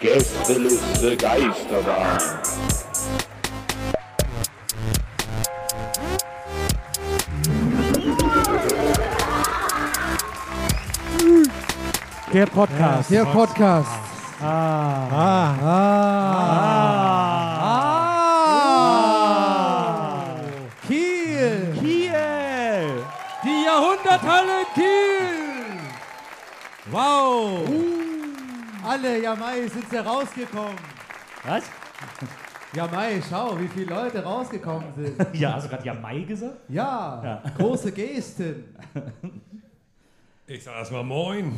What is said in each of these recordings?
Gästeliste Geisterbahn. Der Podcast. Der Podcast. Ah. Ah. Ah. Kiel. Kiel. Die Jahrhunderthalle Kiel. Wow. Alle, ja Mai, sind sie rausgekommen. Was? Ja Mai, schau, wie viele Leute rausgekommen sind. Ja, hast du gerade ja Mai gesagt? Ja, Ja. große Gesten. Ich sag erstmal Moin.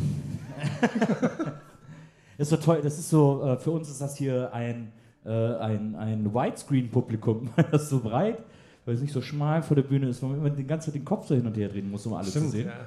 Das ist so toll. Das ist so, äh, für uns ist das hier ein, äh, ein, ein Widescreen-Publikum. weil das so breit, weil es nicht so schmal vor der Bühne ist, weil man immer die ganze Zeit den Kopf so hin und her drehen muss, um alles zu sehen. ja.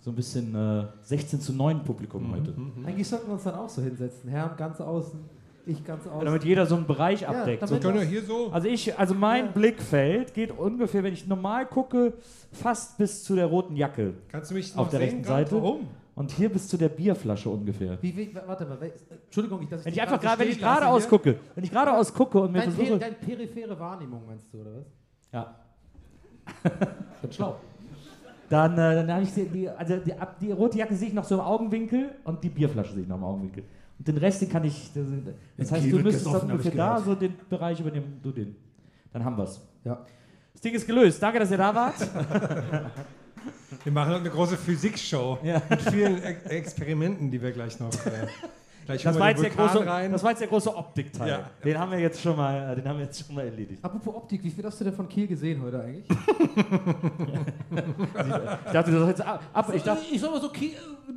So ein bisschen äh, 16 zu 9 Publikum heute. Eigentlich sollten wir uns dann auch so hinsetzen. Herr ganz außen, ich ganz außen. Damit jeder so einen Bereich abdeckt. damit- so, Können wir hier so? also ich, also mein Ja. Blickfeld geht ungefähr, wenn ich normal gucke, fast bis zu der roten Jacke. Kannst du mich Auf der sehen rechten? Seite. Warum? Und hier bis zu der Bierflasche ungefähr. wie, wie, warte mal, wel- Entschuldigung, ich, dass ich Wenn ich einfach gerade wenn ich geradeaus gucke, wenn ich geradeaus gucke und mir Dein, per, versuche, dein periphere Wahrnehmung meinst du, oder was? ja, Bin schlau. dann, äh, dann habe ich die, also die, ab- die rote Jacke sehe ich noch so im Augenwinkel und die Bierflasche sehe ich noch im Augenwinkel. Und den Rest, den kann ich, das, das heißt, du müsstest dann ungefähr da so den Bereich übernehmen, du den. Dann haben wir's. Ja. Das Ding ist gelöst. Danke, dass ihr da wart. Wir machen heute eine große Physikshow Ja. mit vielen Experimenten, die wir gleich noch. Äh, gleich Das war, jetzt der große, rein. das war jetzt der große Optikteil. Ja. Den haben wir jetzt schon mal, äh, den haben wir jetzt schon mal erledigt. Apropos Optik, wie viel hast du denn von Kiel gesehen heute eigentlich? Ich dachte, das ist jetzt ab. ab ich, dachte, ich sag mal so, Kiel,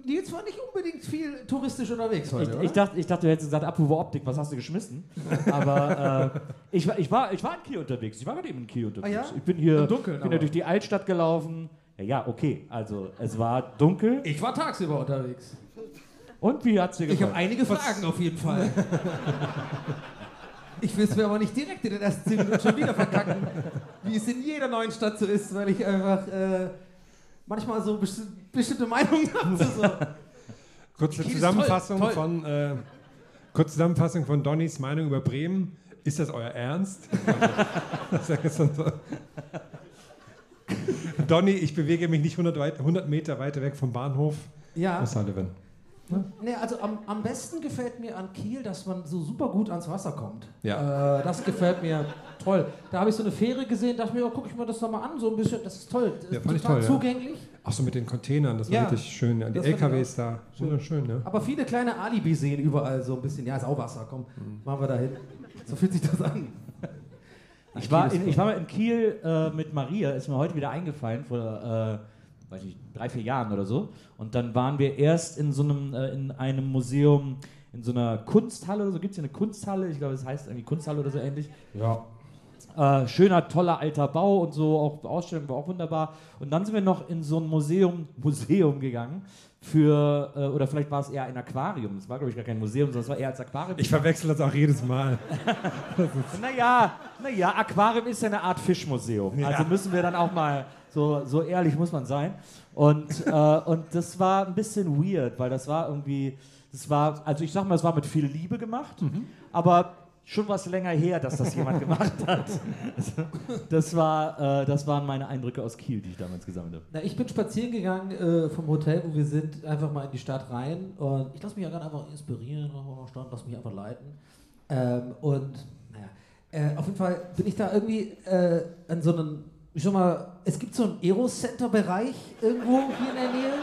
Nils war nicht unbedingt viel touristisch unterwegs heute, ich, oder? ich, dachte, ich dachte, du hättest gesagt, apropos Optik, was hast du geschmissen? Aber äh, ich, war- ich, war, ich war in Kiel unterwegs. Ich war gerade eben in Kiel unterwegs. Ah ja? Ich bin hier Dunkeln bin aber. durch die Altstadt gelaufen. Ja, ja, okay. Also, es war dunkel. Ich war tagsüber unterwegs. Und wie hat's dir Ich habe gefallen? einige Fragen auf jeden Fall. Ich will es mir aber nicht direkt in den ersten 10 Minuten schon wieder verkacken, wie es in jeder neuen Stadt so ist, weil ich einfach äh, manchmal so besti bestimmte Meinungen habe. So. Kurze Zusammenfassung toll, toll. von äh, kurze Zusammenfassung von Donnys Meinung über Bremen. Ist das euer Ernst? Donny, ich bewege mich nicht 100, weit, 100 Meter weiter weg vom Bahnhof. Ja, O'Sullivan. nee, also am, am besten gefällt mir an Kiel, dass man so super gut ans Wasser kommt. Ja. Äh, das gefällt mir toll. Da habe ich so eine Fähre gesehen, dachte mir, oh, guck ich mir das doch mal an, so ein bisschen, das ist toll. Das Ja, ist total toll, ja. zugänglich. Ach so, mit den Containern, das war Ja, wirklich schön. Ja. Die LKWs da, wunderschön, ne? Aber viele kleine Alibi-Seen überall so ein bisschen. Ja, ist auch Wasser, komm, machen wir da hin. So fühlt sich das an. Ich war, in, ich war mal in Kiel äh, mit Maria, ist mir heute wieder eingefallen, vor äh, weiß nicht, drei, vier Jahren oder so. Und dann waren wir erst in so einem, äh, in einem Museum, in so einer Kunsthalle oder so. Gibt es hier eine Kunsthalle? Ich glaube, es heißt irgendwie Kunsthalle oder so ähnlich. Ja. Äh, schöner, toller alter Bau und so, auch Ausstellung war auch wunderbar. Und dann sind wir noch in so ein Museum, Museum gegangen für, äh, oder vielleicht war es eher ein Aquarium. Es war, glaube ich, gar kein Museum, sondern es war eher als Aquarium. Ich verwechsel das auch jedes Mal. Naja, naja, Aquarium ist ja eine Art Fischmuseum. Also müssen wir dann auch mal, so, so ehrlich muss man sein. Und, äh, und das war ein bisschen weird, weil das war irgendwie, das war, also ich sag mal, es war mit viel Liebe gemacht, aber schon was länger her, dass das jemand gemacht hat. Das, war, äh, das waren meine Eindrücke aus Kiel, die ich damals gesammelt habe. Na, ich bin spazieren gegangen äh, vom Hotel, wo wir sind, einfach mal in die Stadt rein. Und ich lasse mich ja gerne einfach inspirieren, Stadt, lass mich einfach leiten. Ähm, und naja, äh, auf jeden Fall bin ich da irgendwie äh, an so einem, ich sag mal, es gibt so einen Aero-Center-Bereich irgendwo hier in der Nähe.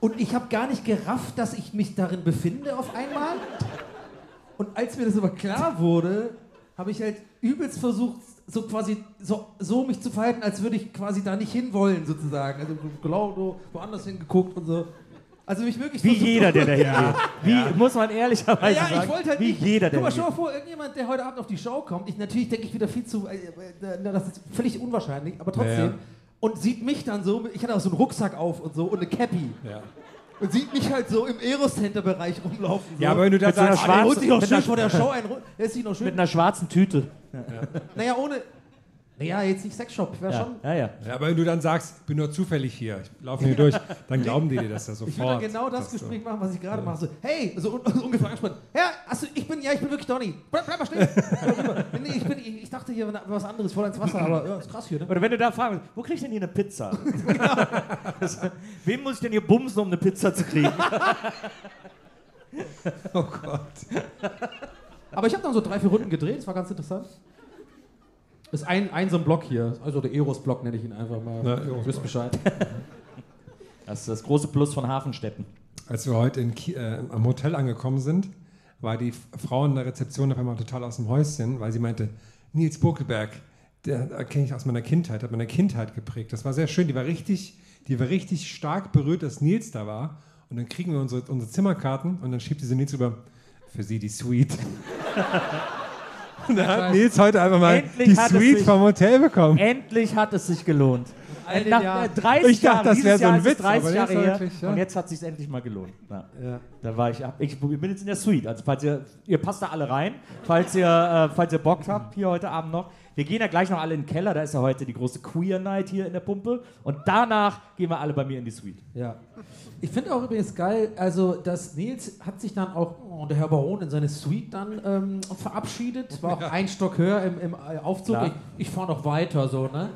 Und ich habe gar nicht gerafft, dass ich mich darin befinde auf einmal. Und als mir das aber klar wurde, habe ich halt übelst versucht, so quasi so, so mich zu verhalten, als würde ich quasi da nicht hinwollen, sozusagen. Also genau woanders hingeguckt und so. Also mich wirklich Wie jeder, der da hingeht. Wie, Ja. muss man ehrlicherweise ja, sagen. ich wollte halt wie nicht. jeder, der Guck mal, stell mal vor, irgendjemand, der heute Abend auf die Show kommt, ich, natürlich denke ich wieder viel zu, äh, äh, das ist völlig unwahrscheinlich, aber trotzdem. Ja. Und sieht mich dann so, ich hatte auch so einen Rucksack auf und so und eine Cappy. Ja. Und sieht mich halt so im Aerocenter-Bereich rumlaufen. So. ja, aber wenn du da Mit so einer sagst, Ah, der holt schwarzen- sich noch schön vor der Show ein. Der ist sich noch schön. Mit einer schwarzen Tüte. Naja, ohne. Naja, jetzt nicht Sexshop, wäre Ja, schon. ja, ja. ja, aber wenn du dann sagst, bin nur zufällig hier, ich laufe hier durch, dann glauben die dir das ja sofort. Ich will dann genau das Gespräch machen, was ich gerade mache. So, hey, so, un so ungefähr angespannt. Ja, hast du, ich bin, ja, ich bin wirklich Donny. Bleib, bleib mal stehen. nee, ich, bin, ich, ich dachte hier was anderes, voll ins Wasser, aber ja, ist krass hier, ne? Oder wenn du da fragst, wo krieg ich denn hier eine Pizza? das, wem muss ich denn hier bumsen, um eine Pizza zu kriegen? Oh Gott. Aber ich habe dann so drei, vier Runden gedreht, das war ganz interessant. Das ist ein, ein so ein Block hier, also der Eros-Block nenne ich ihn einfach mal. Na, Eros-Block. wisst Bescheid. Das ist das große Plus von Hafenstädten. Als wir heute äh, am Hotel angekommen sind, war die Frau in der Rezeption auf einmal total aus dem Häuschen, weil sie meinte, Nils Buckelberg, der kenne ich aus meiner Kindheit, hat meine Kindheit geprägt. Das war sehr schön, die war richtig, die war richtig stark berührt, dass Nils da war. Und dann kriegen wir unsere, unsere Zimmerkarten und dann schiebt diese Nils über, für sie die Suite. und da hat Nils heute einfach mal Endlich die hat es Suite sich- vom Hotel bekommen. Endlich hat es sich gelohnt. Den Nach Jahren. äh, 30 Ich dachte, Jahren, das dieses wäre so Jahr ein ist es Witz, aber 30 der Jahre her wirklich, ja. und jetzt hat es sich endlich mal gelohnt. Ja. Ja. Da war ich, ab- ich bin jetzt in der Suite. Also falls ihr, ihr passt da alle rein, falls ihr, äh, falls ihr Bock habt, hier heute Abend noch. Wir gehen ja gleich noch alle in den Keller, da ist ja heute die große Queer Night hier in der Pumpe. Und danach gehen wir alle bei mir in die Suite. Ja. Ich finde auch übrigens geil, also dass Nils hat sich dann auch, oh, der Herr Baron, in seine Suite dann ähm, verabschiedet. War auch ein Stock höher im, im äh, Aufzug. Klar. Ich, ich fahre noch weiter so, ne?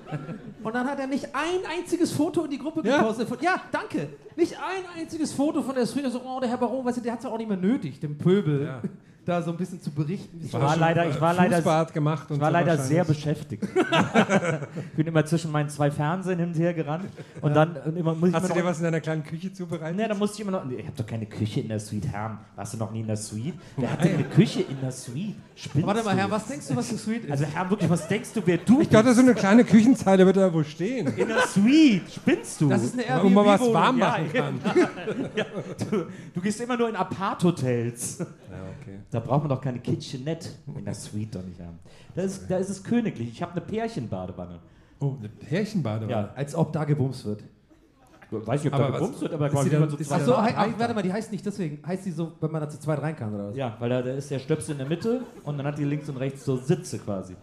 Und dann hat er nicht ein einziges Foto in die Gruppe Ja. gepostet. Von, ja, danke. Nicht ein einziges Foto von der Suite. So, oh, der Herr Baron, weißt du, der hat es ja auch nicht mehr nötig, dem Pöbel, Ja. Da so ein bisschen zu berichten. wie es Ich war war. leider, ich war leider, gemacht und ich war so leider sehr beschäftigt. ich bin immer zwischen meinen zwei Fernsehen hin und her gerannt. Und dann und immer muss ich Hast immer du noch, dir was in deiner kleinen Küche zubereitet? Ne, da musste ich immer noch. Ich hab doch keine Küche in der Suite, Herr. Warst du noch nie in der Suite? Wer hat denn eine Küche in der Suite? Spinnst Warte mal, du? Herr, was denkst du, was die Suite ist? Also, Herr, wirklich, was denkst du, wer du Ich dachte, so eine kleine Küchenzeile wird da wo stehen. in der Suite? Spinnst du? das ist eine Wo man was warm ja, machen kann. du, du gehst immer nur in Apart-Hotels. Ja, okay. Da braucht man doch keine Kitchenette in der Suite doch nicht haben. Da ist, da ist es königlich. Ich habe eine Pärchenbadewanne. Oh, eine Härchenbadewanne. Ja, Als ob da gebumst wird. weiß nicht, ob Aber da gebumst wird, aber quasi dann- so zwei Achso, hei- warte mal, die heißt nicht deswegen. Heißt die so, wenn man da zu zweit rein kann, oder was? Ja, weil da, da ist der Stöpsel in der Mitte und dann hat die links und rechts so Sitze quasi.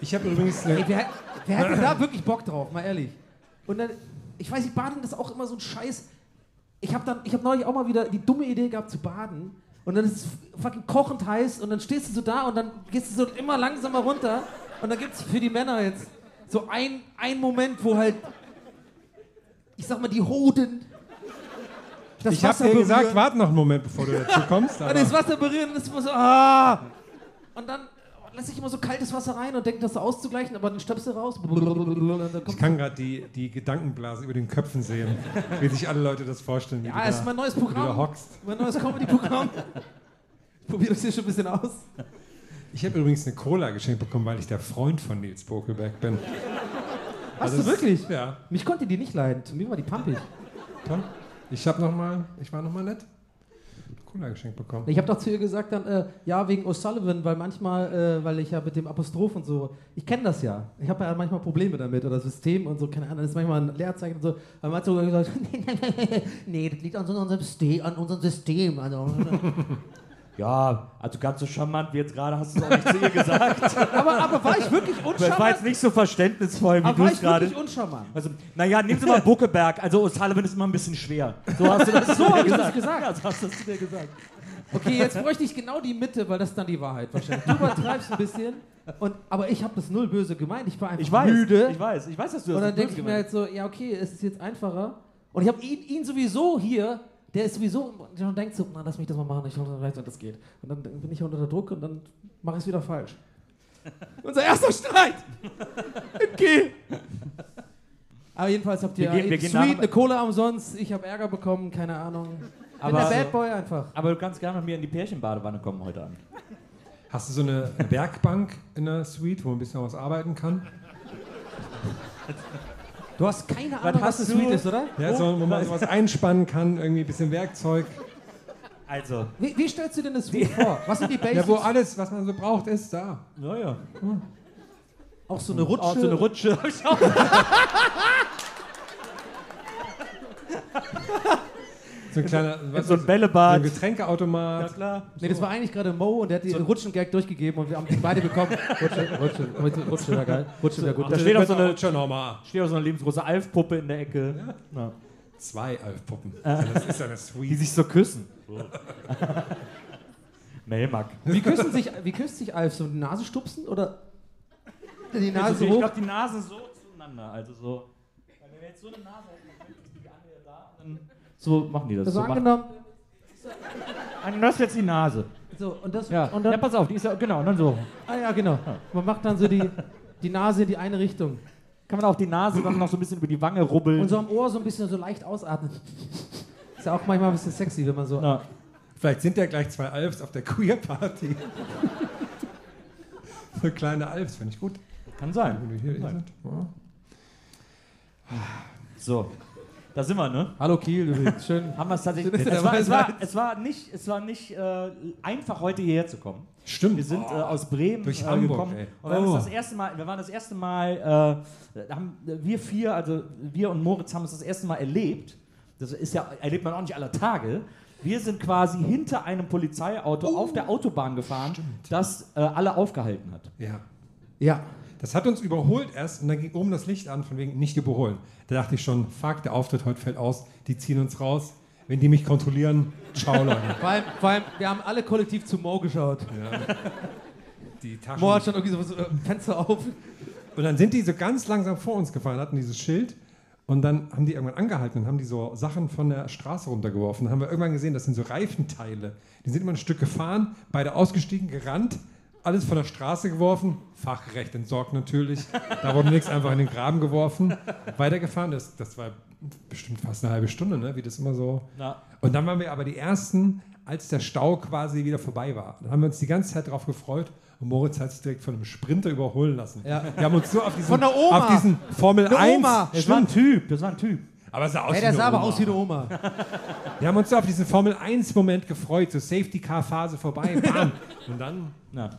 Ich habe übrigens Ey, wer, wer hat denn da wirklich Bock drauf, mal ehrlich? Und dann, ich weiß nicht, Baden ist auch immer so ein Scheiß. Ich habe dann, ich habe neulich auch mal wieder die dumme Idee gehabt zu baden. Und dann ist es fucking kochend heiß und dann stehst du so da und dann gehst du so immer langsamer runter. Und dann gibt es für die Männer jetzt so ein, ein Moment, wo halt, ich sag mal, die Hoden das ich habe Wasser dir berühren. gesagt, warte noch einen Moment, bevor du dazu kommst. Und Aber das Wasser berühren und immer so, ah! Und dann lässt sich immer so kaltes Wasser rein und denkt, das auszugleichen, aber dann stöpst du raus. Ich kann gerade die, die Gedankenblase über den Köpfen sehen, wie sich alle Leute das vorstellen. Ja, es ist mein neues wie du Programm. hockst. Mein neues Comedy-Programm. Ich probiere das hier schon ein bisschen aus. Ich habe übrigens eine Cola geschenkt bekommen, weil ich der Freund von Nils Bokelberg bin. Hast Also du wirklich? Ja, Mich konnte die nicht leiden. Zu mir war die pumpig. toll. Ich habe noch mal, ich war noch mal nett. Cola geschenkt bekommen. Ich habe doch zu ihr gesagt dann, äh, ja, wegen O'Sullivan, weil manchmal, äh, weil ich ja mit dem Apostroph und so, ich kenne das ja. Ich habe ja manchmal Probleme damit oder System und so, keine Ahnung, das ist manchmal ein Leerzeichen und so. Aber man hat sogar gesagt, nee, das liegt an so unserem System, an unserem System. Also, Ja, also ganz so charmant wie jetzt gerade hast du es auch nicht zu ihr gesagt. aber, aber war ich wirklich Das war uncharmant? jetzt nicht so verständnisvoll, wie Aber du war es ich gerade. wirklich uncharmant? Also, naja, nehmen Sie mal Buckeberg. Also O'Sullivan ist immer ein bisschen schwer. So hast du das, So dir ich das gesagt. Ja, so hast du das zu dir gesagt. Okay, jetzt bräuchte ich genau die Mitte, weil das ist dann die Wahrheit wahrscheinlich. Du übertreibst ein bisschen, und, aber ich habe das null böse gemeint. Ich war einfach Ich weiß, müde. ich weiß, ich weiß, dass du das und dann denke ich böse mir gemeint halt so, ja okay, es ist jetzt einfacher. Und ich habe ihn, ihn sowieso hier, der ist sowieso, der schon denkt so, na lass mich das mal machen, ich hoffe, vielleicht das geht. Und dann bin ich unter Druck und dann mache ich es wieder falsch. Unser erster Streit! In Kiel! Aber jedenfalls habt ihr Wir gehen- wir gehen Sweet, eine Cola umsonst, ich habe Ärger bekommen, keine Ahnung. Bin Aber- der Bad Boy einfach. Aber du kannst gerne mit mir in die Pärchenbadewanne kommen heute Abend. Hast du so eine Werkbank in der Suite, wo man ein bisschen was arbeiten kann? Du hast keine Ahnung, was, das? Sweet ist, oder? Ja, so, wo man sowas einspannen kann, irgendwie ein bisschen Werkzeug. Also, Wie, wie stellst du denn das Sweet vor? Was sind die Basics? Ja, wo alles, was man so braucht, ist da. naja. auch so eine Rutsche? Auch so eine Rutsche. So ein kleiner was so ein ist- Bällebad. So ein Getränkeautomat. klar. Nee, das war eigentlich gerade Mo und der hat die Rutschengag durchgegeben und wir haben die beide bekommen. Rutsche, Rutsche, Rutsche, Rutsche wäre geil. Rutsche wäre gut. Da steht auch so eine, schon nochmal. steht auch so eine lebensgroße Alf-Puppe in der Ecke, ja. Zwei Alfpuppen. Das ist ja eine die Suite. sich so küssen. Melmack. Wie küssen sich, wie küsst sich Alf? So die Nase stupsen oder die Nase Also, so ich glaube, die Nase so zueinander. Also so. Wenn wir jetzt so eine Nase hätten, dann könnte die andere da und dann so machen die das. Also so angenommen. Und das ist jetzt die Nase. So, und das, Ja. und dann, ja, pass auf, die ist ja, genau, und dann so. ah ja, genau. Man macht dann so die, die Nase in die eine Richtung. Kann man auch die Nase dann noch so ein bisschen über die Wange rubbeln. Und so am Ohr so ein bisschen so leicht ausatmen. Ist ja auch manchmal ein bisschen sexy, wenn man so. Ja. Vielleicht sind ja gleich zwei Alfs auf der Queer-Party. so kleine Alfs, finde ich gut. Kann sein. Wenn du hier Kann sein. Ja. So. Da sind wir, ne? Hallo Kiel übrigens. Schön. Haben wir es tatsächlich. Schön, Es war, es war, es war nicht, es war nicht äh, einfach, heute hierher zu kommen. Stimmt. Wir sind äh, aus Bremen Durch äh, Hamburg, gekommen. ey. Und wir, Oh. das erste Mal, wir waren das erste Mal, äh, haben wir vier, also wir und Moritz haben es das erste Mal erlebt. Das ist ja, erlebt man auch nicht aller Tage. Wir sind quasi hinter einem Polizeiauto Oh. auf der Autobahn gefahren, das äh, alle aufgehalten hat. Ja. Ja. Das hat uns überholt erst und dann ging oben das Licht an, von wegen nicht überholen. Da dachte ich schon, fuck, der Auftritt heute fällt aus, die ziehen uns raus. Wenn die mich kontrollieren, ciao Leute. Vor allem, vor allem, wir haben alle kollektiv zu Mo geschaut. Die Taschen. Mo hat schon irgendwie so, äh, Fenster auf. Und dann sind die so ganz langsam vor uns gefahren, hatten dieses Schild. Und dann haben die irgendwann angehalten und haben die so Sachen von der Straße runtergeworfen. Dann haben wir irgendwann gesehen, das sind so Reifenteile. Die sind immer ein Stück gefahren, beide ausgestiegen, gerannt, alles von der Straße geworfen, fachgerecht entsorgt natürlich. Da wurde nichts einfach in den Graben geworfen. Weitergefahren, das, das war bestimmt fast eine halbe Stunde, ne? wie das immer so. Na, Und dann waren wir aber die Ersten, als der Stau quasi wieder vorbei war. Dann haben wir uns die ganze Zeit darauf gefreut und Moritz hat sich direkt von einem Sprinter überholen lassen. Ja. Wir haben uns so auf diesen, Von der Oma. Auf diesen Formel Eine 1. Oma. das war ein Typ, das war ein Typ. Aber es sah aus Hey, wie der eine sah aber Oma. aus wie eine Oma. Wir haben uns so auf diesen Formel 1 Moment gefreut, so Safety Car Phase vorbei, bam. und dann Na.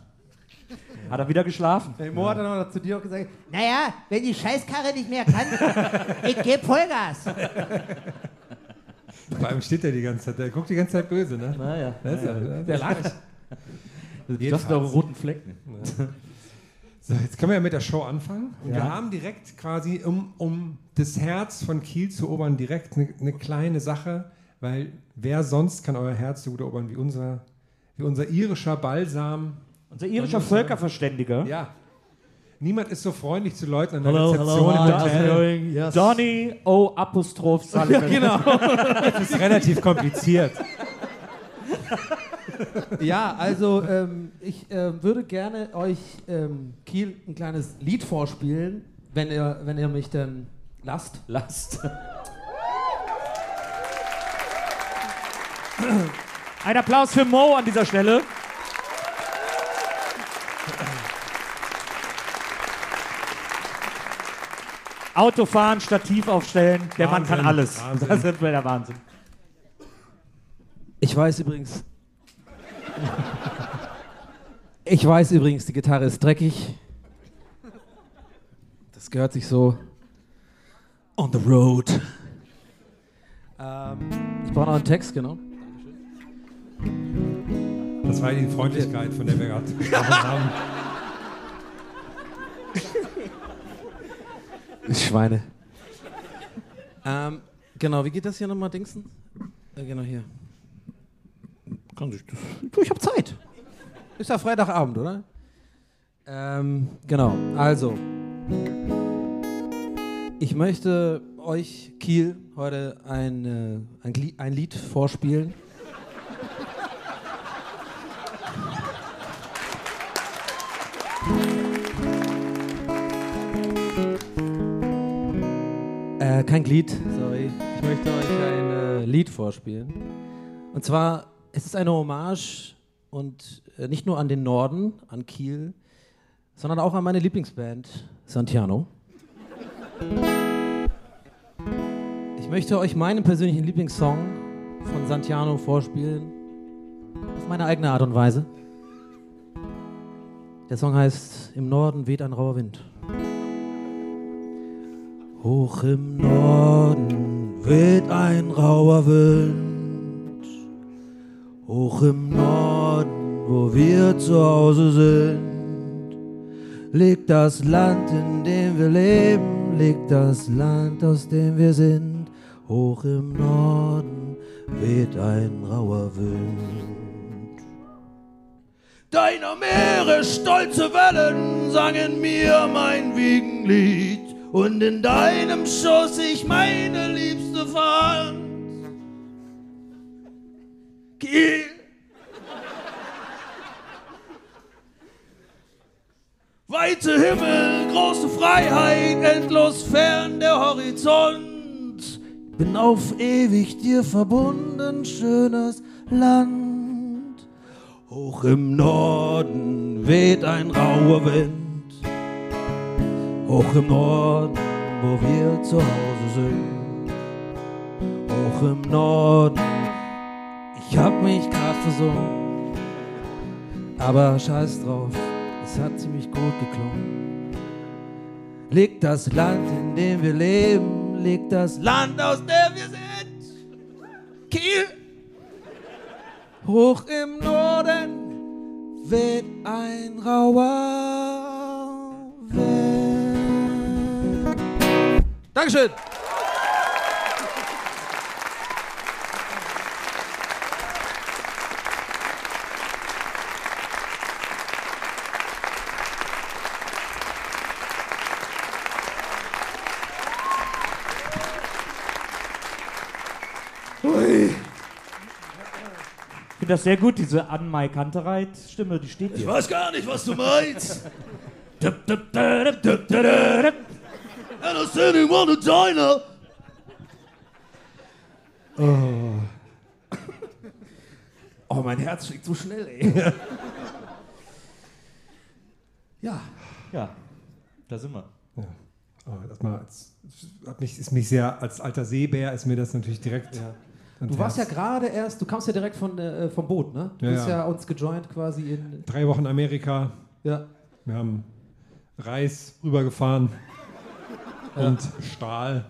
Hat er wieder geschlafen. Hey, Mo hat dann auch zu dir auch gesagt, Naja, wenn die Scheißkarre nicht mehr kann, ich gebe Vollgas. vor allem steht er die ganze Zeit, der guckt die ganze Zeit böse, ne? Naja. Das ja, der lacht. Das sind doch roten Flecken. So, jetzt können wir ja mit der Show anfangen. Und Wir Ja. haben direkt quasi, um, um das Herz von Kiel zu erobern, direkt eine eine kleine Sache, weil wer sonst kann euer Herz so gut erobern wie unser, wie unser irischer Balsam. Unser irischer Völkerverständiger. Ja. Niemand ist so freundlich zu Leuten an der Hello, Rezeption hello, im Hotel. Yes. Donny O. Apostroph Sullivan. genau. Das ist relativ kompliziert. Ja, also ähm, ich ähm, würde gerne euch ähm, Kiel ein kleines Lied vorspielen, wenn ihr, wenn ihr mich dann lasst. Last. Ein Applaus für Mo an dieser Stelle. Autofahren, Stativ aufstellen, der Mann kann Wahnsinn, alles. Wahnsinn. Das ist der Wahnsinn. Ich weiß übrigens. Ich weiß übrigens, die Gitarre ist dreckig. Das gehört sich so. On the road. Ähm, ich brauche noch einen Text, genau. Das war die Freundlichkeit, von der wir gerade gesprochen haben. Schweine. Ähm, genau, wie geht das hier nochmal, Dingsen? Äh, genau hier. Kann sich das. Du, ich hab Zeit. Ist ja Freitagabend, oder? Ähm, genau. Also. Ich möchte euch, Kiel, heute ein, äh, ein, ein Lied vorspielen. Äh, kein Glied, sorry. Ich möchte euch ein äh, Lied vorspielen. Und zwar, es ist eine Hommage und äh, nicht nur an den Norden, an Kiel, sondern auch an meine Lieblingsband, Santiano. Ich möchte euch meinen persönlichen Lieblingssong von Santiano vorspielen, auf meine eigene Art und Weise. Der Song heißt Im Norden weht ein rauer Wind. Hoch im Norden weht ein rauer Wind. Hoch im Norden, wo wir zu Hause sind, liegt das Land, in dem wir leben, liegt das Land, aus dem wir sind. Hoch im Norden weht ein rauer Wind. Deiner Meere stolze Wellen sangen mir mein Wiegenlied und in deinem Schoß ich meine Liebste fand. Kiel. Weite Himmel, große Freiheit, endlos fern der Horizont. Bin auf ewig dir verbunden, schönes Land. Hoch im Norden weht ein rauer Wind. Hoch im Norden, wo wir zu Hause sind. Hoch im Norden, ich hab mich grad versungen. Aber scheiß drauf, es hat ziemlich gut geklungen. Liegt das Land, in dem wir leben, liegt das Land, aus dem wir sind. Kiel. Hoch im Norden weht ein rauer Wind. Dankeschön. Ich finde das sehr gut, diese Anmai Kantereit-Stimme, die steht hier. weiß gar nicht, was du meinst. And I'm sitting on a diner. Oh. mein Herz schlägt so schnell, ey. ja. Ja, da sind wir. Oh, das mal, als, hat mich, ist mich sehr, als alter Seebär ist mir das natürlich direkt. Ja. Du warst ja gerade erst, du kamst ja direkt von, äh, vom Boot, ne? Du Ja, bist ja. ja uns gejoint quasi in. Drei Wochen Amerika, Ja. wir haben Reis rübergefahren und Stahl.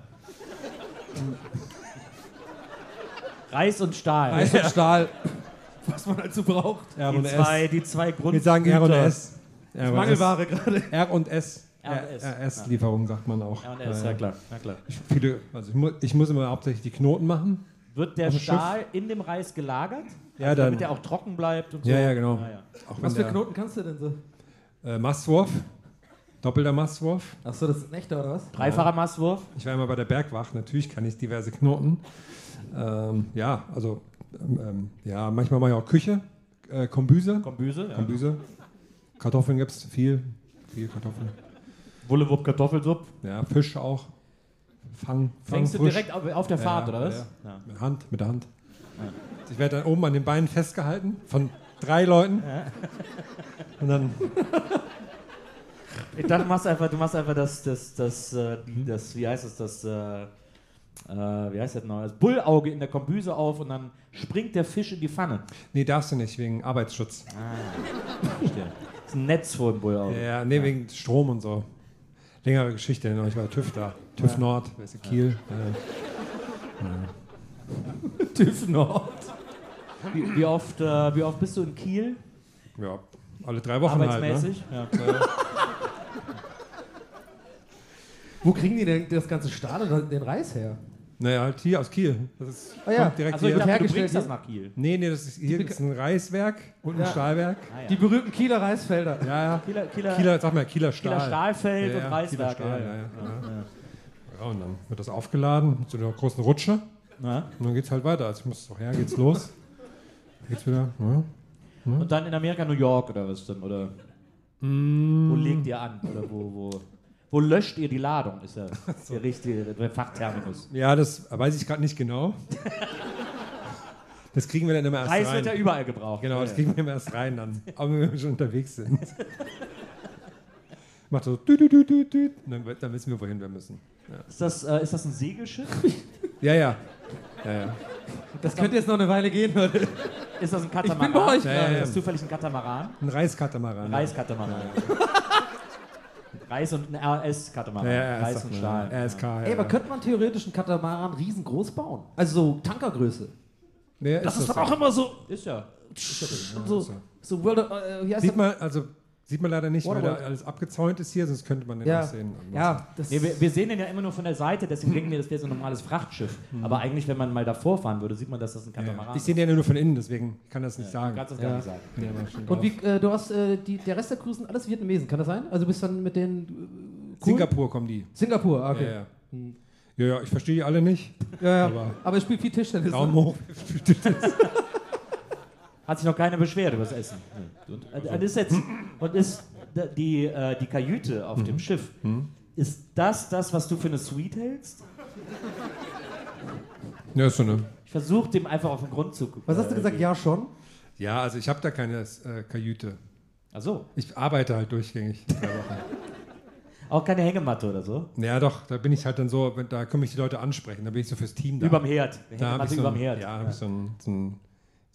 Reis und Stahl. Eis und Stahl. Was man dazu braucht. R die, und zwei, S. die zwei Grund. Wir sagen R und S. R und Mangelware gerade. S. R und S. R&S. RS-Lieferung sagt man auch. Ja, und S, ja klar, ja klar. Ich, viele, also ich, mu ich muss immer hauptsächlich die Knoten machen. Wird der Stahl in dem Reis gelagert? Ja, Also dann. Damit der auch trocken bleibt und so? Ja, ja, genau. Ah, ja. Was für Knoten kannst du denn so? Äh, Mastwurf. Doppelter Mastwurf. Achso, das ist ein echter oder was? Dreifacher Masswurf? Ich war immer bei der Bergwacht, natürlich kann ich diverse Knoten. Ähm, ja, also ähm, ja, manchmal mache ich auch Küche, äh, Kombüse. Kombüse? Ja. Kombüse. Kartoffeln gibt es viel, viel Kartoffeln. Wullewupp, Kartoffelsupp. Ja, Fisch auch. Fang, Fang Fängst du frisch. direkt auf, auf der Fahrt, Ja, oder was? ja. Ja. Mit Hand, mit der Hand. Ich werde dann oben an den Beinen festgehalten von drei Leuten. Und dann, Ich dachte, du machst einfach, du machst einfach das, das, das, äh, das wie heißt es, das, äh, äh, wie heißt das noch, das Bullauge in der Kombüse auf und dann springt der Fisch in die Pfanne. nee, darfst du nicht, wegen Arbeitsschutz. Verstehe. Das ist ein Netz vor dem Bullauge. Ja, nee, wegen Strom und so. Längere Geschichte, noch. ich war TÜV da. TÜV Nord, wer ist Kiel. Äh, TÜV Nord. Wie, wie, oft, äh, wie oft bist du in Kiel? ja, alle drei Wochen halt. Ne? Arbeitsmäßig? Ja. Wo kriegen die denn das ganze Stahl und den Reis her? Naja, halt hier aus Kiel. Das ist, Ah ja. kommt direkt Also ich hier. dachte, du hergestellt bringst das hier? nach Kiel. Nee, nee, das ist, hier ist ein Reiswerk und ein Ja. Stahlwerk. Die berühmten Kieler Reisfelder. Ja, ja. Kieler, Kieler, Kieler, sag mal, Kieler Stahl. Kieler Stahlfeld ja, und ja, Reiswerk. Stahl, ja, ja, ja. ja, ja. Ja, und dann wird das aufgeladen mit so einer großen Rutsche. Ja. Und dann geht's halt weiter. Also ich muss doch her, geht's los. Geht's wieder. Ja. Und dann in Amerika New York oder was dann? Oder Mm. wo legt ihr an? Oder wo, wo, wo löscht ihr die Ladung? Ist ja der richtige der Fachterminus. ja, das weiß ich gerade nicht genau. Das kriegen wir dann immer erst Reis rein. wird ja überall gebraucht. Genau, das ja. kriegen wir immer erst rein dann. Aber wenn wir schon unterwegs sind. Macht so dü, dü, dü, dü, dü, dann, dann wissen wir, wohin wir müssen. Ist das, äh, ist das ein Segelschiff? Ja, ja. Ja, ja. Das könnte jetzt noch eine Weile gehen, Leute. Ist das ein Katamaran? bin bei euch Ja, ja, ja. Ist das zufällig ein Katamaran? Ein Reiskatamaran. Reiskatamaran. Reis und ein RS-Katamaran. Ja, ja, ja, Reis und man, Stahl. ja. RSK, ja. Ey, aber könnte man theoretisch einen Katamaran riesengroß bauen? Also so Tankergröße. Nee, Das ist so. doch auch immer so, Ist ja. so, so World of, äh, wie heißt Sieht das? man, also sieht man leider nicht, weil da Waterworld. alles abgezäunt ist hier, sonst könnte man den Ja, auch sehen. ja, das Nee, wir, wir sehen den ja immer nur von der Seite, deswegen denken wir, das wäre so ein normales Frachtschiff. Aber eigentlich, wenn man mal davor fahren würde, sieht man, dass das ein ja. Katamaran Ich sehe den ja nur von innen, deswegen kann das nicht Du sagen. kannst das Ja. gar nicht sagen. Ja, Und wie, äh, du hast, äh, die, der Rest der Crew sind alles Vietnamesen, kann das sein? Also bist dann mit den äh, cool? Singapur kommen die. Singapur, Ja, okay. ja. ja, ja, ich verstehe die alle nicht. Ja, ja. Aber- Aber, es spielt viel Tischtennis. Daumen ne? hoch. Hat sich noch keiner beschwert über das Essen. Und, äh, und ist jetzt, und ist die, äh, die Kajüte auf dem Schiff, ist das das, was du für eine Suite hältst? Ja, ist so eine. Ich versuche dem einfach auf den Grund zu gucken. Was hast du gesagt? Ja, schon. Ja, also ich habe da keine äh, Kajüte. Achso. Ich arbeite halt durchgängig. Auch keine Hängematte oder so? Ja, doch, da bin ich halt dann so, da können mich die Leute ansprechen, da bin ich so fürs Team da. Überm Herd. da ich so überm Herd. Ja, habe ich so ein, so, ein,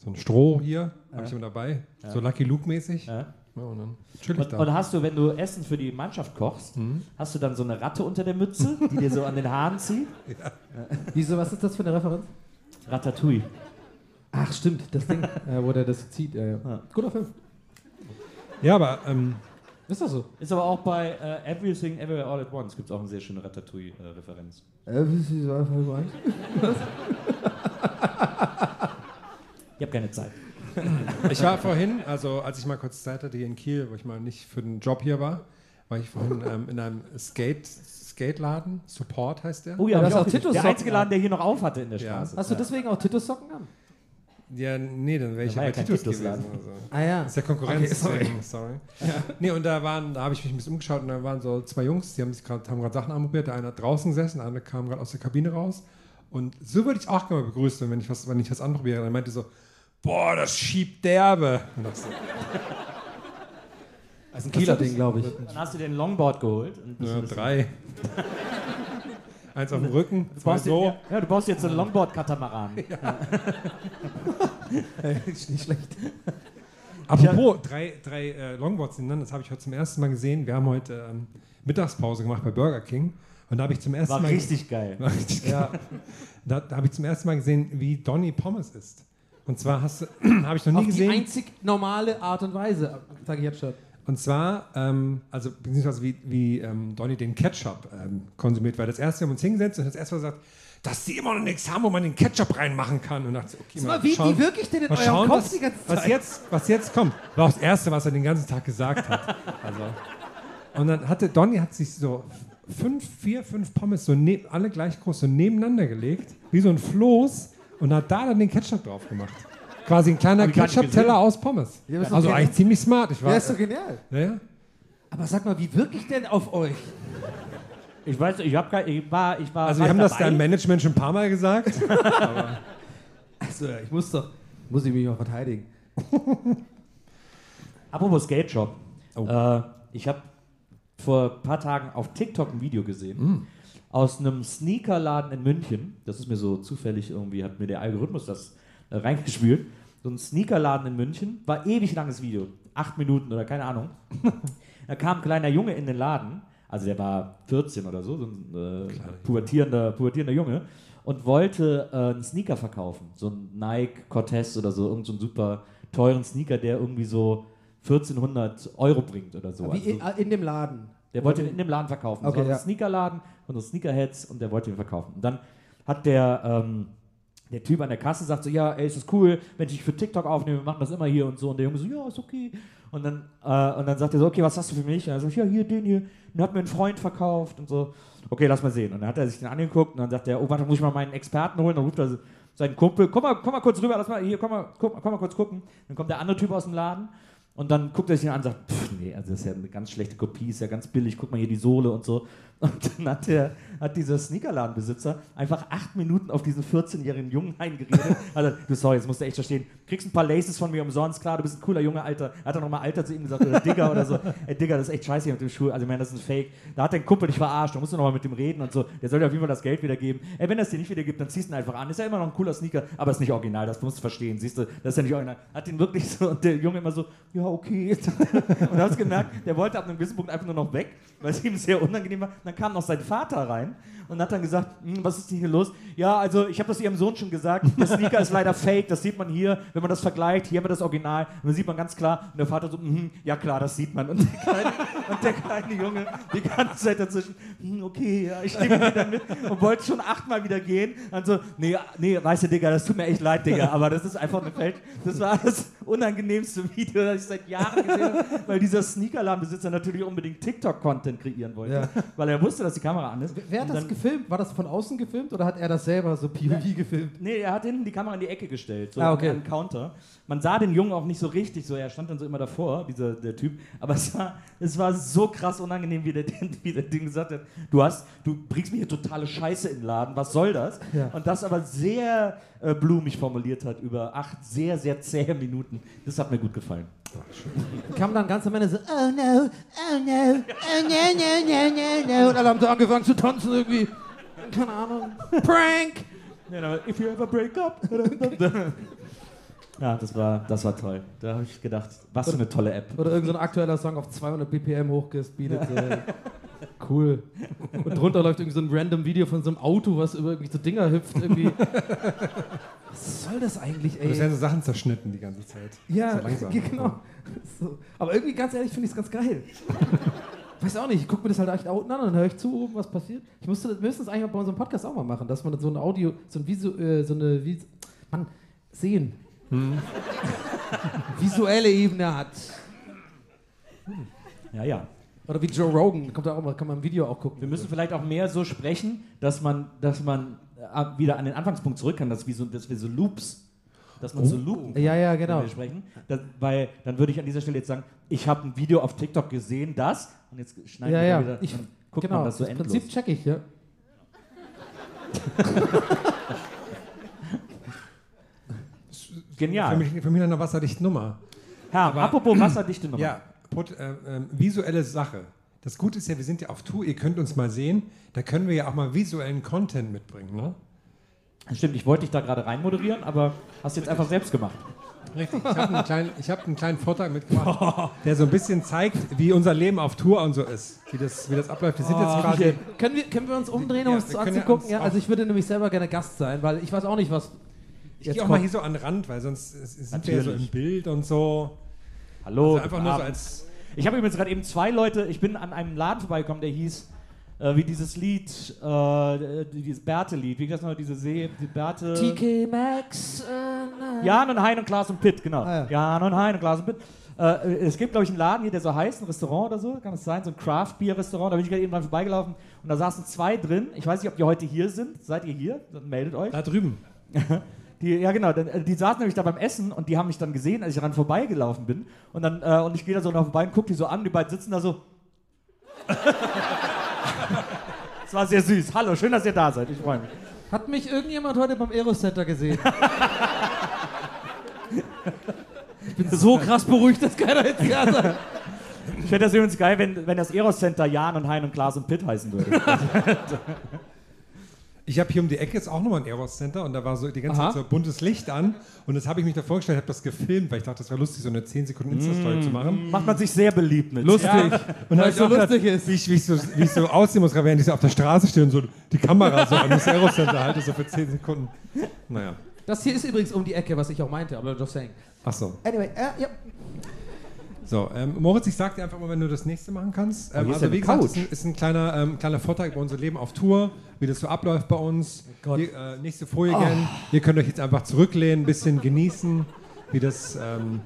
so ein Stroh hier, habe ich immer dabei, so Lucky Luke-mäßig. Ja. Ja. und dann chill ich Und, da. und hast du, wenn du Essen für die Mannschaft kochst, hast du dann so eine Ratte unter der Mütze, die dir so an den Haaren zieht? Wieso, was ist das für eine Referenz? Ratatouille. Ach, stimmt, das Ding, äh, wo der das zieht. Ja, ja. Ja. Guter Film. ja, aber ähm, Ist das so? Ist aber auch bei äh, Everything Everywhere All at Once gibt es auch eine sehr schöne Ratatouille-Referenz. Äh, wie ist einfach überall? Ich habe keine Zeit. ich war vorhin, also als ich mal kurz Zeit hatte hier in Kiel, wo ich mal nicht für den Job hier war, war ich vorhin ähm, in einem Skate, Skate-Laden, Support heißt der. Oh ja, Du hab hast ich auch. Titus der einzige Laden, der hier noch auf hatte in der Ja. Straße. Hast du deswegen auch Titus-Socken an? Ja, nee, dann wäre ich Da ja bei ja Titus Titus-Laden. gewesen. Also. Ah ja. Das ist ja Konkurrenz. Okay, sorry. sorry. Nee, und da waren, da habe ich mich ein bisschen umgeschaut und da waren so zwei Jungs, die haben sich gerade haben gerade Sachen anprobiert. Der eine hat draußen gesessen, der andere kam gerade aus der Kabine raus. Und so würde ich auch gerne mal begrüßt werden, wenn ich was, wenn ich was anprobiere. Er meinte so, boah, das schiebt derbe. Das ist ein Kieler Ding, glaube ich. Dann hast du den Longboard geholt. Ja, drei. Eins auf dem Rücken, Du zwei baust so. dir, ja, du baust jetzt einen Longboard-Katamaran. Ist nicht schlecht. Apropos, drei, drei äh, Longboards hintereinander, das habe ich heute zum ersten Mal gesehen. Wir haben heute ähm, Mittagspause gemacht bei Burger King. Und da habe ich zum ersten War Mal. richtig geil. War richtig Ja. Da, da habe ich zum ersten Mal gesehen, wie Donny Pommes ist. Und zwar habe ich noch nie Auf die gesehen. einzig normale Art und Weise, sage ich jetzt schon. Und zwar, ähm, also beziehungsweise wie, wie ähm, Donny den Ketchup ähm, konsumiert, weil das erste wir haben uns hingesetzt und das erste Mal gesagt, dass die immer noch nichts haben, wo man den Ketchup reinmachen kann. Und dachte, okay, mal, wie, wie wirke ich denn in mal eurem schauen, Kopf was, die ganze was, Zeit? jetzt, was jetzt kommt. War auch das Erste, was er den ganzen Tag gesagt hat. Also. Und dann hatte Donny hat sich so fünf, vier, fünf Pommes so neb, alle gleich groß so nebeneinander gelegt, wie so ein Floß und hat da dann den Ketchup drauf gemacht. Quasi ein kleiner gar Ketchup-Teller aus Pommes. Ja, also genial. eigentlich ziemlich smart. Ich war, Ja, ist doch genial. ja, ja. Aber sag mal, wie wirke ich denn auf euch? Ich weiß, ich, hab kein, ich war, ich war. Also wir haben ich das dabei. deinem Management schon ein paar Mal gesagt. Also, ich muss doch, muss ich mich mal verteidigen. Apropos Skate Shop. Oh. Äh, ich habe vor ein paar Tagen auf TikTok ein Video gesehen Mm. Aus einem Sneakerladen in München. Das ist mir so zufällig irgendwie, hat mir der Algorithmus das äh, reingespült. So ein Sneakerladen in München. War ewig langes Video. Acht Minuten oder keine Ahnung. da kam ein kleiner Junge in den Laden. Also der war 14 oder so, so ein äh, pubertierender, pubertierender Junge. Und wollte äh, einen Sneaker verkaufen. So ein Nike Cortez oder so. Irgend so super teuren Sneaker, der irgendwie so 1400 Euro bringt oder so. Also, in, in dem Laden. der wollte ihn in dem Laden verkaufen. Okay, das war ja. ein Sneakerladen so Sneakerheads und der wollte ihn verkaufen. Und dann hat der, ähm, der Typ an der Kasse sagt so, ja, ey, ist das cool, wenn ich dich für TikTok aufnehme, wir machen das immer hier und so. Und der Junge so, ja, ist okay. Und dann, äh, und dann sagt er so, okay, was hast du für mich? Und er sagt, ja, hier, den hier. Den hat mir ein Freund verkauft und so. Okay, lass mal sehen. Und dann hat er sich den angeguckt und dann sagt er, oh, warte, muss ich mal meinen Experten holen. Dann ruft er seinen Kumpel, komm mal, komm mal kurz rüber, lass mal, hier, komm mal, komm, komm mal kurz gucken. Dann kommt der andere Typ aus dem Laden und dann guckt er sich ihn an und sagt, pff, nee, also das ist ja eine ganz schlechte Kopie, ist ja ganz billig, guck mal hier die Sohle und so. Und dann hat, der, hat dieser Sneakerladenbesitzer einfach acht Minuten auf diesen 14-jährigen Jungen eingeredet. Also, du, sorry, jetzt musst du echt verstehen, kriegst ein paar Laces von mir umsonst, klar, du bist ein cooler Junge, Alter. Hat er nochmal Alter zu ihm gesagt, oder Digger oder so. Ey, Digger, das ist echt scheiße hier mit dem Schuh. Also, ich meine, das ist ein Fake. Da hat dein Kumpel dich verarscht, da musst du nochmal mit dem reden und so. Der soll dir auf jeden Fall das Geld wiedergeben. Ey, wenn er es dir nicht wiedergibt, dann ziehst du ihn einfach an. Ist ja immer noch ein cooler Sneaker, aber ist nicht original, das musst du verstehen. Siehst du, das ist ja nicht original. Hat ihn wirklich so, und der Junge immer so, ja, okay. und du hast gemerkt, der wollte ab einem gewissen Punkt einfach nur noch weg, weil es ihm sehr unangenehm war. Und dann kam noch sein Vater rein und hat dann gesagt, hm, was ist denn hier los? Ja, also ich habe das ihrem Sohn schon gesagt, der Sneaker ist leider fake, das sieht man hier, wenn man das vergleicht, hier haben wir das Original und dann sieht man ganz klar und der Vater so, mm, ja klar, das sieht man und der kleine, und der kleine Junge die ganze Zeit dazwischen, hm, okay, ja, ich nehme wieder mit und wollte schon achtmal wieder gehen und so, nee, nee, weißt du, Digga, das tut mir echt leid, Digga, aber das ist einfach eine Fälschung. Das war das unangenehmste Video, das ich seit Jahren gesehen habe, weil dieser Sneakerladenbesitzer natürlich unbedingt TikTok-Content kreieren wollte, ja. weil er wusste, dass die Kamera an ist. Wer hat das gefilmt? War das von außen gefilmt oder hat er das selber so POV gefilmt? Nee, er hat hinten die Kamera in die Ecke gestellt, so ah, okay. einen Counter. Man sah den Jungen auch nicht so richtig, so er stand dann so immer davor, dieser der Typ. Aber es war, es war so krass unangenehm, wie der, wie der Ding gesagt hat. Du hast, du bringst mir hier totale Scheiße in den Laden. Was soll das? Ja. Und das aber sehr äh, blumig formuliert hat über acht sehr sehr zähe Minuten. Das hat mir gut gefallen. Oh, kam dann ganz am Ende so, oh no, oh no, oh no, no, no, no, no. Und alle haben so angefangen zu tanzen irgendwie. Keine Ahnung. Prank! Ja, if you ever break up. Ja, das war, das war toll. Da habe ich gedacht, was für eine tolle App. Oder irgendein so aktueller Song auf 200 BPM hochgespeedet. cool. Und drunter läuft irgendwie so ein random Video von so einem Auto, was über irgendwie so Dinger hüpft. Irgendwie. Was soll das eigentlich, ey? Das werden so Sachen zerschnitten die ganze Zeit. Ja, so genau. So. Aber irgendwie, ganz ehrlich, finde ich es ganz geil. Weiß auch nicht, ich gucke mir das halt echt unten an und dann höre ich zu, was passiert. Ich musste, wir müssen das eigentlich bei unserem Podcast auch mal machen, dass man so ein Audio, so ein Visu, äh, so eine, Vis Mann, sehen. Hm. Visuelle Ebene hat. Hm. Ja, ja. Oder wie Joe Rogan, kommt da auch mal, kann man im Video auch gucken. Wir müssen vielleicht auch mehr so sprechen, dass man, dass man äh, wieder an den Anfangspunkt zurück kann, dass wir so, dass wir so Loops, dass man oh. so loopen kann, ja, ja, genau. wenn wir sprechen. Das, weil dann würde ich an dieser Stelle jetzt sagen, ich habe ein Video auf TikTok gesehen, das, und jetzt schneiden ja, wir ja. wieder, ich, guckt genau, man das so das endlos. Prinzip check ich, ja. Genial. Für mich, für mich eine wasserdichte Nummer. Ja, Aber, apropos wasserdichte Nummer. Ja, put, äh, äh, visuelle Sache. Das Gute ist ja, wir sind ja auf Tour, ihr könnt uns mal sehen. Da können wir ja auch mal visuellen Content mitbringen, ne? Stimmt, ich wollte dich da gerade reinmoderieren, aber hast du jetzt einfach selbst gemacht. Richtig, ich habe einen, kleinen, hab einen kleinen Vortrag mitgebracht, der so ein bisschen zeigt, wie unser Leben auf Tour und so ist. Wie das, wie das abläuft. Wir sind jetzt oh, quasi können, wir, können wir uns umdrehen, um ja, uns anzugucken? Ja, also ich würde nämlich selber gerne Gast sein, weil ich weiß auch nicht, was ich gehe auch mal hier so an den Rand, weil sonst sind Natürlich. wir ja so im Bild und so. Hallo. Also einfach nur so als ich habe übrigens gerade eben zwei Leute, ich bin an einem Laden vorbeigekommen, der hieß, äh, wie dieses Lied, äh, dieses Bärte-Lied, wie das noch, diese See, die Bärte. TK Maxx. Äh, Jan und Hein und Klaas und Pitt, genau. Ah, ja. Jan und Hein und Klaas und Pitt. Äh, es gibt, glaube ich, einen Laden hier, der so heißt, ein Restaurant oder so, kann es sein, so ein Craft-Bier-Restaurant. Da bin ich gerade eben dran vorbeigelaufen und da saßen zwei drin. Ich weiß nicht, ob ihr heute hier sind. Seid ihr hier? Dann meldet euch. Da drüben. Die, ja, genau. Äh, die saßen nämlich da beim Essen und die haben mich dann gesehen, als ich daran vorbeigelaufen bin. Und, dann, äh, und ich gehe da so nach vorbei und gucke die so an. Die beiden sitzen da so. Es war sehr süß. Hallo, schön, dass ihr da seid. Ich freue mich. Hat mich irgendjemand heute beim Aerocenter gesehen? ich bin so krass beruhigt, dass keiner jetzt da sagt. Ich fände das übrigens geil, wenn, wenn das Aerocenter Jan und Hein und Klaas und Pitt heißen würde. Ich habe hier um die Ecke jetzt auch nochmal ein Eros Center und da war so die ganze Aha. Zeit so buntes Licht an und das habe ich mich da vorgestellt, habe das gefilmt, weil ich dachte, das wäre lustig, so eine 10 Sekunden Insta-Story mmh, zu machen. Macht man sich sehr beliebt mit. Lustig. Ja. Und weil es so lustig ist. Wie ich, wie, ich so, wie ich so aussehen muss, während ich so auf der Straße stehe und so die Kamera so an das Eros Center halte, so für 10 Sekunden. Naja. Das hier ist übrigens um die Ecke, was ich auch meinte, aber just saying. Ach so. Anyway, äh, ja. So, ähm, Moritz, ich sag dir einfach mal, wenn du das nächste machen kannst. Ähm, also wie gesagt, ist ein, ist ein kleiner, ähm, kleiner Vortrag über unser Leben auf Tour, wie das so abläuft bei uns. Gott. Hier, äh, nächste Folie gern. Ihr könnt euch jetzt einfach zurücklehnen, ein bisschen genießen, wie das, ähm,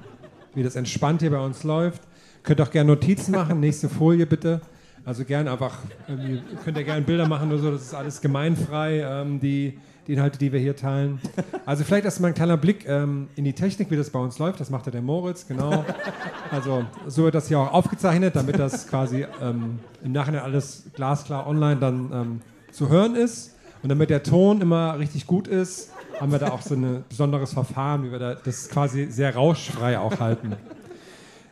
wie das entspannt hier bei uns läuft. Könnt auch gerne Notizen machen. Nächste Folie bitte. Also gern einfach, irgendwie, könnt ihr gerne Bilder machen oder so. Das ist alles gemeinfrei, ähm, die, die Inhalte, die wir hier teilen. Also vielleicht erstmal ein kleiner Blick ähm, in die Technik, wie das bei uns läuft. Das macht ja der Moritz, genau. Also so wird das hier auch aufgezeichnet, damit das quasi ähm, im Nachhinein alles glasklar online dann ähm, zu hören ist. Und damit der Ton immer richtig gut ist, haben wir da auch so ein besonderes Verfahren, wie wir da das quasi sehr rauschfrei auch halten.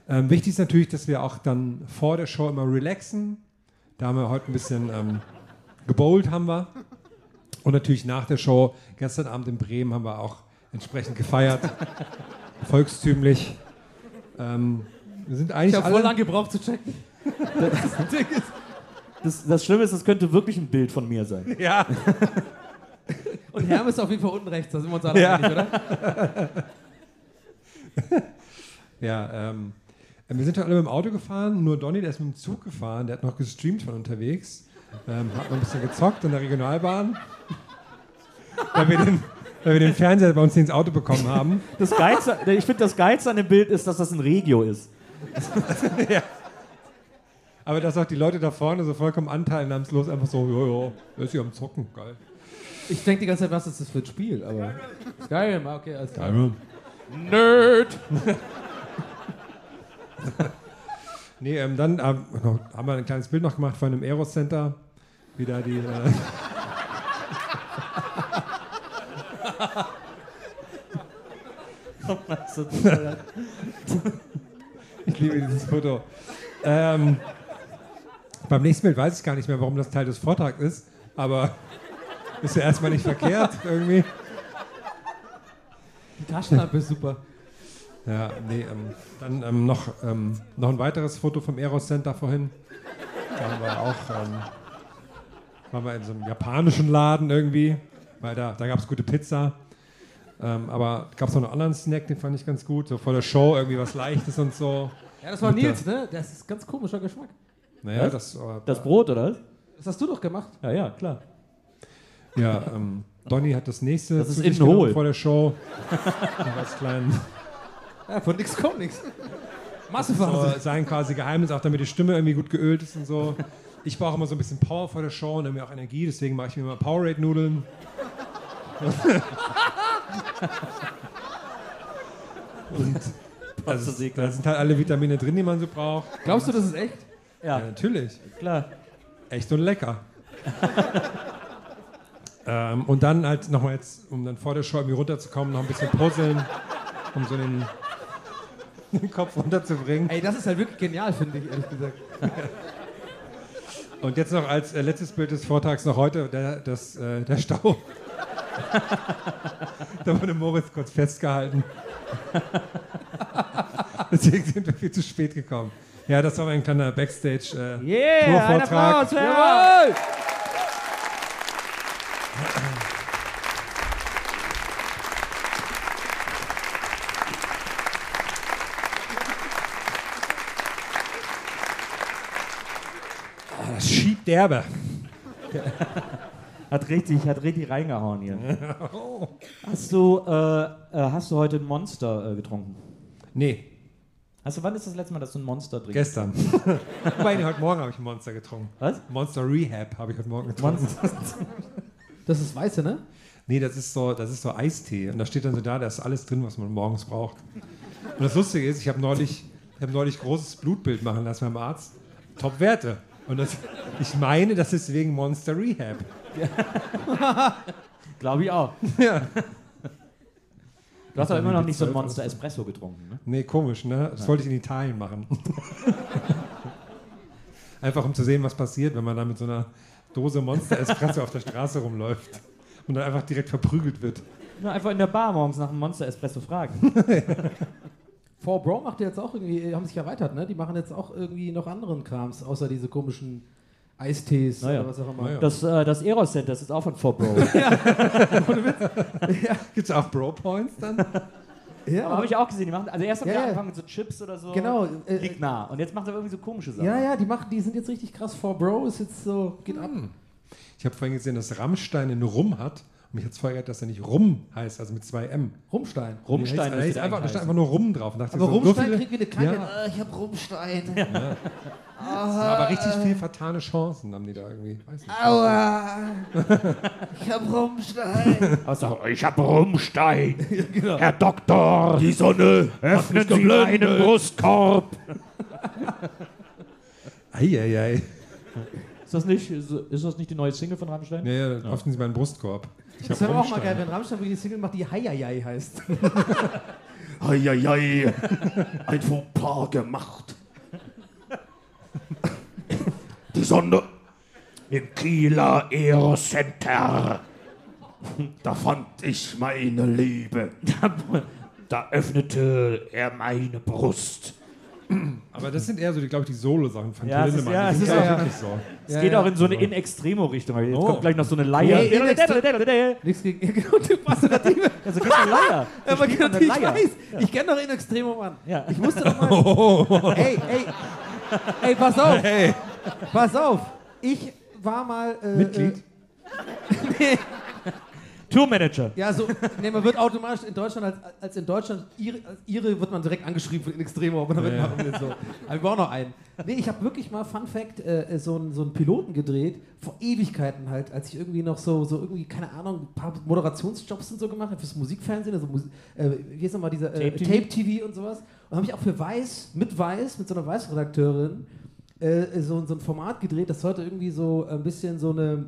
Ähm, wichtig ist natürlich, dass wir auch dann vor der Show immer relaxen. Da haben wir heute ein bisschen ähm, gebowlt, haben wir. Und natürlich nach der Show, gestern Abend in Bremen, haben wir auch entsprechend gefeiert. Volkstümlich. Ähm, wir sind eigentlich Ich habe alle... voll lang gebraucht zu checken. Das, das Schlimme ist, es könnte wirklich ein Bild von mir sein. ja, Und Herm ist auf jeden Fall unten rechts, da sind wir uns alle Ja. einig, oder? ja ähm, wir sind heute alle mit dem Auto gefahren, nur Donny, der ist mit dem Zug gefahren, der hat noch gestreamt von unterwegs, ähm, hat noch ein bisschen gezockt in der Regionalbahn, weil wir den, weil wir den Fernseher bei uns ins Auto bekommen haben. Das Geilste, ich finde, das Geilste an dem Bild ist, dass das ein Regio ist. Aber dass auch die Leute da vorne so vollkommen anteilnahmslos einfach so, jojo, der ist hier am Zocken, geil. Ich denke die ganze Zeit, was ist das für ein Spiel, aber. Skyrim, okay, alles klar. Nerd! Nee, ähm, dann noch- haben wir ein kleines Bild noch gemacht von einem Aero-Center. Wieder die. Äh ich liebe dieses Foto. Ähm, beim nächsten Bild weiß ich gar nicht mehr, warum das Teil des Vortrags ist, aber ist ja erstmal nicht verkehrt irgendwie. Die Taschenlampe ist super. Ja, nee, ähm, dann ähm, noch, ähm, noch ein weiteres Foto vom Eros Center vorhin. Da haben wir auch, ähm, waren wir in so einem japanischen Laden irgendwie, weil da, da gab es gute Pizza. Ähm, aber gab es noch einen anderen Snack, den fand ich ganz gut, so vor der Show irgendwie was Leichtes und so. Ja, das war Mit Nils, ne? Das ist ganz komischer Geschmack. Naja, Was? das, äh, Das Brot, oder? was? Das hast du doch gemacht. Ja, ja, klar. ja, ähm, Donny hat das nächste Das ist innen hohl. vor der Show. Als kleinen Ja, von nix kommt nix. so, Massephase. sein quasi Geheimnis, auch damit die Stimme irgendwie gut geölt ist und so. Ich brauche immer so ein bisschen Power vor der Show und irgendwie auch Energie, deswegen mache ich mir immer Powerade-Nudeln. und also, da sind halt alle Vitamine drin, die man so braucht. Glaubst du, das ist echt? Ja, Ja, natürlich. klar. Echt und lecker. ähm, und dann halt nochmal jetzt, um dann vor der Show irgendwie runterzukommen, noch ein bisschen puzzeln, um so den, den Kopf runterzubringen. Ey, das ist halt wirklich genial, finde ich, ehrlich gesagt. Und jetzt noch als äh, letztes Bild des Vortrags noch heute der, das, äh, der Stau. da wurde Moritz kurz festgehalten. Deswegen sind wir viel zu spät gekommen. Ja, das war ein kleiner Backstage äh, Yeah, ein Tourvortrag. Applaus, jawohl! Das schiebt derbe. Hat richtig, hat richtig reingehauen hier. Hast du, äh, äh, hast du heute ein Monster äh, getrunken? Nee, Hast du, wann ist das letzte Mal, dass du ein Monster trinkst? gestern. Wobei, heute Morgen habe ich ein Monster getrunken. Was? Monster Rehab habe ich heute Morgen getrunken. Das ist weiße, ne? Nee, das ist, so, das ist so Eistee. Und da steht dann so da, da ist alles drin, was man morgens braucht. Und das Lustige ist, ich habe neulich, ich hab neulich großes Blutbild machen lassen beim Arzt. Top-Werte. Und das, ich meine, das ist wegen Monster Rehab. Glaube ich auch. Ja. Du hast aber immer noch nicht so ein Monster Espresso getrunken, ne? Nee, komisch, ne? Das wollte ich in Italien machen. Einfach um zu sehen, was passiert, wenn man da mit so einer Dose Monster Espresso auf der Straße rumläuft und dann einfach direkt verprügelt wird. Nur einfach in der Bar morgens nach einem Monster Espresso fragen. 4Bro macht jetzt auch irgendwie, haben sich erweitert, ne? Die machen jetzt auch irgendwie noch anderen Krams, außer diese komischen Eistees Naja. oder was auch immer. Naja. Das, äh, das Eros Center, das ist auch von 4Bro. Gibt es auch Bro Points dann? Ja. Aber habe ich auch gesehen, die machen, also erst haben Ja, die ja. angefangen mit so Chips oder so. Genau, äh, liegt nah. Und jetzt macht er irgendwie so komische Sachen. Ja, ja, die machen, die sind jetzt richtig krass. For Bro ist jetzt so, geht ab. Ich habe vorhin gesehen, dass Rammstein einen Rum hat. Mich hat es verärgert, dass er nicht Rum heißt, also mit zwei M. Rumstein. Rumstein Da ist einfach, da eigentlich steht einfach nur Rum drauf. Und dachte Aber ich so, so Rumstein viele- kriegt wieder Kacke. Ja, Äh, ich hab Rumstein. aber richtig viel vertane Chancen haben die da irgendwie. Weiß nicht. Aua. Ich hab Rumstein. Also, ich habe Rumstein. genau. Herr Doktor. Die Sonne. Öffnen Sie meinen Brustkorb. Eieiei. Ist das, nicht, ist ist das nicht die neue Single von Rammstein? Ja, ja, öffnen Sie meinen Brustkorb. Das wäre auch mal geil, wenn Rammstein wirklich die Single macht, die Heieiei heißt. Eieiei, ein Fauxpas gemacht. Die Sonne im Kieler Aero Center. Da fand ich meine Liebe. Da öffnete er meine Brust. Aber das sind eher so, glaube ich, die Solo-Sachen von Ja, Lindemann. ja, Die es ist ja auch- wirklich so. Es Ja, geht ja. auch in so eine In-Extremo-Richtung. Jetzt Oh. kommt gleich noch so eine Leier. In Nichts gegen. Genau, du passt natürlich. so geht eine Leier. Aber eine ich Leier. weiß, ich kenne doch in Extremo, Mann. Ja. Ich musste doch mal. ey, ey, ey, pass auf. Pass auf. Ich war mal. Äh, Mitglied? Äh, nee, Tourmanager. ja, so. Nee, man wird automatisch in Deutschland, als, als in Deutschland, ihre, als ihre wird man direkt angeschrieben von in Extremo, aber damit Ja, ja. machen wir so. Aber wir brauchen noch einen. Nee, ich habe wirklich mal, Fun Fact, äh, so, einen, so einen Piloten gedreht, vor Ewigkeiten halt, als ich irgendwie noch so, so irgendwie, keine Ahnung, ein paar Moderationsjobs und so gemacht habe, fürs Musikfernsehen, also Mus äh, wie ist nochmal dieser äh, Tape-TV? Tape-TV und sowas. Und habe ich auch für Weiß, mit Weiß, mit so einer Weiß-Redakteurin, äh, so, so ein Format gedreht, das sollte irgendwie so ein bisschen so eine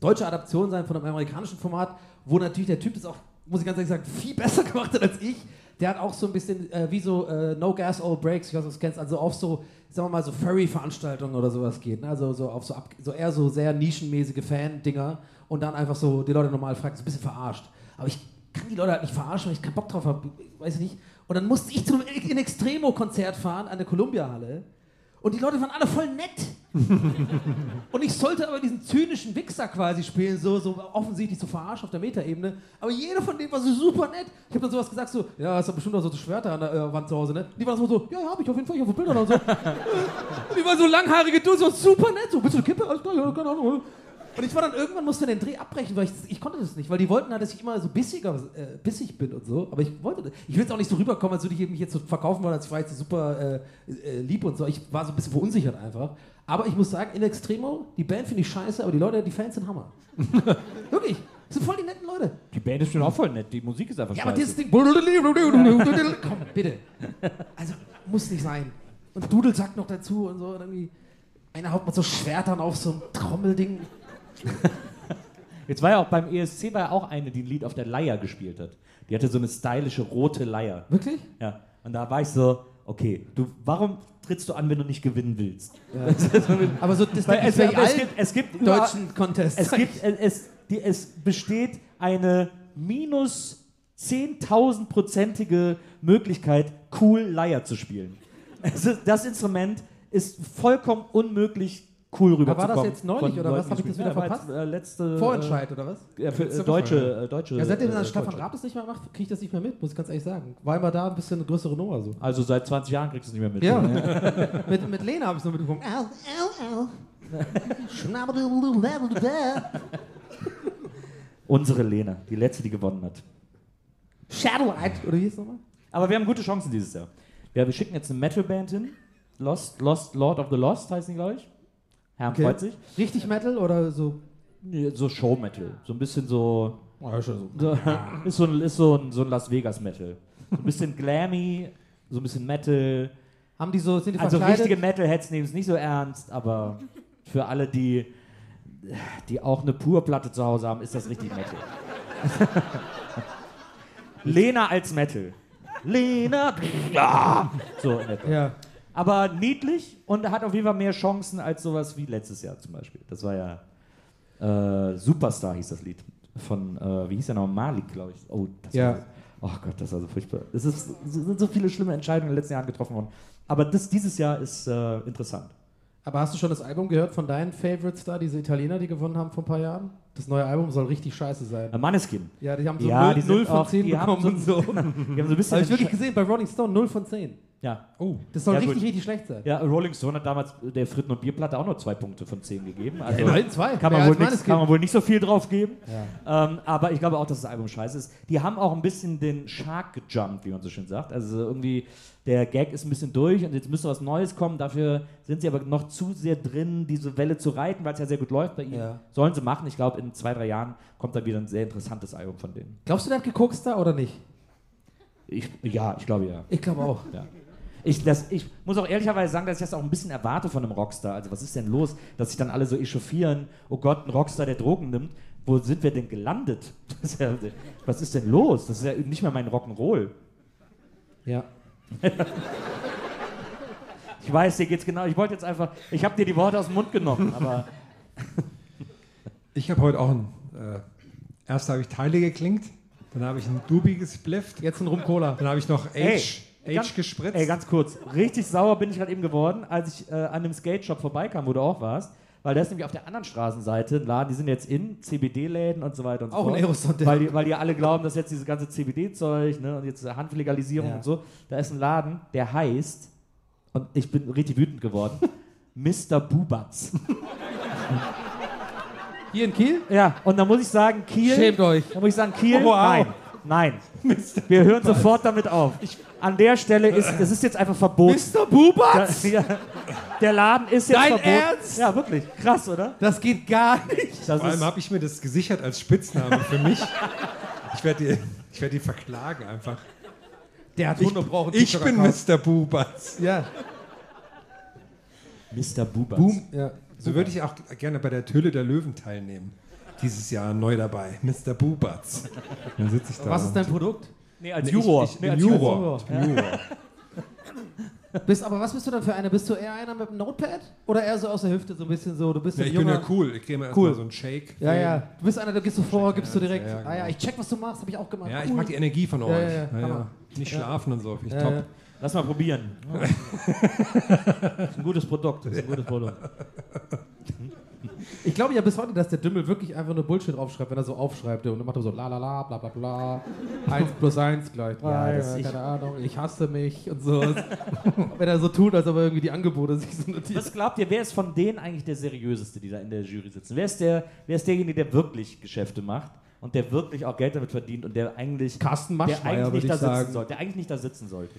deutsche Adaption sein von einem amerikanischen Format, wo natürlich der Typ das auch, muss ich ganz ehrlich sagen, viel besser gemacht hat als ich. Der hat auch so ein bisschen äh, wie so äh, No Gas, All Breaks, ich weiß nicht, ob du kennst, also auf so, sagen wir mal, so Furry-Veranstaltungen oder sowas geht. Ne? Also so auf so, ab, so eher so sehr nischenmäßige Fan-Dinger und dann einfach so die Leute normal fragen, so ein bisschen verarscht. Aber ich kann die Leute halt nicht verarschen, weil ich keinen Bock drauf habe, weiß ich nicht. Und dann musste ich zu einem In Extremo-Konzert fahren an der Columbia-Halle. Und die Leute waren alle voll nett. Und ich sollte aber diesen zynischen Wichser quasi spielen, so, so offensichtlich so verarschen auf der Metaebene. Aber jeder von denen war so super nett. Ich habe dann sowas gesagt, so, ja, hast du bestimmt auch so Schwerter an der äh, Wand zu Hause, ne? Die waren so, so ja, ja, hab ich auf jeden Fall, ich habe Bilder und so. und die waren so langhaarige Dudes, so super nett, so, bist du eine Kippe? Alles klar, ja, keine Ahnung. Und ich war dann irgendwann musste den Dreh abbrechen, weil ich, ich konnte das nicht, weil die wollten halt, dass ich immer so bissiger, äh, bissig bin und so. Aber ich wollte das. Ich will jetzt auch nicht so rüberkommen, als würde ich mich jetzt so verkaufen wollen, als wäre ich so super äh, äh, lieb und so. Ich war so ein bisschen verunsichert einfach. Aber ich muss sagen, in Extremo, die Band finde ich scheiße, aber die Leute, die Fans sind Hammer. Wirklich. Das sind voll die netten Leute. Die Band ist schon auch voll nett. Die Musik ist einfach Ja, aber scheiße. dieses Ding. Komm, bitte. Also, muss nicht sein. Und Dudelsack noch dazu und so. Und irgendwie. Einer haut mit so Schwertern auf so ein Trommelding. Jetzt war ja auch beim ESC war ja auch eine, die ein Lied auf der Leier gespielt hat. Die hatte so eine stylische rote Leier. Wirklich? Ja. Und da war ich so, okay, du, warum trittst du an, wenn du nicht gewinnen willst? Aber so, das Weil es, bei es, gibt, es gibt deutschen Contests. es gibt, es, es, die, es besteht eine minus 10.000-prozentige Möglichkeit, cool Leier zu spielen. Ist, das Instrument ist vollkommen unmöglich cool rüberzukommen. war das jetzt neulich oder was? Leuten, Hab ich das wieder. Ja, verpasst? Äh, letzte, Vorentscheid, oder was? Äh, ja, für, äh, deutsche, äh, deutsche. Ja, seitdem äh, dann Stefan. Raab das nicht mehr macht, kriege ich das nicht mehr mit, muss ich ganz ehrlich sagen. War immer da ein bisschen eine größere Nummer so. Also seit 20 Jahren kriegst du es nicht mehr mit. Ja. ne? mit, mit Lena habe ich es noch mitbekommen. Au, au, au. Unsere Lena, die letzte, die gewonnen hat. Shadowlight, oder wie hieß es nochmal? Aber wir haben gute Chancen dieses Jahr. Ja, wir schicken jetzt eine Metalband hin. Lost, Lost, Lord of the Lost heißt die, glaube ich. Herrn Okay. freut sich. Richtig Metal oder so? So Show-Metal. So ein bisschen so. Ja, so. so ist so ein, ist so ein, so ein Las Vegas-Metal. So ein bisschen glammy, so ein bisschen Metal. Haben die so, sind die Also verkleidet? richtige Metalheads nehmen es nicht so ernst, aber für alle, die, die auch eine Purplatte zu Hause haben, ist das richtig Metal. Lena als Metal. Lena. So in etwa. Ja. Aber niedlich und hat auf jeden Fall mehr Chancen als sowas wie letztes Jahr zum Beispiel. Das war ja äh, Superstar hieß das Lied. Von, äh, wie hieß der noch? Malik, glaube ich. Oh, das Ja. war, oh Gott, das war so furchtbar. Es ist, sind so viele schlimme Entscheidungen in den letzten Jahren getroffen worden. Aber das, dieses Jahr ist äh, interessant. Aber hast du schon das Album gehört von deinen Favorites da, diese Italiener, die gewonnen haben vor ein paar Jahren? Das neue Album soll richtig scheiße sein. Äh, Maneskin. Ja, die haben so Ja, 0, die sind 0 von auch- 10 die haben bekommen so- und so. Die haben so ein bisschen. Habe ich wirklich gesehen bei Rolling Stone, 0 von 10. ja. Oh, Das soll Ja, richtig, gut. richtig schlecht sein. ja, Rolling Stone hat damals der Fritten- und Bierplatte auch nur zwei Punkte von zehn gegeben. Also immerhin zwei. Kann man, wohl nix, kann man wohl nicht so viel drauf geben. Ähm, aber ich glaube auch, dass das Album scheiße ist. Die haben auch ein bisschen den Shark gejumpt, wie man so schön sagt. Also irgendwie, der Gag ist ein bisschen durch und jetzt müsste was Neues kommen. Dafür sind sie aber noch zu sehr drin, diese Welle zu reiten, weil es ja sehr gut läuft bei ihnen. Ja. Sollen sie machen. Ich glaube, in zwei, drei Jahren kommt da wieder ein sehr interessantes Album von denen. Glaubst du, der hat geguckt da oder nicht? Ich, ja, ich glaube ja. Ich glaube auch. Ja. Ich, das, ich muss auch ehrlicherweise sagen, dass ich das auch ein bisschen erwarte von einem Rockstar. Also, was ist denn los, dass sich dann alle so echauffieren? Oh Gott, ein Rockstar, der Drogen nimmt. Wo sind wir denn gelandet? Ist ja, was ist denn los? Das ist ja nicht mehr mein Rock'n'Roll. Ja. Ich weiß, dir geht's genau. Ich wollte jetzt einfach. Ich habe dir die Worte aus dem Mund genommen, aber. ich habe heute auch ein. Äh, erst habe ich Teile geklingt, dann habe ich ein Dubi gesplifft, Jetzt ein Rum Cola. dann habe ich noch Age, Ey, Age ganz- gespritzt. Ey, ganz kurz. Richtig sauer bin ich gerade eben geworden, als ich äh, an einem Skate-Shop vorbeikam, wo du auch warst. Weil da ist nämlich auf der anderen Straßenseite ein Laden, die sind jetzt in CBD-Läden und so weiter und so Auch ein fort. Aerosol, der- weil die, weil die alle glauben, dass jetzt dieses ganze CBD-Zeug ne, und jetzt Handlegalisierung Ja. und so. Da ist ein Laden, der heißt, und ich bin richtig wütend geworden, Mr. Bubatz. Hier in Kiel? ja, und da muss ich sagen, Kiel. Schämt euch. Da muss ich sagen, Kiel, Oh, wow. nein, nein. Wir hören sofort damit auf. An der Stelle ist, das ist jetzt einfach verboten. Mr. Bubatz? Der, ja, der Laden ist jetzt Dein verboten. Ernst? Ja, wirklich. Krass, oder? Das geht gar nicht. Das Vor allem habe ich mir das gesichert als Spitzname für mich. Ich werde die, ich werd die verklagen einfach. Der hat Ich, Hunde brauchen ich bin Mr. Bubatz. Ja. Mr. Bubatz. Boom. Ja. So würde ich auch gerne bei der Töle der Löwen teilnehmen. Dieses Jahr neu dabei. Mr. Bubatz. Dann sitze ich da. Was ist dein Produkt? Nee, als Nee, Juror. Ich, ich, nee, als Juror. Ich bin Juror. Bist, aber was bist du dann für einer? Bist du eher einer mit einem Notepad? Oder eher so aus der Hüfte, so ein bisschen so, du bist Ja, ein ich bin ja cool. Ich kriege mir Cool. erstmal so einen Shake. Ja, ja. Du bist einer, der gehst du vor, gibst du direkt. ja, genau. Ah ja, ich check, was du machst, habe ich auch gemacht. Ja, ich Cool. mag die Energie von euch. Ja, ja, ja. Nicht schlafen und so. Finde ich Ja, top. ja. Lass mal probieren. das ist ein gutes Produkt. Das ist ein gutes Produkt. Ich glaube ja bis heute, dass der Dümmel wirklich einfach nur Bullshit aufschreibt, wenn er so aufschreibt. Und dann macht er so la la la, bla bla bla. 1 plus 1 gleich 3, Ja, ja, das- ich- keine Ahnung, ich hasse mich und so. wenn er so tut, als ob er irgendwie die Angebote sich so notiert. Was glaubt ihr, wer ist von denen eigentlich der seriöseste, die da in der Jury sitzen? Wer ist, der, wer ist derjenige, der wirklich Geschäfte macht und der wirklich auch Geld damit verdient und der eigentlich, Carsten der Maschmeyer, eigentlich würde nicht ich da sitzen sagen. sollte? Der eigentlich nicht da sitzen sollte.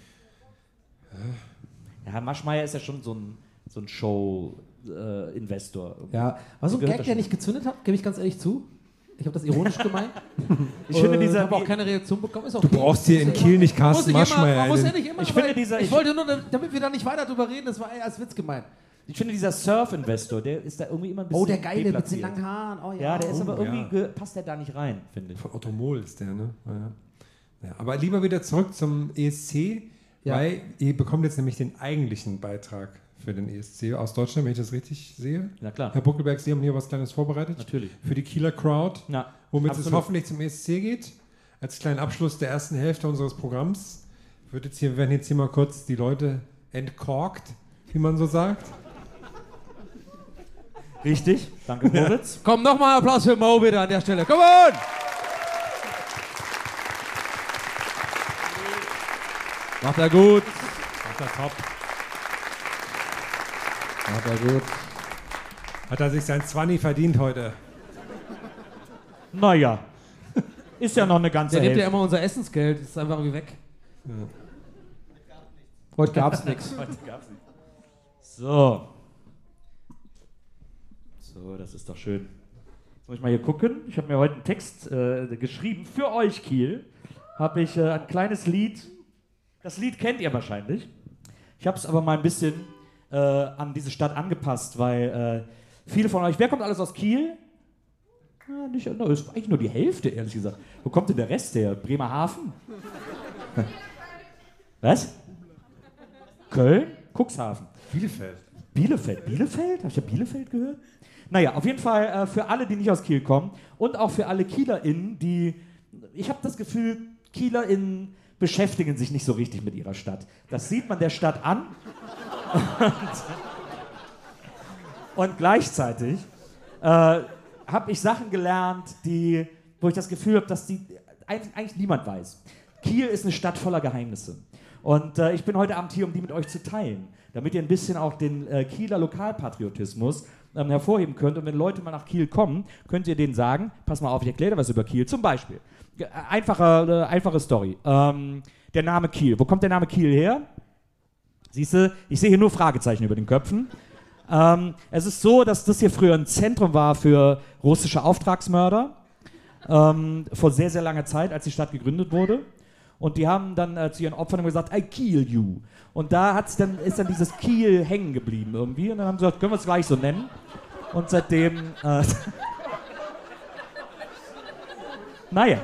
Ja, Maschmeyer ist ja schon so ein, so ein Show-Investor. Ja, war so ein Gag, der nicht gezündet hat, gebe ich ganz ehrlich zu. Ich habe das ironisch gemeint. ich finde Äh, dieser, habe auch keine Reaktion bekommen. Ist auch Du brauchst hier in Kiel nicht Carsten Maschmeyer. Man muss ja einen- nicht immer, Ich finde dieser- ich ich- wollte nur, damit wir da nicht weiter drüber reden, das war eher als Witz gemeint. ich finde dieser Surf-Investor, der ist da irgendwie immer ein bisschen Oh, der Geile mit den langen Haaren. Oh, ja. Ja, der ist Oh, aber irgendwie, ja. passt der da nicht rein, finde ich. Von Otto Mohl ist der, ne? Ja, ja. Ja, aber lieber wieder zurück zum ESC, Ja. weil ihr bekommt jetzt nämlich den eigentlichen Beitrag für den ESC aus Deutschland, wenn ich das richtig sehe. Na klar. Herr Buckelberg, Sie haben hier was Kleines vorbereitet. Natürlich. Für die Kieler Crowd, Ja, womit es absolut. hoffentlich zum ESC geht. Als kleinen Abschluss der ersten Hälfte unseres Programms wird jetzt hier, werden jetzt hier mal kurz die Leute entkorkt, wie man so sagt. Richtig, danke Moritz. Komm, nochmal Applaus für Mo bitte an der Stelle. Come on! Macht er gut. Macht er top. Macht er gut. Hat er sich sein Zwanni verdient heute. Naja, ist ja noch eine ganze Der nimmt ja Hälfte. immer unser Essensgeld, das ist einfach irgendwie weg. Heute gab's nichts. So. So, das ist doch schön. Jetzt muss ich mal hier gucken. Ich habe mir heute einen Text äh, geschrieben. Für euch, Kiel, habe ich äh, ein kleines Lied. Das Lied kennt ihr wahrscheinlich. Ich habe es aber mal ein bisschen äh, an diese Stadt angepasst, weil äh, viele von euch. Wer kommt alles aus Kiel? Ja, nicht, no, ist eigentlich nur die Hälfte, ehrlich gesagt. Wo kommt denn der Rest her? Bremerhaven? Was? Köln? Cuxhaven. Bielefeld. Bielefeld. Bielefeld? Habe ich ja Bielefeld gehört? Naja, auf jeden Fall äh, für alle, die nicht aus Kiel kommen und auch für alle KielerInnen, die. Ich habe das Gefühl, KielerInnen beschäftigen sich nicht so richtig mit ihrer Stadt. Das sieht man der Stadt an. Und Und gleichzeitig äh, habe ich Sachen gelernt, die, wo ich das Gefühl habe, dass die eigentlich, eigentlich niemand weiß. Kiel ist eine Stadt voller Geheimnisse. Und äh, ich bin heute Abend hier, um die mit euch zu teilen, damit ihr ein bisschen auch den äh, Kieler Lokalpatriotismus ähm, hervorheben könnt. Und wenn Leute mal nach Kiel kommen, könnt ihr denen sagen, pass mal auf, ich erkläre dir was über Kiel. Zum Beispiel, äh, einfache, äh, einfache Story. Ähm, der Name Kiel. Wo kommt der Name Kiel her? Siehst du, ich sehe hier nur Fragezeichen über den Köpfen. Ähm, es ist so, dass das hier früher ein Zentrum war für russische Auftragsmörder. Ähm, vor sehr, sehr langer Zeit, als die Stadt gegründet wurde. Und die haben dann äh, zu ihren Opfern gesagt, I kill you. Und da hat's dann, ist dann dieses Kiel hängen geblieben irgendwie. Und dann haben sie gesagt, können wir es gleich so nennen. Und seitdem. Äh, naja.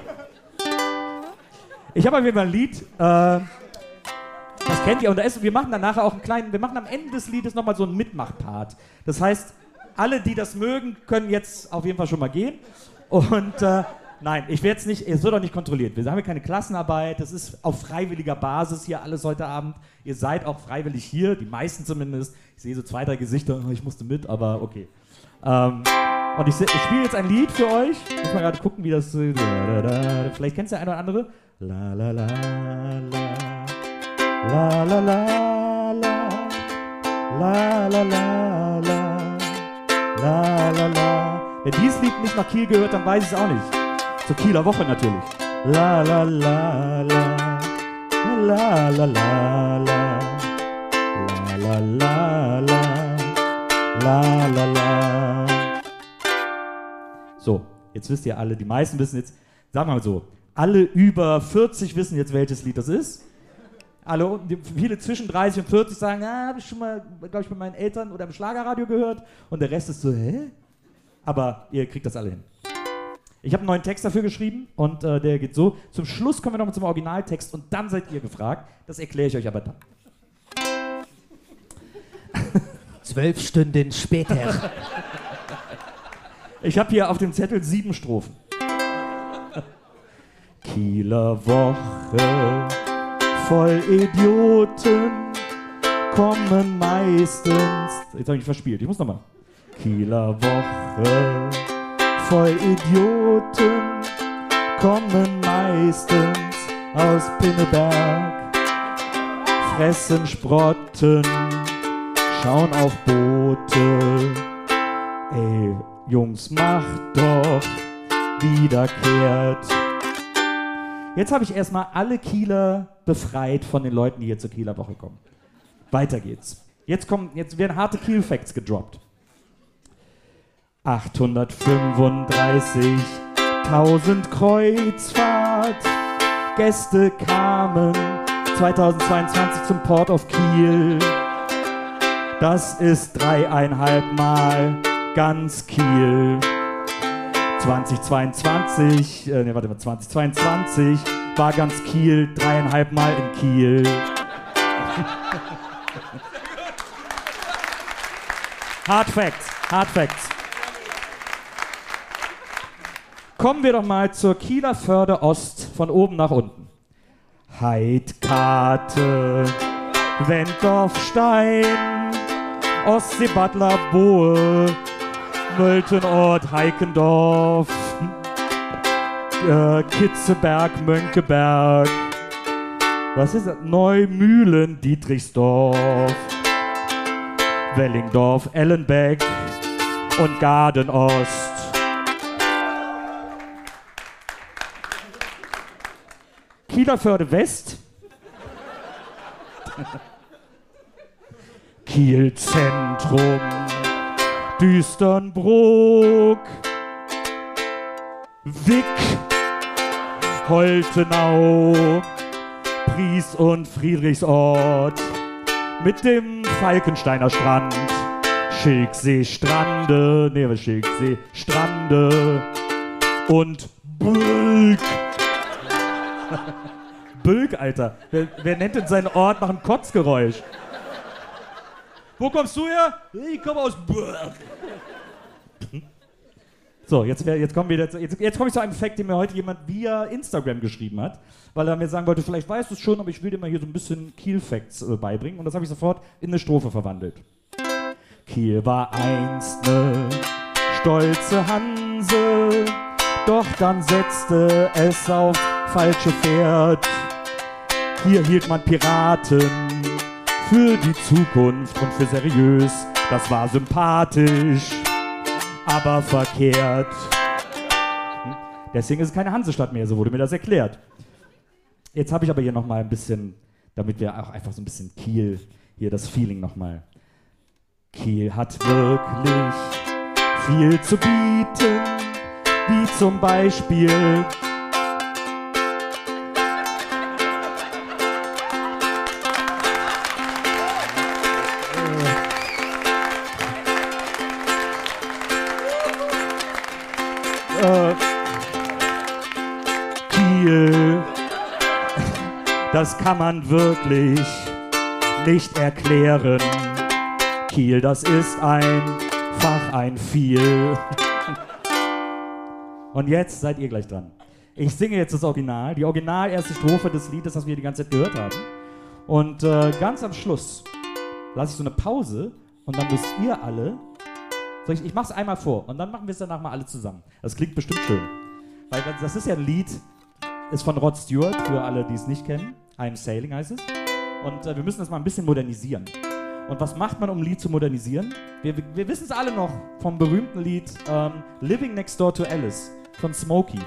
Ich habe auf jeden Fall ein Lied. Äh, das kennt ihr. Und da ist, wir machen dann nachher auch einen kleinen, wir machen am Ende des Liedes nochmal so einen Mitmachpart. Das heißt, alle, die das mögen, können jetzt auf jeden Fall schon mal gehen. Und äh, nein, ich werde es nicht, es wird auch nicht kontrolliert. Wir haben hier keine Klassenarbeit, das ist auf freiwilliger Basis hier alles heute Abend. Ihr seid auch freiwillig hier, die meisten zumindest. Ich sehe so zwei, drei Gesichter, ich musste mit, aber okay. Ähm, und ich, ich spiele jetzt ein Lied für euch. Muss mal gerade gucken, wie das. Vielleicht kennst du der eine oder andere. La la la la. La la la la. La la la la. La la la. Wenn dieses Lied nicht nach Kiel gehört, dann weiß ich es auch nicht. Zur Kieler Woche natürlich. La la la. La la la la. La la la la. La la la. So, jetzt wisst ihr alle, die meisten wissen jetzt, sagen wir mal so, alle über 40 wissen jetzt, welches Lied das ist. Alle, viele zwischen 30 und 40 sagen, ah, habe ich schon mal, glaube ich, bei meinen Eltern oder im Schlagerradio gehört. Und der Rest ist so, hä? Aber ihr kriegt das alle hin. Ich habe einen neuen Text dafür geschrieben und äh, der geht so. Zum Schluss kommen wir nochmal zum Originaltext und dann seid ihr gefragt. Das erkläre ich euch aber dann. Zwölf Stunden später. Ich habe hier auf dem Zettel sieben Strophen. Kieler Woche voll Idioten kommen meistens. Jetzt habe ich verspielt, ich muss nochmal. Kieler Woche voll Idioten kommen meistens aus Pinneberg, fressen Sprotten, schauen auf Boote. Ey, Jungs, macht doch wiederkehrt. Jetzt habe ich erstmal alle Kieler befreit von den Leuten, die hier zur Kieler Woche kommen. Weiter geht's. Jetzt, kommen, jetzt werden harte Kiel-Facts gedroppt. 835.000 Kreuzfahrt. Gäste kamen 2022 zum Port of Kiel. Das ist dreieinhalb Mal ganz Kiel. 2022, äh, ne, warte mal, 2022 war ganz Kiel dreieinhalb Mal in Kiel. Hard Facts, Hard Facts. Kommen wir doch mal zur Kieler Förde Ost von oben nach unten. Heidkarte, Wenddorfstein, Ostsee Butler Bohe, Möltenort Heikendorf, äh, Kitzeberg, Mönckeberg, was ist das? Neumühlen, Dietrichsdorf, Wellingdorf, Ellenbeck und Gardenost. Kielerförde West. Kiel Zentrum, Düsternbrook, Wick, Holtenau, Pries und Friedrichsort mit dem Falkensteiner Strand, Schilksee Strande, nee, Schilksee Strande und Bülk. Bülk, Alter. Wer, wer nennt denn seinen Ort nach einem Kotzgeräusch? Wo kommst du her? Ich komme aus. So, jetzt, jetzt, kommen wir jetzt, jetzt, komme ich zu einem Fact, den mir heute jemand via Instagram geschrieben hat, weil er mir sagen wollte, vielleicht weißt du es schon, aber ich will dir mal hier so ein bisschen Kiel-Facts äh, beibringen und das habe ich sofort in eine Strophe verwandelt. Kiel war einst ne stolze Hanse, doch dann setzte es auf falsche Pferd. Hier hielt man Piraten für die Zukunft und für seriös. Das war sympathisch, aber verkehrt. Hm? Deswegen ist es keine Hansestadt mehr, so wurde mir das erklärt. Jetzt habe ich aber hier noch mal ein bisschen, damit wir auch einfach so ein bisschen Kiel, hier das Feeling noch mal. Kiel hat wirklich viel zu bieten, wie zum Beispiel Das kann man wirklich nicht erklären. Kiel, das ist einfach ein viel. Und jetzt seid ihr gleich dran. Ich singe jetzt das Original, die original erste Strophe des Liedes, das wir die ganze Zeit gehört haben. Und äh, ganz am Schluss lasse ich so eine Pause und dann müsst ihr alle. Soll ich, ich mach's einmal vor und dann machen wir es danach mal alle zusammen. Das klingt bestimmt schön. Weil das- das ist ja ein Lied, ist von Rod Stewart, für alle, die es nicht kennen. I'm Sailing heißt es. Und äh, wir müssen das mal ein bisschen modernisieren. Und was macht man, um ein Lied zu modernisieren? Wir, wir, wissen es alle noch vom berühmten Lied ähm, Living Next Door to Alice von Smokey.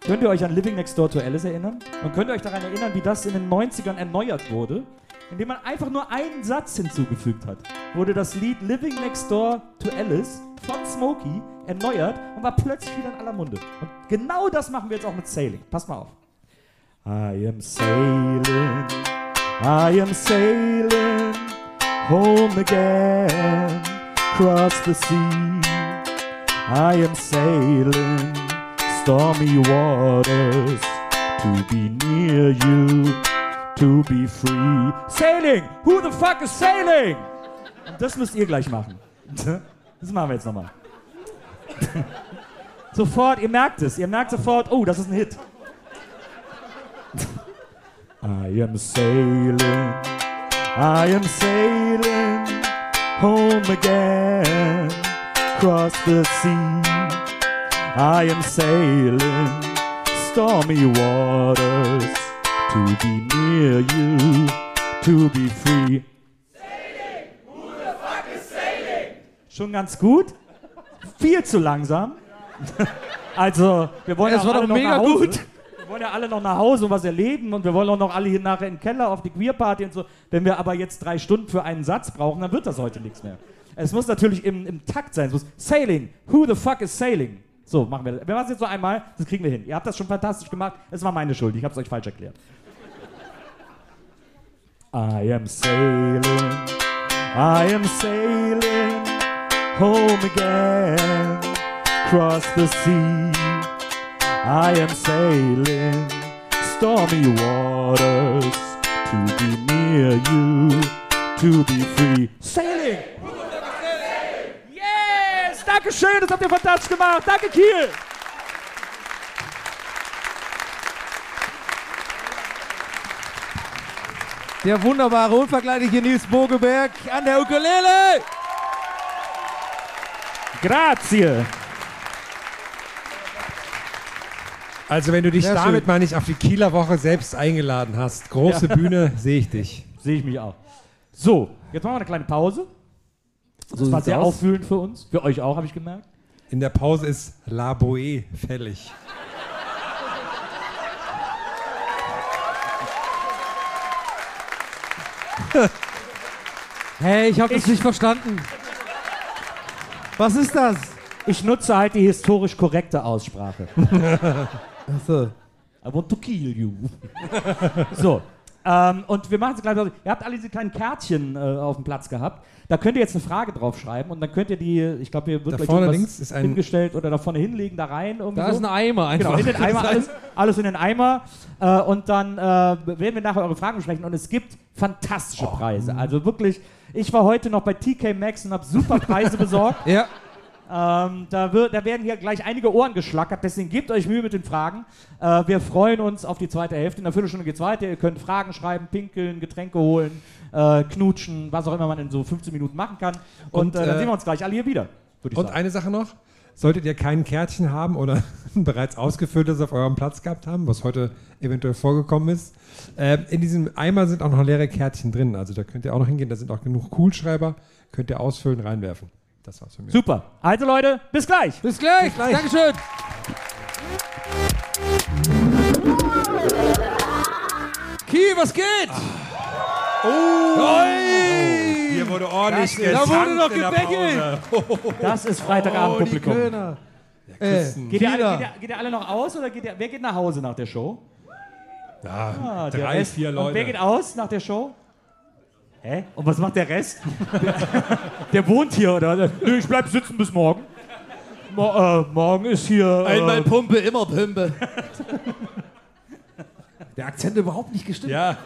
Könnt ihr euch an Living Next Door to Alice erinnern? Und könnt ihr euch daran erinnern, wie das in den 90ern erneuert wurde? Indem man einfach nur einen Satz hinzugefügt hat, wurde das Lied Living Next Door to Alice von Smokey erneuert und war plötzlich wieder in aller Munde. Und genau das machen wir jetzt auch mit Sailing. Passt mal auf. I am sailing, I am sailing home again, across the sea. I am sailing stormy waters to be near you, to be free. Sailing! Who the fuck is sailing? Das müsst ihr gleich machen. Das machen wir jetzt nochmal. Sofort, ihr merkt es, ihr merkt sofort, oh, das ist ein Hit. I am sailing, I am sailing home again, across the sea. I am sailing stormy waters to be near you, to be free. Schon ganz gut. Viel zu langsam. Also, wir wollen ja war alle doch noch mega nach Hause. gut. Wir wollen ja alle noch nach Hause und was erleben und wir wollen auch noch alle hier nachher im Keller auf die Queerparty und so. Wenn wir aber jetzt drei Stunden für einen Satz brauchen, dann wird das heute nichts mehr. Es muss natürlich im, im Takt sein. Es muss Sailing. Who the fuck is sailing? So, machen wir. Wir machen es jetzt noch einmal. Das kriegen wir hin. Ihr habt das schon fantastisch gemacht. Es war meine Schuld. Ich habe es euch falsch erklärt. I am sailing. I am sailing home again. Across the sea. I am sailing stormy waters to be near you, to be free. Sailing! Yes! Dankeschön, das habt ihr fantastisch gemacht. Danke, Kiel! Der wunderbare, unvergleichliche Nils Bogeberg an der Ukulele. Grazie! Also wenn du dich Sehr damit schön. mal nicht auf die Kieler Woche selbst eingeladen hast, große Bühne, sehe ich dich. Sehe ich mich auch. So, jetzt machen wir eine kleine Pause. Das war sieht's sehr aus. auffühlend für uns. Für euch auch, habe ich gemerkt. In der Pause ist La Boe fällig. Hey, ich habe das nicht verstanden. Was ist das? Ich nutze halt die historisch korrekte Aussprache. Achso. I want to kill you. so. Ähm, und wir machen es gleich. Ihr habt alle diese kleinen Kärtchen äh, auf dem Platz gehabt. Da könnt ihr jetzt eine Frage draufschreiben und dann könnt ihr die, ich glaube, hier wird Da gleich vorne links ist ein- hingestellt oder da vorne hinlegen, da rein. Irgendwie Da so. ist ein Eimer einfach. Genau, in den Eimer, alles, alles in den Eimer. Äh, und dann äh, werden wir nachher eure Fragen besprechen. Und es gibt fantastische Preise. Also wirklich, ich war heute noch bei TK Maxx und habe super Preise besorgt. Ja. Ähm, da, wird, da werden hier gleich einige Ohren geschlackert, deswegen gebt euch Mühe mit den Fragen. Äh, wir freuen uns auf die zweite Hälfte. In einer Viertelstunde geht es weiter. Ihr könnt Fragen schreiben, pinkeln, Getränke holen, äh, knutschen, was auch immer man in so 15 Minuten machen kann. Und, Und, äh, dann äh, sehen wir uns gleich alle hier wieder. Und sagen. eine Sache noch. Solltet ihr kein Kärtchen haben oder ein bereits ausgefülltes auf eurem Platz gehabt haben, was heute eventuell vorgekommen ist, äh, in diesem Eimer sind auch noch leere Kärtchen drin. Also da könnt ihr auch noch hingehen. Da sind auch genug Kugelschreiber. Könnt ihr ausfüllen, reinwerfen. Das war's von mir. Super. Also Leute, bis gleich. Bis gleich. Dankeschön. Kiel, was geht? Hier wurde ordentlich Das- da wurde noch in der gebeckelt. Pause. Das ist Oh, die Freitagabend-Publikum. Kölner. Äh, geht, ihr alle, geht, ihr, geht ihr alle noch aus oder geht ihr, wer geht nach Hause nach der Show? Ja, Ah, drei, vier Und Leute. wer geht aus nach der Show? Hä? Und was macht der Rest? der wohnt hier, oder? Nö, ich bleib sitzen bis morgen. Mo äh, morgen ist hier. Einmal Äh, Pumpe, immer Pumpe. Der Akzent überhaupt nicht gestimmt. Ja,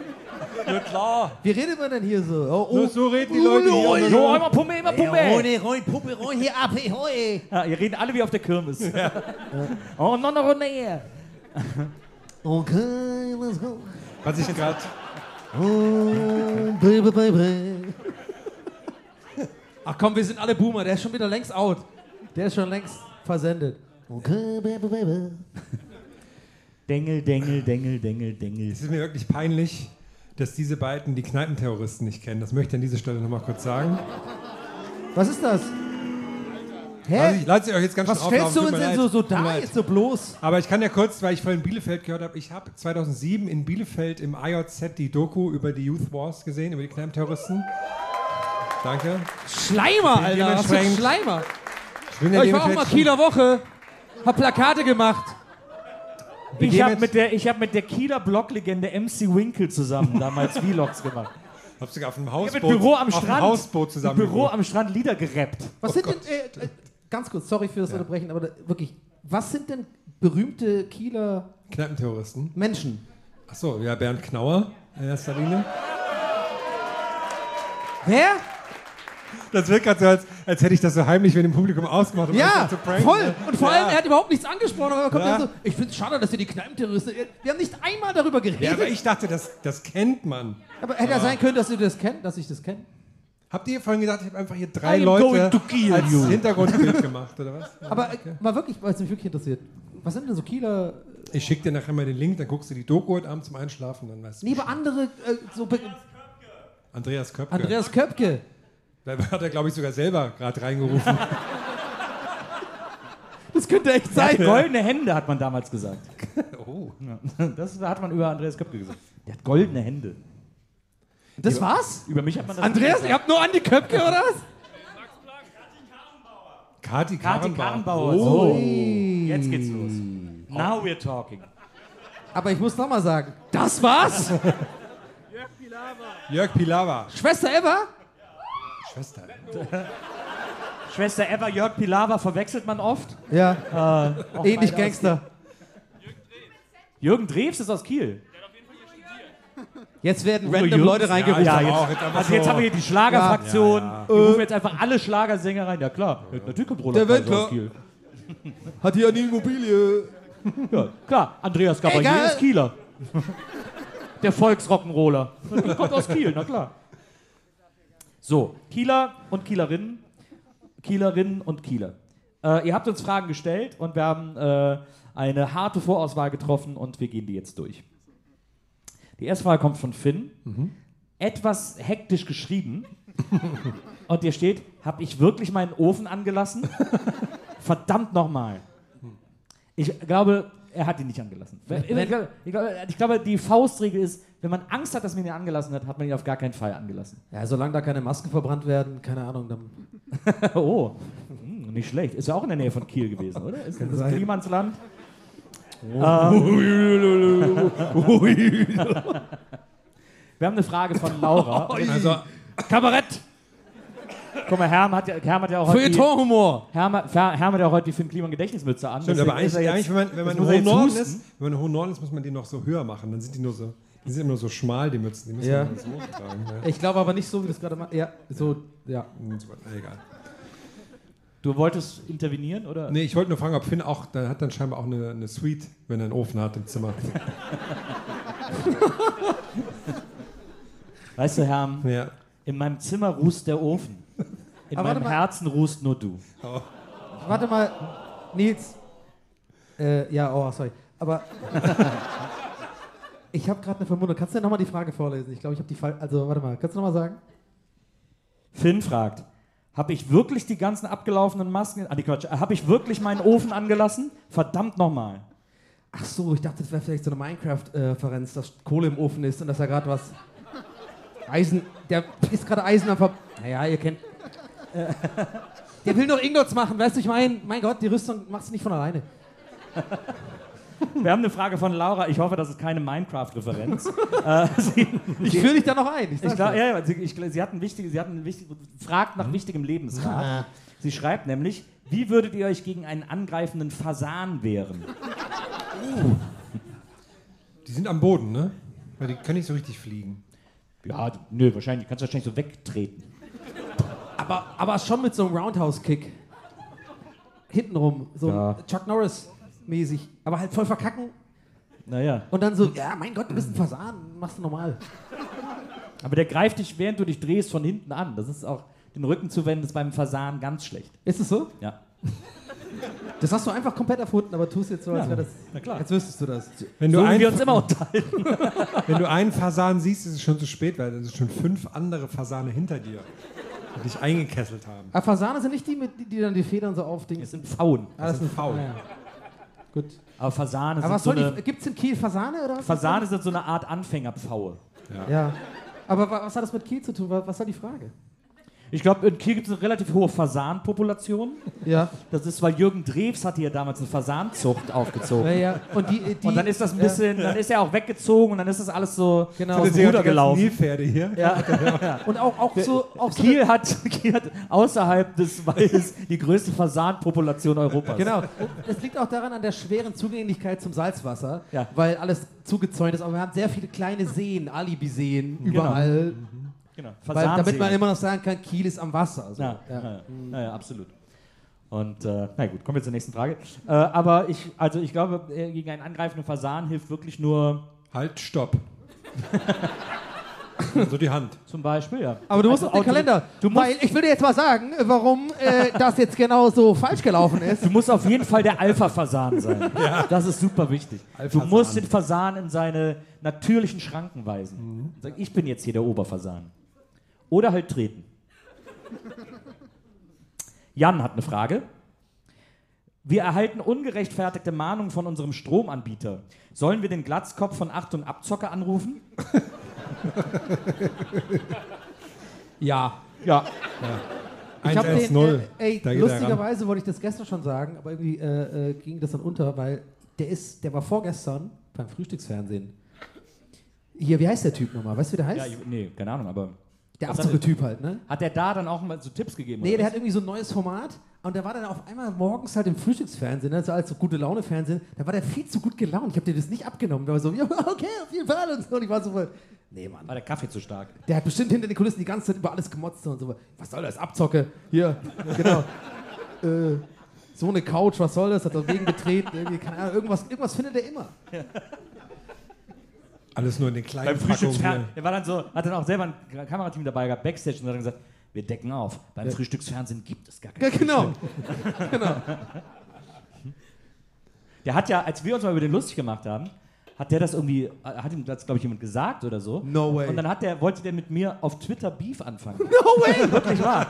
na klar. Wie redet man denn hier so? Oh, oh. So, so reden die Leute hier. so, einmal Pumpe, immer Pumpe. Ohne Rein, Puppe, rein, hier ab, hey, hoi. Ja, ihr reden alle wie auf der Kirmes. oh, noch eine Runde hier. Okay, let's go. Was ich gerade Oh, baby, baby. Ach komm, wir sind alle Boomer. Der ist schon wieder längst out. Der ist schon längst versendet. Okay, baby, baby. Dengel, Dengel, Dengel, Dengel, Dengel. Es ist mir wirklich peinlich, dass diese beiden die Kneipenterroristen nicht kennen. Das möchte ich an dieser Stelle nochmal kurz sagen. Was ist das? Hä? Also ich euch jetzt ganz Was schön stellst du uns denn so, so da jetzt so bloß? Aber ich kann ja kurz, weil ich vorhin Bielefeld gehört habe, ich habe 2007 in Bielefeld im IJZ die Doku über die Youth Wars gesehen, über die Kneipenterroristen. Danke. Schleimer, Alter. Was für Schleimer. Ich, bin Ja, ich war auch mal Kieler Woche. Hab Plakate gemacht. Ich gehen habe mit, der- ich hab mit der Kieler Bloglegende MC Winkle zusammen damals Vlogs gemacht. Hab sogar auf dem Ich Hausboot, habe mit Büro am auf dem Strand. Hausboot mit zusammen. Büro am Strand Lieder gerappt. Was sind denn, äh, äh, ganz kurz, sorry für das Unterbrechen, aber da, wirklich, was sind denn berühmte Kieler Kneipenterroristen. Menschen? Achso, ja, Bernd Knauer in erster Linie. Wer? Das wirkt gerade so, als, als hätte ich das so heimlich mit dem Publikum ausgemacht. um Ja, zu pranken, voll. ne? Und vor allem, er hat überhaupt nichts angesprochen, aber er kommt Ja. so, ich finde es schade, dass ihr die Kneipenterroristen, wir haben nicht einmal darüber geredet. Ja, aber ich dachte, das, das kennt man. Aber hätte ja sein können, dass ihr das kennt, dass ich das kenne. Habt ihr vorhin gesagt, ich habe einfach hier drei Leute als you. Hintergrundbild gemacht, oder was? Aber äh, mal wirklich, weil es mich wirklich interessiert. Was sind denn so Kieler, Ich schicke dir nachher mal den Link, dann guckst du die Doku heute Abend zum Einschlafen, dann weißt du. nee, aber andere, äh, so, Andreas Köpke. Andreas Köpke. Da hat er, glaube ich, sogar selber gerade reingerufen. Das könnte echt sein. goldene Hände, hat man damals gesagt. oh. Ja, Das hat man über Andreas Köpke gesagt. Der hat goldene Hände. Das war's? Über mich hat man das Andreas, ihr habt nur Andi Köpke, oder was? Kati Kati Karrenbauer. Karrenbauer. Oh. So, jetzt geht's los. Now we're talking. Aber ich muss noch mal sagen, das war's? Jörg Pilawa. Schwester Eva? Schwester. Schwester Eva Jörg Pilawa verwechselt man oft. Ja, Äh, ähnlich Gangster. Jürgen Drews ist aus Kiel. Jetzt werden Udo random Jürgens? Leute reingerufen. Ja, jetzt, also jetzt haben wir hier die Schlagerfraktion. Ja, ja, Wir rufen jetzt einfach alle Schlagersänger rein. Ja klar, natürlich kommt Roland Der Kaiser Wendler. aus Kiel. Hat hier eine Immobilie. Ja, klar, Andreas Gabalier Egal. ist Kieler. Der Volksrock'n'Roller. Der kommt aus Kiel, na klar. So, Kieler und Kielerinnen. Kielerinnen und Kieler. Äh, ihr habt uns Fragen gestellt und wir haben äh, eine harte Vorauswahl getroffen und wir gehen die jetzt durch. Die erste Frage kommt von Finn. Etwas hektisch geschrieben. und hier steht, habe ich wirklich meinen Ofen angelassen? Verdammt nochmal. Ich glaube, er hat ihn nicht angelassen. Ich glaube, ich, glaube, ich glaube, die Faustregel ist, wenn man Angst hat, dass man ihn angelassen hat, hat man ihn auf gar keinen Fall angelassen. Ja, solange da keine Masken verbrannt werden, keine Ahnung, dann. oh, hm, nicht schlecht. Ist ja auch in der Nähe von Kiel gewesen, oder? Ist das sein. Klimansland? Wir haben eine Frage von Laura. Also, Kabarett! Guck mal, Herm hat ja, Herm hat ja auch heute die, Feuilleton-Humor! Herm, hat- Herm hat ja auch heute die Finn Kliman Gedächtnismütze an. stimmt, aber eigentlich, eigentlich wenn man, wenn man hohen Norden husten. ist, wenn man hohen Norden ist, muss man die noch so höher machen. Dann sind die nur so, die sind immer nur so schmal, die Mützen. Die müssen Ja. man so tragen. Ja. Ich glaube aber nicht so, wie das gerade macht. Ja, so, ja. Hm, Egal. Du wolltest intervenieren, oder? Nee, ich wollte nur fragen, ob Finn auch, der hat dann scheinbar auch eine, eine Suite, wenn er einen Ofen hat im Zimmer. Weißt du, Herr, ja. in meinem Zimmer rußt der Ofen. In Aber meinem. Herzen rußt nur du. Warte mal, Nils. Äh, ja, oh, sorry. Aber ich habe gerade eine Vermutung. Kannst du nochmal die Frage vorlesen? Ich glaube, ich habe die Fall. Also, warte mal. Kannst du nochmal sagen? Finn fragt, habe ich wirklich die ganzen abgelaufenen Masken, ah, die Quatsch, habe ich wirklich meinen Ofen angelassen? Verdammt nochmal. Ach so, ich dachte, das wäre vielleicht so eine Minecraft-Referenz, dass Kohle im Ofen ist und dass er gerade was. Eisen. Der ist gerade Eisen am Ver. Naja, ihr kennt. Äh, der will noch Ingots machen, weißt du, ich meine, mein Gott, die Rüstung machst du nicht von alleine. Wir haben eine Frage von Laura. Ich hoffe, das ist keine Minecraft-Referenz. äh, sie, Ich führe dich da noch ein. Ich ich glaub, ja, ja, sie, ich, sie hat ein wichtiges, sie hat ein wichtig, fragt nach wichtigem Lebensrat. Sie schreibt nämlich, wie würdet ihr euch gegen einen angreifenden Fasan wehren? Die sind am Boden, ne? Weil die können nicht so richtig fliegen. Ja, nö, wahrscheinlich, kannst du wahrscheinlich so wegtreten. Aber, aber schon mit so einem Roundhouse-Kick. Hintenrum. So Ja. Chuck Norris-mäßig. Aber halt voll verkacken. Naja. Und dann so, ja, mein Gott, du bist ein Fasan. Machst du normal. Aber der greift dich, während du dich drehst, von hinten an. Das ist auch, den Rücken zu wenden, ist beim Fasan ganz schlecht. Ist es so? Ja. Das hast du einfach komplett erfunden, aber tust jetzt so, als Ja, wäre das. na klar. Als wüsstest du das. Wenn So du, wie ein, wir uns immer unterhalten. wenn du einen Fasan siehst, ist es schon zu spät, weil es sind schon fünf andere Fasane hinter dir, die dich eingekesselt haben. Aber Fasane sind nicht die, mit, die, dann die Federn so aufdingen. Es sind Pfauen. Ah, das sind sind faul. Ah, ja. Gut. Aber Fasane Aber was sind so soll eine, die. Gibt es in Kiel Fasane oder was? Fasane sind so eine Art Anfängerpfaue. Ja. Aber wa- was hat das mit Kiel zu tun? Wa- Was war die Frage? Ich glaube, in Kiel gibt es eine relativ hohe Fasanpopulation. Ja. Das ist, weil Jürgen Drews hatte ja damals eine Fasanzucht aufgezogen. Ja, ja. Und, die, die, Und dann ist das ein bisschen, dann ist er auch weggezogen und dann ist das alles so Genau. aus Seht dem ihr Ruder die ganzen gelaufen. Nilpferde hier? Ja. Und auch, auch so. Auch so Kiel, hat, Kiel hat außerhalb des Waldes die größte Fasanpopulation Europas. Genau. Und es liegt auch daran an der schweren Zugänglichkeit zum Salzwasser, Ja. weil alles zugezäunt ist. Aber wir haben sehr viele kleine Seen, Alibi-Seen, Genau. überall. genau. Weil, damit man immer noch sagen kann, Kiel ist am Wasser. So. Ja, Ja. ja. Ja, ja, ja, absolut. Und äh, na gut, kommen wir zur nächsten Frage. Äh, aber ich, also ich glaube, äh, gegen einen angreifenden Fasan hilft wirklich nur Halt, stopp. so die Hand. zum Beispiel, ja. Aber du musst Also auf den Kalender. Du musst, weil ich will dir jetzt mal sagen, warum äh, das jetzt genau so falsch gelaufen ist. du musst auf jeden Fall der Alpha-Fasan sein. Das ist super wichtig. Du musst den Fasan in seine natürlichen Schranken weisen. Sag, ich bin jetzt hier der Oberfasan. Oder halt treten. Jan hat eine Frage. Wir erhalten ungerechtfertigte Mahnungen von unserem Stromanbieter. Sollen wir den Glatzkopf von Achtung Abzocker anrufen? Ja. Ja. Ich hab 110. den, äh, ey, Da er lustigerweise wollte ich das gestern schon sagen, aber irgendwie äh, äh, ging das dann unter, weil der ist, der war vorgestern beim Frühstücksfernsehen. Hier, wie heißt der Typ nochmal? Weißt du, wie der heißt? ja. Nee, keine Ahnung, aber. Der Abzocke-Typ halt, ne? Hat der da dann auch mal so Tipps gegeben? Nee, der was? hat irgendwie so ein neues Format und der war dann auf einmal morgens halt im Frühstücksfernsehen, ne, so als so gute Laune Fernsehen, da war der viel zu gut gelaunt. Ich habe dir das nicht abgenommen. Der war so, ja, okay, auf jeden Fall und so. Und ich war so, voll, nee, Mann. War der Kaffee zu stark? Der hat bestimmt hinter den Kulissen die ganze Zeit über alles gemotzt und so. Was soll das? Abzocke. Hier, genau. äh, so eine Couch, was soll das? Hat er wegen getreten, irgendwie, keine Ahnung, irgendwas, irgendwas findet er immer. Alles nur in den kleinen Beim Frühstücksfernsehen. Der war dann so, hat dann auch selber ein Kamerateam dabei gehabt, Backstage, und hat dann gesagt, wir decken auf. Beim Frühstücksfernsehen gibt es gar Ja, kein genau. genau. Der hat ja, als wir uns mal über den lustig gemacht haben, hat der das irgendwie, hat ihm das, glaube ich, jemand gesagt oder so. No way. Und dann hat der, wollte der mit mir auf Twitter Beef anfangen. No way! Wirklich wahr.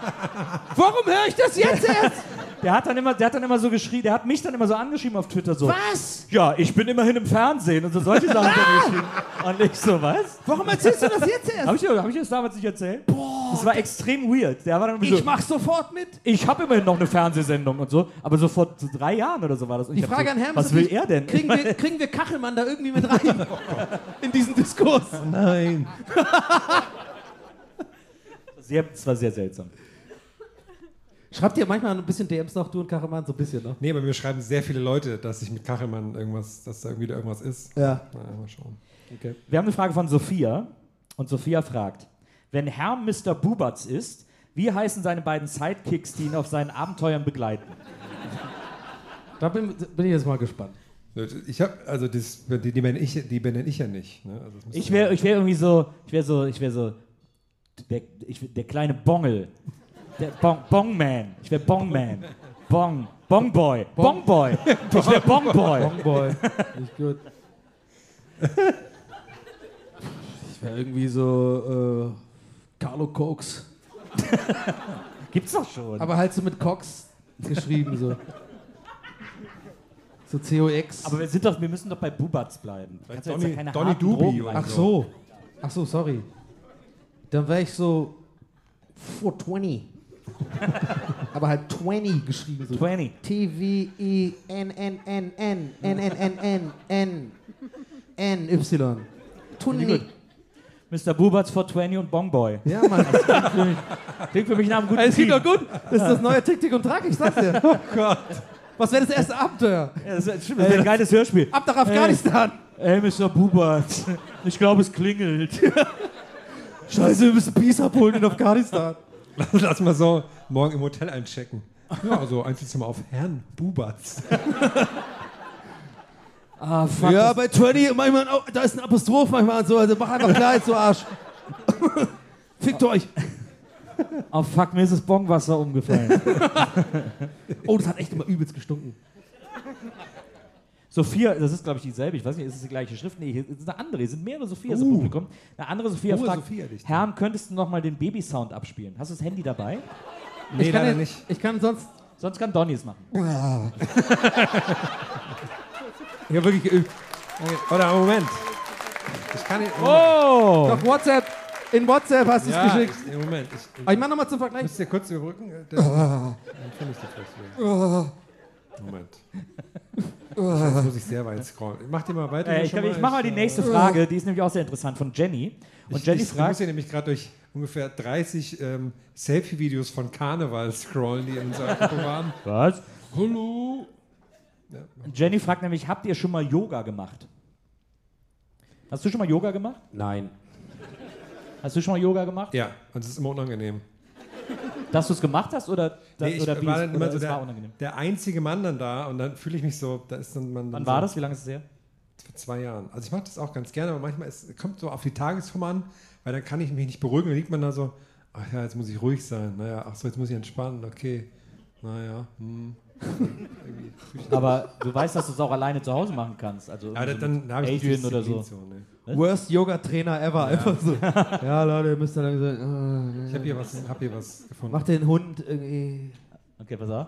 Warum höre ich das jetzt erst? Der hat dann immer, der hat dann immer so geschrien, der hat mich dann immer so angeschrieben auf Twitter so. Was? Ja, ich bin immerhin im Fernsehen und so solche Sachen hat er geschrieben. Und ich so, was? Warum erzählst du das jetzt erst? Habe ich, dir- hab ich das damals nicht erzählt? Boah. Das war extrem weird. Der war dann irgendwie Ich so, mach sofort mit. ich habe immerhin noch eine Fernsehsendung und so, aber so vor so drei Jahren oder so war das. Und Die ich hab Frage so, an Herrn Was will er denn? Kriegen wir, kriegen wir Kachelmann da irgendwie mit rein? In diesen Diskurs. Nein. Sehr, das war sehr seltsam. Schreibt ihr manchmal ein bisschen DMs noch, du und Kachelmann, so ein bisschen, ne? Nee, aber mir schreiben sehr viele Leute, dass ich mit Kachelmann irgendwas, dass da irgendwie da irgendwas ist. Ja. Na, mal schauen. Wir haben eine Frage von Sophia und Sophia fragt, wenn Herr Mr. Bubatz ist, Wie heißen seine beiden Sidekicks, die ihn auf seinen Abenteuern begleiten? Da bin, bin ich jetzt mal gespannt. Ich habe, also das, die, die benenne ich, die benenne ich ja nicht. Ne? Also Ich wäre ich wär irgendwie so, ich wäre so, ich wäre so, der, ich, der kleine Bongel. Der Bong, Bongman. Ich wäre Bongman. Bong. Bongboy. Bongboy. Ich wäre Bongboy. Bongboy. Nicht gut. Ich wäre irgendwie so äh, Carlo Cox. Gibt's doch schon. Aber halt so mit Cox geschrieben so. So COX. Aber wir sind doch, wir müssen doch bei Bubatz bleiben. Du kannst Donny- ja keine Donny Dubi Drogen oder Ach so. Ach so, sorry. Dann wäre ich so 420. Aber halt 20 geschrieben so. 20. T-W-E-N-N-N-N N-N-N-N-N N-Y. Tuni. Mr. Bubatz 420 und Bongboy. Ja, Mann. Klingt für mich nach einem guten Es Team. klingt doch gut. Das ist das neue Tick, Tick und Track, ich sag's dir. Oh Gott. Was wäre das erste Abenteuer? Ja, das das ist ein geiles Hörspiel. Ab nach Afghanistan. Ey, Mr. Bubatz. Ich glaube, es klingelt. Scheiße, wir müssen Peace abholen in Afghanistan. Lass mal so morgen im Hotel einchecken. Ja, also Einzelzimmer auf Herrn Bubatz. Ah, fuck. Ja, bei 20, manchmal, oh, da ist ein Apostroph manchmal so, also mach einfach klar jetzt, du Arsch. Fickt euch. Oh, fuck, mir ist das Bongwasser umgefallen. Oh, das hat echt immer übelst gestunken. Sophia, das ist glaube ich dieselbe, ich weiß nicht, ist es die gleiche Schrift? Nee, hier ist eine andere, hier sind mehrere Sophias im Uh. Publikum. Eine andere Sophia fragt, Sophia. Herrn, könntest du noch mal den Babysound abspielen? Hast du das Handy dabei? Nee, ich kann leider ja- nicht. Ich kann sonst. Sonst kann Donny es machen. Ich hab wirklich geübt. Oder Moment. Ich kann nicht. Oh! Auf WhatsApp. In WhatsApp hast du es ja, geschickt. ich, Moment. Ich, Aber ich mach nochmal zum Vergleich. Müsst ihr kurz überbrücken? Äh, Dann, dann finde ich das vielleicht. Moment. Jetzt muss ich sehr weit scrollen. Mach dir mal weiter. Äh, ich schon ich mache mal die äh, nächste Frage, die ist nämlich auch sehr interessant, von Jenny. Und ich, Jenny ich, ich muss fragt, hier nämlich gerade durch ungefähr 30 ähm, Selfie-Videos von Karneval scrollen, die in unserer Artikel waren. was? Hallo? Jenny fragt nämlich, habt ihr schon mal Yoga gemacht? Hast du schon mal Yoga gemacht? Nein. Hast du schon mal Yoga gemacht? Ja, und es ist immer unangenehm. Dass du es gemacht hast oder, da, Nee, ich oder wie war es- dann immer so der, unangenehm? der einzige Mann dann da und dann fühle ich mich so, da ist dann man Wann so war das? Wie lange ist es her? Vor zwei Jahren. Also ich mache das auch ganz gerne, aber manchmal ist, kommt so auf die Tagesform an, weil dann kann ich mich nicht beruhigen, dann liegt man da so, ach ja, jetzt muss ich ruhig sein, naja, ach so, jetzt muss ich entspannen, okay, naja, hm. Aber du weißt, dass du es auch alleine zu Hause machen kannst. Also ja, dann, dann habe ich Adrian oder Disziplin so. nee. Worst Yoga-Trainer ever. Einfach so. Ja, Leute, ihr müsst dann irgendwie so. Ich habe hier, was- hab hier was gefunden. Mach den Hund irgendwie. Okay, pass auf.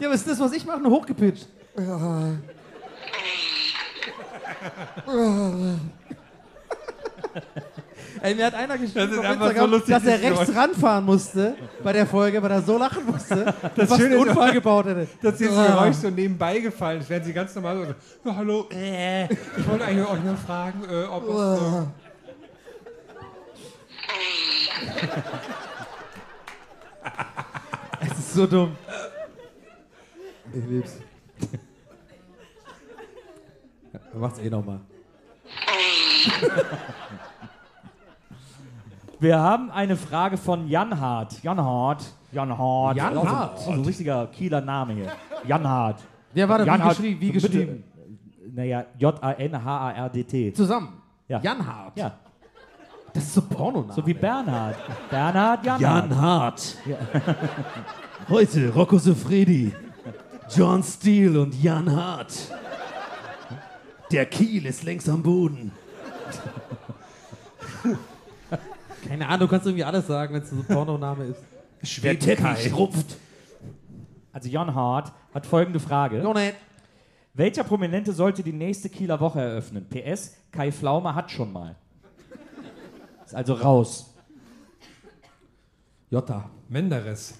Ja, was ist das, was ich mache? Nur hochgepitcht. Ey, mir hat einer Das geschrieben einfach Instagram, so lustig, dass er rechts ranfahren musste bei der Folge, weil er so lachen musste, Das was Schöne einen ist- Unfall gebaut hätte. dass dieses Ah. Geräusch so nebenbei gefallen ist, während sie ganz normal so, ja, hallo, äh, ich wollte eigentlich euch nur fragen, äh, ob es, äh, Es ist so dumm. Ich lieb's. Ja, macht's eh nochmal. Wir haben eine Frage von Jan Hart. Jan Hart. Jan Hart. Jan Auch so- Hart. auch So ein richtiger Kieler Name hier. Jan Hart. Wer war da Jan wie, Hart- geschrieben, wie geschrieben? Naja, J-A-N-H-A-R-D-T. Zusammen. Ja. Jan Hart. Ja, Das ist so Pornoname. so wie Bernhard. Bernhard Jan, Jan Hart. Hart. Heute Rocco Sofredi, John Steele und Jan Hart. Der Kiel ist längst am Boden. Keine Ahnung, du kannst irgendwie alles sagen, wenn es so ein Pornoname ist. Der Teppich rupft. Also Jan Hart hat folgende Frage. Nein. Welcher Prominente sollte die nächste Kieler Woche eröffnen? PS, Kai Pflaume hat schon mal. Ist also raus. Jota. Menderes.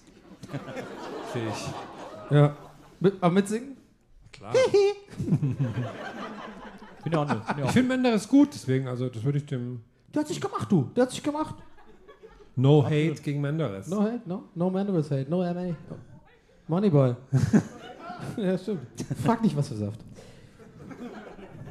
Sehe ich. Ja. Mit, aber mitsingen? Bin ja auch nicht. Bin ja Ich finde Menderes gut, deswegen, also das würde ich dem Der hat sich gemacht, du. Der hat sich gemacht. No Hate gegen Menderes. No hate, no. No Mandaris hate, no MA. Moneyboy. ja, stimmt. Frag nicht, was für Saft.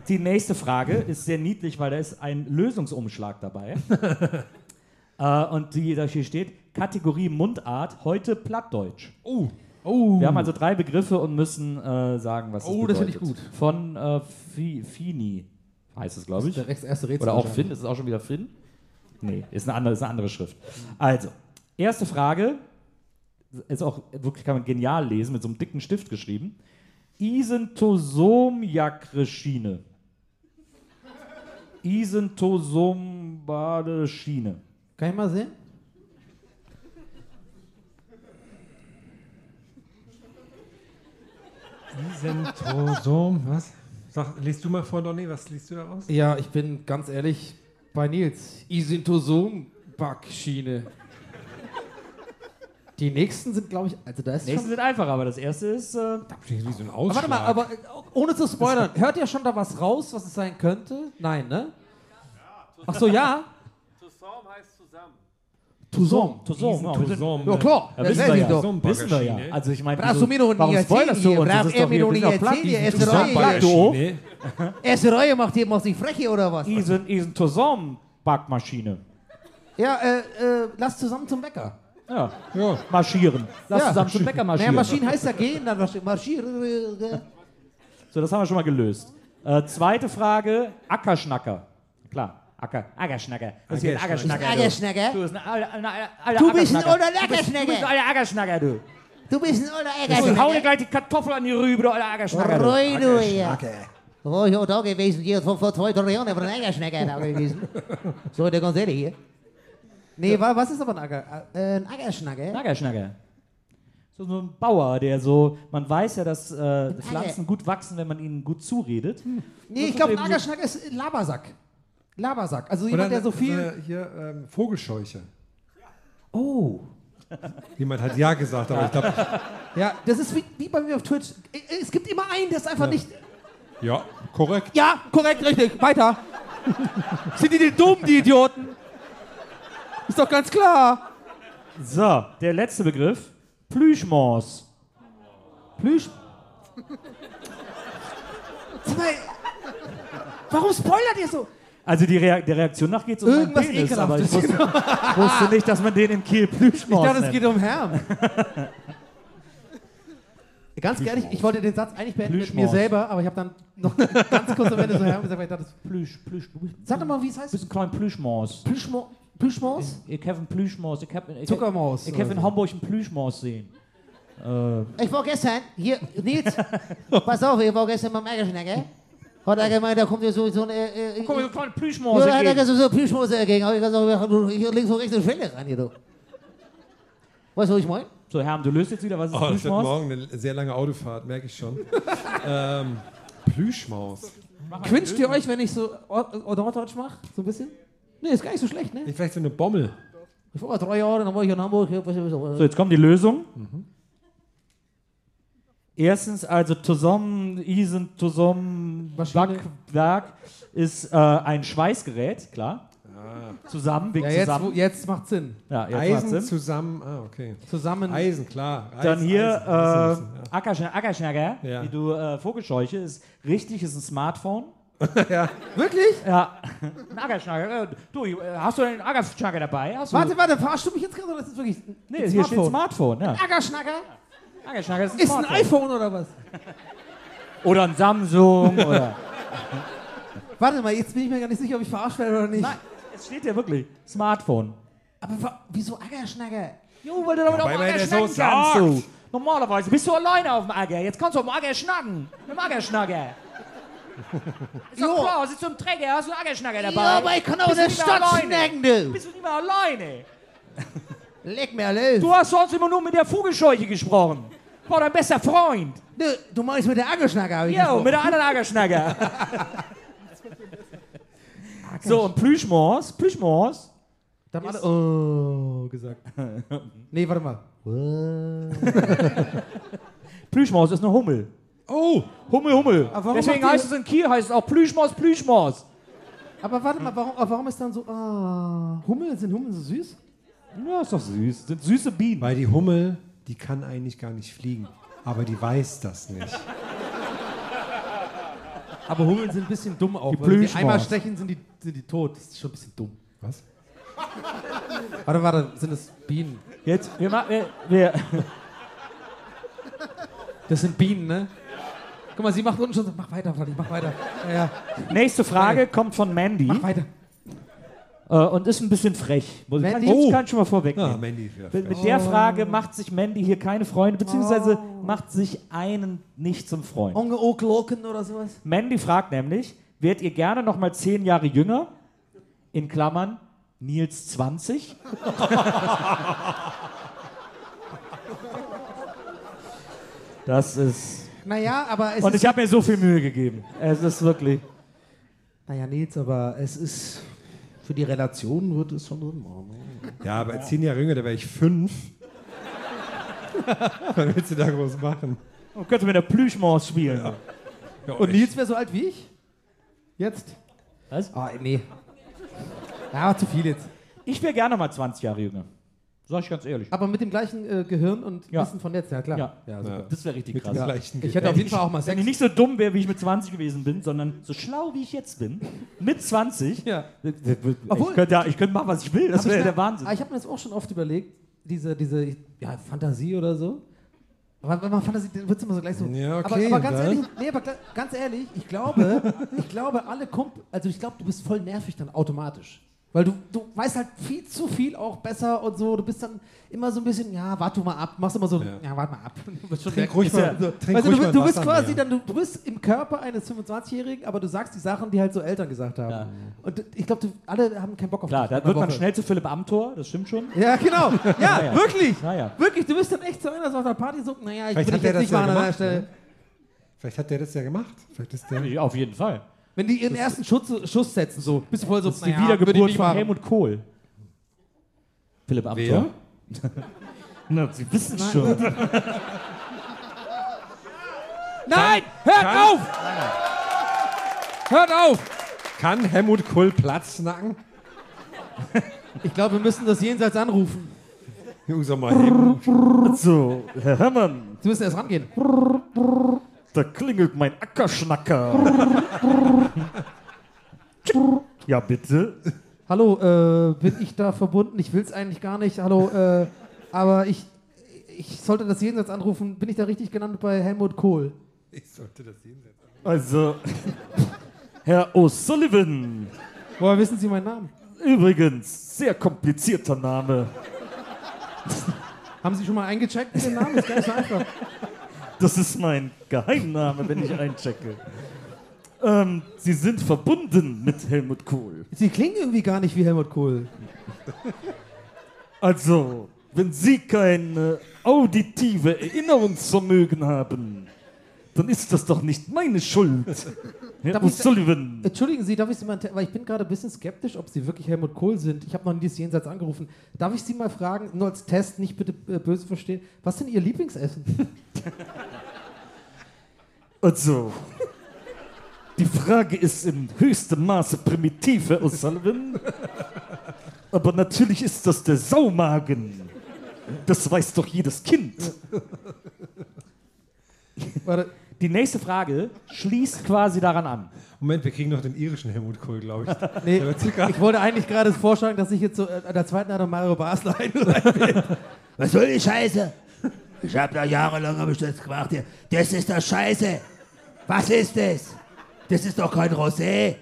die nächste Frage ist sehr niedlich, weil da ist ein Lösungsumschlag dabei. äh, und die, da hier steht, Kategorie Mundart, heute Plattdeutsch. Oh. Oh. Wir haben also drei Begriffe und müssen äh, sagen, was Oh, das das finde ich gut. Von äh, Fi, Fini heißt es, glaube ich. Der rechts erste Rätsel Oder auch. Finn. Ist es auch schon wieder Finn? Nee, ist eine andere, ist eine andere Schrift. Also, erste Frage. Ist auch wirklich, kann man genial lesen, mit so einem dicken Stift geschrieben. Isentosomjakreschiene. Isentosombadeschiene. Kann ich mal sehen? Isentrosom, was? Sag, liest du mal vor, Donny, was liest du da raus? Ja, ich bin ganz ehrlich bei Nils. Isintosom-Backschiene. Die nächsten sind, glaube ich, also da ist Nächste schon... sind einfacher, aber das erste ist. Äh, Wie so ein Aber Ausschlag. warte mal, aber äh, ohne zu spoilern, hört ihr schon da was raus, was es sein könnte? Nein, ne? Ach so, ja? Toussaint. Tosom, ja, Tosom, Ja, klar, ja, das wissen wir ja. doch. Wissen wir ja. Baggerschiene. Also ich meine, Brauchst du mir doch nie warum erzählen spoilerst du hier? uns? Das Braucht ist er doch mir wir nie erzählen du? Reihe macht hier macht sich freche oder was? Isen, Isen Tosom Backmaschine. Ja, äh, äh, lass zusammen zum Bäcker. Ja, Ja. marschieren. Lass Ja. zusammen zum Bäcker Naja, marschieren. Maschinen heißt ja gehen, dann marsch- marschieren. So, das haben wir schon mal gelöst. Äh, zweite Frage, Ackerschnacker. Klar, Acker, Ackerschnacker. Hier ein Ackerschnacker. du. Ackerschnacker? Du bist ein alter, ein Ackerschnacker. Du bist ein Ackerschnacker. alter Ackerschnacker, du. Du bist ein alter Ich hau dir Ackerschnacker. gleich die Kartoffel an die Rübe, du alter Ackerschnacker. Du. Roi, du hier. Wo ich auch da gewesen, hier vor, vor zwei, drei Jahren, aber ein Ackerschnacker da gewesen. So, der ganz ehrlich hier. Nee, wa- was ist aber ein Acker? Äh, ein Ackerschnacker? Ackerschnacker. So, so ein Bauer, der so, man weiß ja, dass äh, Pflanzen gut wachsen, wenn man ihnen gut zuredet. Nee, ich glaube, ein Ackerschnacker ist ein Labersack. Labersack. Also Oder jemand, der so viel. äh, hier ähm, Vogelscheuche. Oh. Jemand hat ja gesagt, aber ich glaube, Ja, das ist wie, wie bei mir auf Twitch. Es gibt immer einen, der ist einfach nicht. ja, korrekt. Ja, korrekt, richtig. Weiter. Sind die denn dumm, die Idioten? Ist doch ganz klar. So, der letzte Begriff, Plüschmors. Plüsch. Warum spoilert ihr so? Also die Rea der Reaktion nach geht es um Irgendwas Penis, aber ich wusste, wusste nicht, dass man den in Kiel Ich Plüschmors dachte, es geht um Herrn. Ganz ehrlich, ich wollte den Satz eigentlich beenden mit mir Plüschmaus. selber, aber ich habe dann noch ganz kurz am Ende so Herrn gesagt, weil ich dachte, Plüsch, Plüsch, du sag doch mal, wie es du heißt. bist ein kleiner Plüschmaus. Plüschmo Plüschmaus? Ich habe einen Plüschmaus. Ich habe ich, Zuckermaus Ich habe oder in. Hamburg einen Plüschmaus sehen. Ich war gestern, hier, Nils, pass auf, ich war gestern beim Ackerschnacker. Hat er gemeint, da kommt ja so, so ein, äh, äh, Komm, so ein kleiner ja, Plüschmaus. da hat er entgegen. gesagt, so eine Plüschmose dagegen. Hab ich du, hier links und rechts eine Schwelle ran, hier, du. Weißt du, was ich meine? So, Herm, du löst jetzt wieder, was ist Oh, das wird Plüschmaus? morgen eine sehr lange Autofahrt, merke ich schon. ähm, Plüschmaus. Quitscht ihr euch, wenn ich so Or- Or- Norddeutsch mache? So ein bisschen? Nee, ist gar nicht so schlecht, ne? Vielleicht so eine Bommel. Ich war mal drei Jahre, dann war ich in Hamburg. Was, So, jetzt kommt die Lösung. Erstens, also zusammen, Isen, zusammen. Backwerk ist äh, ein Schweißgerät, klar. Zusammen, wegen Ja, jetzt, wo, zusammen. jetzt macht Sinn. Ja, jetzt Eisen Sinn. zusammen. Ah, okay. Zusammen. Eisen, klar. Eis, Dann hier Eisen, Eisen äh, müssen, ja. Ackerschnacker, Ackerschnacker Ja. wie du äh, Vogelscheuche, ist richtig, ist ein Smartphone. Wirklich? Ja, ein Ackerschnacker. Äh, du, äh, hast du einen Ackerschnacker dabei? Hast du, Warte, warte, verarschst du mich jetzt gerade oder ist das wirklich ein nee, hier steht Smartphone. Ja. Ackerschnacker? Ackerschnacker ist ein Ist ein iPhone oder was? Oder ein Samsung oder... Warte mal, jetzt bin ich mir gar nicht sicher, ob ich verarscht werde oder nicht. Nein, es steht ja wirklich Smartphone. Aber wa- wieso Ackerschnacker? Jo, weil du damit auf Weil dem man Acker das schnacken so kannst. sagt. Du. Normalerweise bist du alleine auf dem Acker. Jetzt kannst du auf dem Acker schnacken. Mit dem Ackerschnacker. Ist doch klar, sitzt du im Träger, hast du einen Ackerschnacker dabei. Ja, aber ich kann auch in Bist du der Stadt alleine. schnacken, du. Bist du nicht mehr alleine. Leck mir los. Du hast sonst immer nur mit der Vogelscheuche gesprochen. War dein bester Freund. Du, du meinst mit der Ackerschnacker, hab ich gesprochen. mit der anderen Ackerschnacker. so, und Plüschmors, Plüschmors. Da haben alle oh gesagt. nee, warte mal. Plüschmaus ist eine Hummel. Oh, Hummel, Hummel. Aber warum Deswegen heißt es in Kiel heißt es auch Plüschmaus, Plüschmaus. Aber warte mal, warum, warum ist dann so. Ah, Hummeln? Sind Hummeln so süß? Ja, ist doch süß. Sind süße Bienen. weil die Hummel, die kann eigentlich gar nicht fliegen. Aber die weiß das nicht. Aber Hummeln sind ein bisschen dumm auch. Die wenn die einmal stechen, sind die, sind die tot. Das ist schon ein bisschen dumm. Was? Warte, warte, sind das Bienen? Jetzt, wir machen, wir, wir, Das sind Bienen, ne? Guck mal, sie macht unten schon so, mach weiter, Vladdy, mach weiter. Ja, ja, nächste Frage kommt von Mandy mach weiter. Äh, und ist ein bisschen frech. Muss ich, kann, Mandy? ich kann schon mal Ah, vorwegnehmen. Mandy. Ja, Mit, mit der Frage macht sich Mandy hier keine Freunde, beziehungsweise macht sich einen nicht zum Freund. Onge Okloken oder sowas? Mandy fragt nämlich, wärt ihr gerne noch mal zehn Jahre jünger? In Klammern, Nils 20? Das ist... Naja, aber es Und ich habe mir so viel Mühe gegeben. Es ist wirklich... naja, Nils, aber es ist... Für die Relation wird es schon machen. ne? ja, aber zehn Jahre jünger, da wäre ich fünf. Was willst du da groß machen? Man könnte mit der Plüschmaus spielen. Ja, Und Nils wäre so alt wie ich? Jetzt? Was? Ah, nee. Ja, zu viel jetzt. Ich wäre gerne mal 20 Jahre jünger. Sag ich ganz ehrlich. Aber mit dem gleichen äh, Gehirn und Ja. Wissen von jetzt, ja klar. Ja. super. Das wäre richtig mit dem krass. gleichen Ich hätte auf jeden Fall auch mal Wenn Sex. ich nicht so dumm wäre, wie ich mit 20 gewesen bin, sondern so schlau, wie ich jetzt bin, mit 20, Ja. ich Obwohl- könnte, ja, ich könnte machen, was ich will. Das ich wäre der Wahnsinn. Aber ich habe mir das auch schon oft überlegt, diese, diese ja, Fantasie oder so. Aber wenn man Fantasie, dann wird es immer so gleich so. Ja, aber, okay, aber ganz dann. ehrlich, nee, aber ganz ehrlich, ich glaube, ich glaube, alle Kumpel, also ich glaube, du bist voll nervig dann automatisch. Weil du, du weißt halt viel zu viel auch besser und so. Du bist dann immer so ein bisschen, ja, warte mal ab. Machst immer so, ja, Ja. warte mal ab. Du bist schon Trink ruhig mal- ja, so. trink weißt du, ruhig du, mal du bist quasi dann, du, du bist im Körper eines 25-Jährigen, aber du sagst die Sachen, die halt so Eltern gesagt haben. Ja. Und ich glaube, alle haben keinen Bock auf Klar, dich da wird einer man Woche. schnell zu Philipp Amthor, das stimmt schon. Ja, genau. Ja, ja. wirklich. Ja, ja. Wirklich, du bist dann echt so einer, so auf der Party so, naja, ich Vielleicht will dich jetzt nicht machen an der Stelle. ne? Vielleicht hat der das ja gemacht. Vielleicht ist der. Auf jeden Fall. Wenn die ihren ersten Schuss, Schuss setzen, so, bist du voll so, Das ist die naja, Wiedergeburt von. Helmut Kohl. Philipp Amthor. Wer? Na, Sie wissen schon. Nein, hört auf! Hört auf! Kann Helmut Kohl Platz nacken? Ich glaube, wir müssen das Jenseits anrufen. Jungs, sag mal, Helmut. So, Herr Herrmann, Sie müssen erst rangehen. Da klingelt mein Ackerschnacker. ja, bitte. Hallo, äh, bin ich da verbunden? Ich will es eigentlich gar nicht. Hallo, äh, aber ich, ich sollte das Jenseits anrufen. Bin ich da richtig genannt bei Helmut Kohl? Ich sollte das sehen. Also, Herr O'Sullivan. Woher wissen Sie meinen Namen? Übrigens, sehr komplizierter Name. Haben Sie schon mal eingecheckt mit dem Namen? Ist gar nicht so einfach. Das ist mein Geheimname, wenn ich einchecke. Ähm, Sie sind verbunden mit Helmut Kohl. Sie klingen irgendwie gar nicht wie Helmut Kohl. Also, wenn Sie kein auditive Erinnerungsvermögen haben, dann ist das doch nicht meine Schuld. Herr Darf ich- O'Sullivan. Entschuldigen Sie, darf ich Sie mal, weil ich bin gerade ein bisschen skeptisch, ob Sie wirklich Helmut Kohl sind. Ich habe noch nie das Jenseits angerufen. Darf ich Sie mal fragen, nur als Test, nicht bitte äh, böse verstehen, was denn Ihr Lieblingsessen? Also, die Frage ist in höchstem Maße primitiv, Herr O'Sullivan. Aber natürlich ist das der Saumagen. Das weiß doch jedes Kind. Warte, Die nächste Frage schließt quasi daran an. Moment, wir kriegen noch den irischen Helmut Kohl, glaube ich. nee, ich wollte eigentlich gerade vorschlagen, dass ich jetzt so äh, an der zweiten Art Mario Basler einleite. Was soll die Scheiße? Ich hab da jahrelang hab ich das gemacht hier. Das ist das Scheiße. Was ist das? Das ist doch kein Rosé.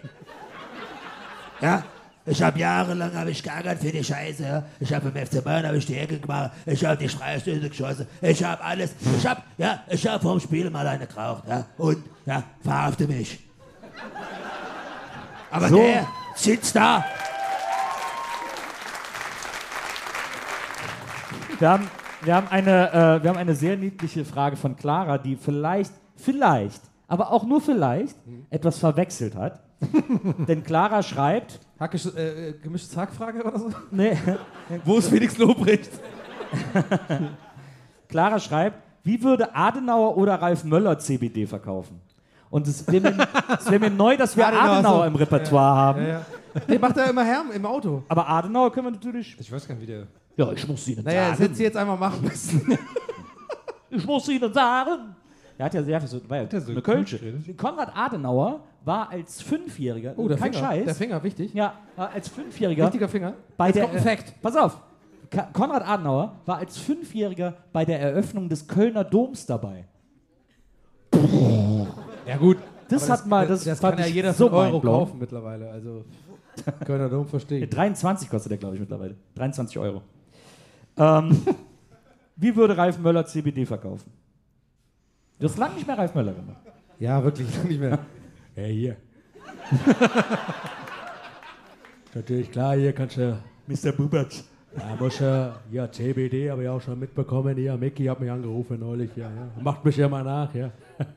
Ja? Ich habe jahrelang hab ich geärgert für die Scheiße. Ja? Ich habe im FC Bayern hab ich die Ecke gemacht. Ich habe die Freistöße geschossen. Ich habe alles. Ich habe ja, ich habe vorm Spiel mal eine geraucht. Ja? Und ja, verhafte mich. Aber So. der sitzt da. Wir haben, wir haben, eine, äh, wir haben eine sehr niedliche Frage von Clara, die vielleicht, vielleicht, aber auch nur vielleicht etwas verwechselt hat. Denn Clara schreibt, Hackisch, äh, gemischtes Hackfrage oder so? nee, Wo ist Felix Lobrecht? Clara schreibt, wie würde Adenauer oder Ralf Möller CBD verkaufen? Und es wäre mir, es wär mir neu, dass wir Adenauer, Adenauer, so. im Repertoire haben. Ja, ja. Den macht er immer her im Auto. Aber Adenauer können wir natürlich. Ich weiß gar nicht, wie der. Ja, ich muss Ihnen Naja, das sagen. hätte sie jetzt einmal machen müssen. Ich muss Ihnen sagen, Er hat ja sehr viel so, ja so eine Kölsche. Konrad Adenauer war als Fünfjähriger, Oh, der kein Finger. Scheiß, Der Finger, wichtig. ja, war als Fünfjähriger Wichtiger Finger. bei Jetzt der kommt ein Fact. Pass auf. Konrad Adenauer war als Fünfjähriger bei der Eröffnung des Kölner Doms dabei. Ja gut. Das Aber hat mal, das, das kann ja ich jeder so Euro kaufen mittlerweile. Also Kölner Dom verstehen. 23 kostet der, glaube ich, mittlerweile. 23 Euro. Ähm, wie würde Ralf Möller CBD verkaufen? Du hast lange nicht mehr Ralf Möller gemacht. Ja, wirklich nicht mehr. Hey, hier. Natürlich klar, hier kannst du. Mr. Bubatz. Ja, muss ja, ja, CBD habe ich auch schon mitbekommen. Ja, Mickey hat mich angerufen neulich. Ja, ja. Macht mich ja mal nach, ja.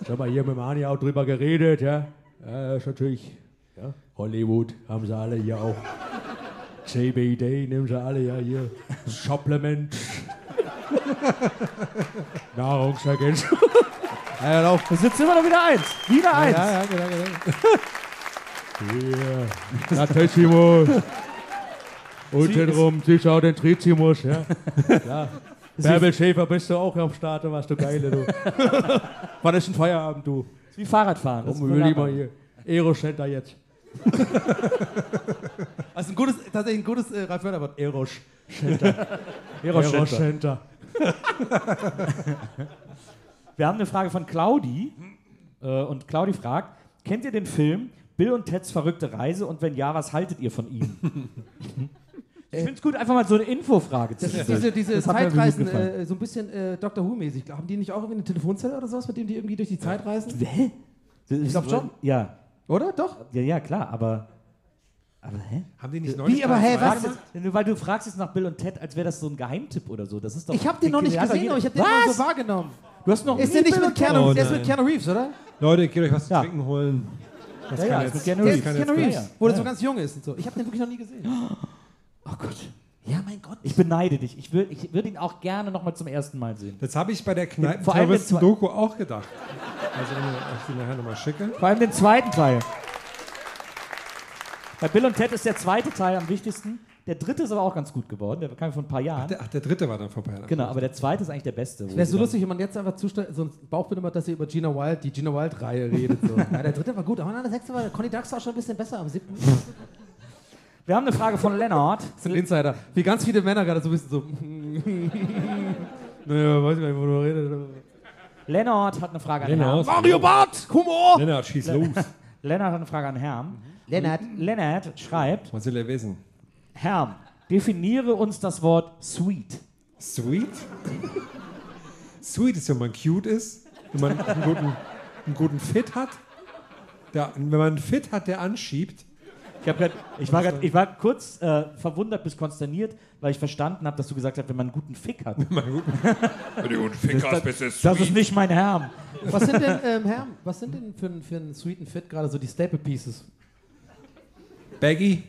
ich habe mal hier mit Mani auch drüber geredet, ja. Ja, ist natürlich, ja, Hollywood haben sie alle hier auch. CBD nehmen sie alle ja hier. Supplement. Nahrungsergänzung. Ja, genau. Da sitzt immer noch wieder eins. Wieder eins. Ja, ja, genau, genau. Hier. Latessimus. Untenrum siehst du auch den Trizimus, ja. ja. Bärbel Schäfer bist du auch am Start, was du geile, du. Wann ist ein Feierabend, du? Das ist wie Fahrradfahren. Das ist Komm, wir lieber hier. Aero-Center jetzt. also ein gutes, tatsächlich ein gutes äh, Ralf Wörter-Wort. Aero-Center. Aero-Center. Wir haben eine Frage von Claudi. Äh, und Claudi fragt: Kennt ihr den Film Bill und Teds verrückte Reise? Und wenn ja, was haltet ihr von ihm? ich finde es gut, einfach mal so eine Infofrage zu Das ist stellen. diese, diese Das Zeitreisen, äh, so ein bisschen äh, Doctor Who-mäßig. Haben die nicht auch irgendwie eine Telefonzelle oder sowas, mit dem die irgendwie durch die Zeit reisen? Hä? Ich glaub schon. Ja. Oder? Doch? ja, ja, klar, aber. Aber hä? Haben die nicht neulich Wie, aber hä, was? Jetzt, weil du fragst jetzt nach Bill und Ted, als wäre das so ein Geheimtipp oder so. Das ist doch, Ich habe den noch nicht gesehen, aber ich habe den nur so wahrgenommen. Du hast noch Ist der nicht mit Keanu, Oh der ist mit Keanu Reeves, oder? Leute, geht euch was zu Ja. trinken holen. Das Ja, ja, kann ist jetzt- mit Keanu Der Reeves. ist kann Keanu Reeves, wo der so ganz jung ist und so. Ich habe den wirklich noch nie gesehen. Oh Gott. Ja, mein Gott. Ich beneide dich. Ich würde ich würd ihn auch gerne nochmal zum ersten Mal sehen. Das habe ich bei der Vor allem den Kneipenterroristen-Doku auch gedacht. Also, wenn ich die nachher nochmal schicke. Vor allem den zweiten Teil. Bei Bill und Ted ist der zweite Teil am wichtigsten. Der dritte ist aber auch ganz gut geworden. Der kam vor ein paar Jahren. Der, ach, der dritte war dann vorbei. genau, aber der zweite ist eigentlich der beste. Wäre so lustig, wenn man jetzt einfach zustellt, so ein Bauchbild immer, dass ihr über Gina Wild, die Gina Wild-Reihe redet. So. ja, der dritte war gut, aber der sechste war, Conny Dax war schon ein bisschen besser am siebten. Wir haben eine Frage von Lennart. Das sind Insider. Wie ganz viele Männer gerade so ein bisschen so. naja, weiß ich gar nicht, wo du redest. Lennart hat eine Frage an Lennart. Herrn. Mario Bart! Humor! Lennart, schieß los. Lennart hat eine Frage an Herrn. Lennart. Lennart schreibt: Was will er wissen? Herrn, definiere uns das Wort sweet. Sweet? Sweet ist, wenn man cute ist, wenn man einen guten, einen guten Fit hat. Der, wenn man einen Fit hat, der anschiebt. Ich, hab grad, ich, war, grad, ich war kurz äh, verwundert bis konsterniert, weil ich verstanden habe, dass du gesagt hast, wenn man einen guten Fick hat. das, das ist nicht mein Herr. Was sind denn, ähm, Herr, was sind denn für, einen- für einen sweeten Fit gerade so die Staple Pieces? Baggy,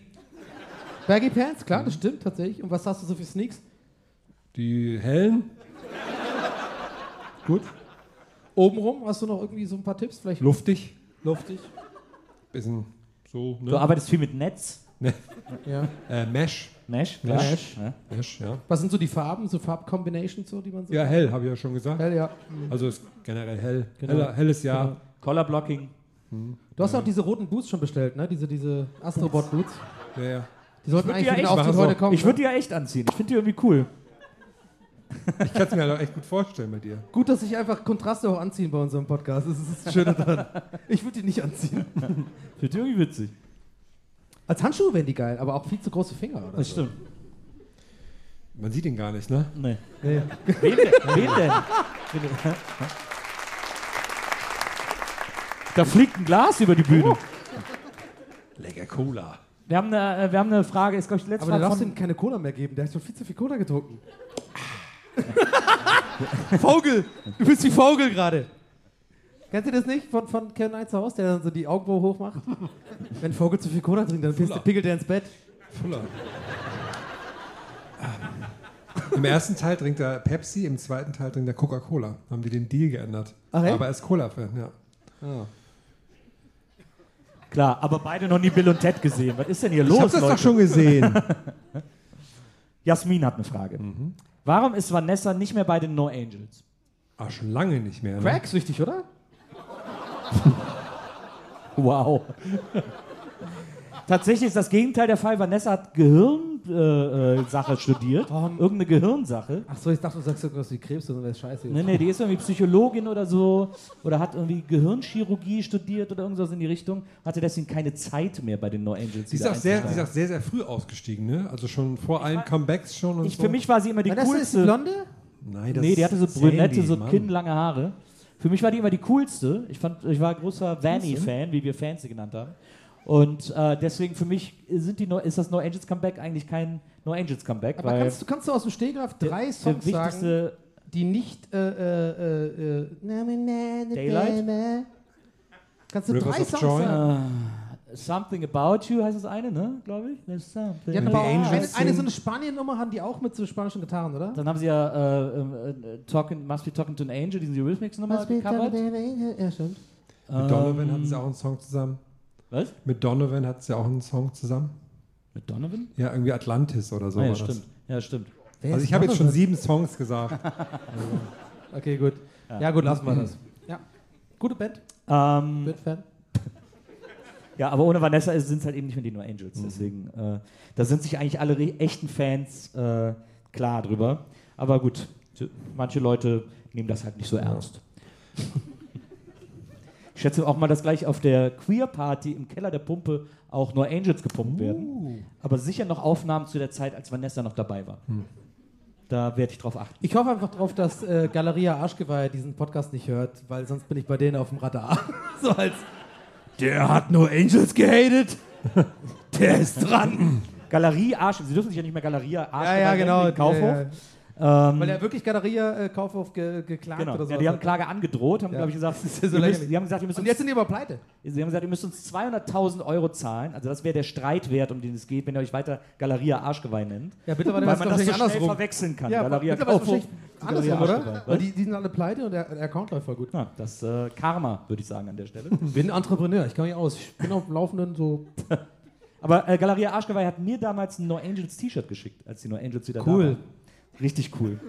Baggy Pants, klar, das stimmt tatsächlich. Und was hast du so für Sneaks? die hellen. Gut. Obenrum hast du noch irgendwie so ein paar Tipps? Vielleicht Luftig. luftig. Bisschen so, Du ne? arbeitest viel mit Netz. ne? Ja. Äh, Mesh. Mesh? Mesh. Mesh. Ja. Mesh, ja. Was sind so die Farben, so Farbcombinations, so, die man so. Ja, hell, habe ich ja schon gesagt. Hell, ja. Also ist generell hell. Genau. Heller, helles Jahr. Genau. Color Blocking. Du hast auch diese roten Boots schon bestellt, ne? Diese, diese Astrobot Boots. Ja, ja. Die sollten eigentlich die ja echt heute so. kommen. Ich würde die ja echt anziehen. Ich finde die irgendwie cool. Ich kann es mir halt auch echt gut vorstellen bei dir. Gut, dass sich einfach Kontraste auch anziehen bei unserem Podcast. Das ist das Schöne daran. Ich würde die nicht anziehen. Finde die irgendwie witzig. Als Handschuhe wären die geil, aber auch viel zu große Finger, oder? Das stimmt. Man sieht ihn gar nicht, ne? Nee. Nee. Wen denn? Wen denn? Da fliegt ein Glas über die Bühne. Lecker Cola. Wir haben eine, äh, wir haben eine Frage, ist glaube ich die letzte Aber du Frage darfst von... ihm keine Cola mehr geben. Der hat schon viel zu viel Cola getrunken. Vogel! Du bist wie Vogel gerade. Kennt ihr das nicht von, von Kevin Einzhaus, der dann so die Augenbraue hoch macht? Wenn Vogel zu viel Cola trinkt, dann pisst- pickelt er ins Bett. Fuller. Im ersten Teil trinkt er Pepsi, im zweiten Teil trinkt er Coca-Cola. Haben die den Deal geändert. Ach, echt? Aber er ist Cola-Fan, ja. Klar, aber beide noch nie Bill und Ted gesehen. Was ist denn hier los, ich hab das Leute? doch schon gesehen. Jasmin hat eine Frage. Warum ist Vanessa nicht mehr bei den No Angels? Ah, schon lange nicht mehr. Ne? Crack süchtig, oder? Wow. Tatsächlich ist das Gegenteil der Fall. Vanessa hat Gehirnsache äh, äh, Sache studiert. Irgendeine Gehirnsache. Ach so, ich dachte, du sagst irgendwas wie Krebs oder wäre scheiße. Nee, nee, die ist irgendwie Psychologin oder so. Oder hat irgendwie Gehirnchirurgie studiert oder irgendwas in die Richtung. Hatte deswegen keine Zeit mehr bei den No Angels. Sie ist, auch sehr, sie ist auch sehr, sehr früh ausgestiegen, ne? Also schon vor allen Comebacks schon und ich, so. Für mich war sie immer die Vanessa ist die coolste. Blonde? Nein, das Nee, die hatte so brünette, Sandy, so kinnlange Haare. Für mich war die immer die coolste. Ich, fand, ich war großer Vanny-Fan, wie wir Fans sie genannt haben. Und äh, deswegen für mich sind die no, ist das No Angels Comeback eigentlich kein No Angels Comeback, Aber weil kannst, du- kannst du aus dem Stegreif drei der Songs sagen, wichtigste die nicht äh, äh, äh, äh, Daylight? Kannst du Rivers drei Songs Joy? sagen? Something About You heißt das eine, ne? Glaube ich. There's something Die aber eine, Angels eine so eine Spanien-Nummer haben die auch mit so spanischen Gitarren, oder? Dann haben sie ja talking, Must Be Talking to an Angel, diesen Eurythmics nochmal gecovert. Ja, stimmt. Mit Donovan hatten sie auch einen Song zusammen. Was? Mit Donovan hatten sie auch einen Song zusammen. Mit Donovan? Ja, irgendwie Atlantis oder so ah, ja, war das. stimmt. Ja, stimmt. Wer Also ich habe jetzt schon sieben Songs gesagt. Okay, gut. Ja, gut, lassen wir das. Ja. Gute Band, Ähm, bin Fan. Ja, aber ohne Vanessa sind es halt eben nicht mehr die No Angels. Deswegen, äh, da sind sich eigentlich alle echten Fans äh, klar drüber. Aber gut, manche Leute nehmen das halt nicht so ernst. ich schätze auch mal, dass gleich auf der Queer Party im Keller der Pumpe auch No Angels gepumpt werden. Aber sicher noch Aufnahmen zu der Zeit, als Vanessa noch dabei war. Da werde ich drauf achten. Ich hoffe einfach drauf, dass äh, Galeria Arschgeweih diesen Podcast nicht hört, weil sonst bin ich bei denen auf dem Radar. so als. Der hat nur Angels gehatet. Der ist dran. Galerie Arsch, Sie dürfen sich ja nicht mehr Galeria Arsch Ja, ja, genau. Kaufhof. Ja, ja. Ähm, Weil er wirklich Galeria äh, Kaufhof ge geklagt Genau, oder so. ja, die haben Klage angedroht, haben, Ja. glaube ich, gesagt, Das ist ja so müsst, die haben gesagt, ihr müsst Und uns, jetzt sind die aber pleite. sie haben gesagt, ihr müsst uns 200.000 Euro zahlen. Also das wäre der Streitwert, um den es geht, wenn ihr euch weiter Galeria Arschgeweih nennt. Ja, mittlerweile Weil ist man das so schnell andersrum. verwechseln kann. Ja, Galeria Kaufhof, andersrum, oder? Weil die, die sind alle pleite und der, der Account läuft voll gut. Ja, das äh, Karma, würde ich sagen, an der Stelle. bin Entrepreneur, ich kann mich aus. Ich bin auf dem Laufenden so. Aber äh, Galeria Arschgeweih hat mir damals ein No Angels T-Shirt geschickt, als die No Angels wieder da Cool. Richtig cool.